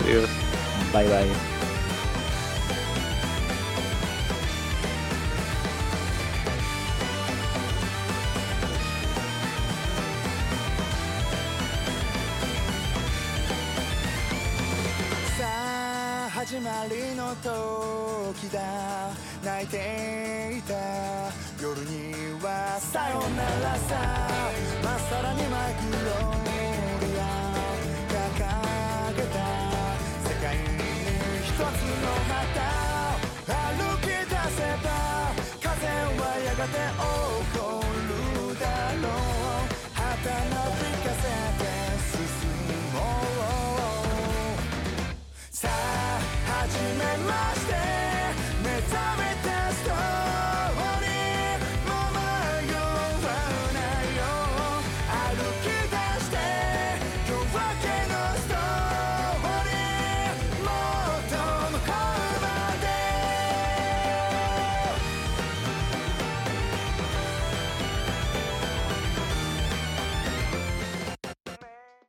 B: Adiós.
A: Bye bye.
C: ていた。夜にはさよならさ。まっさらにマイクロリア。掲げた。世界に一つのまた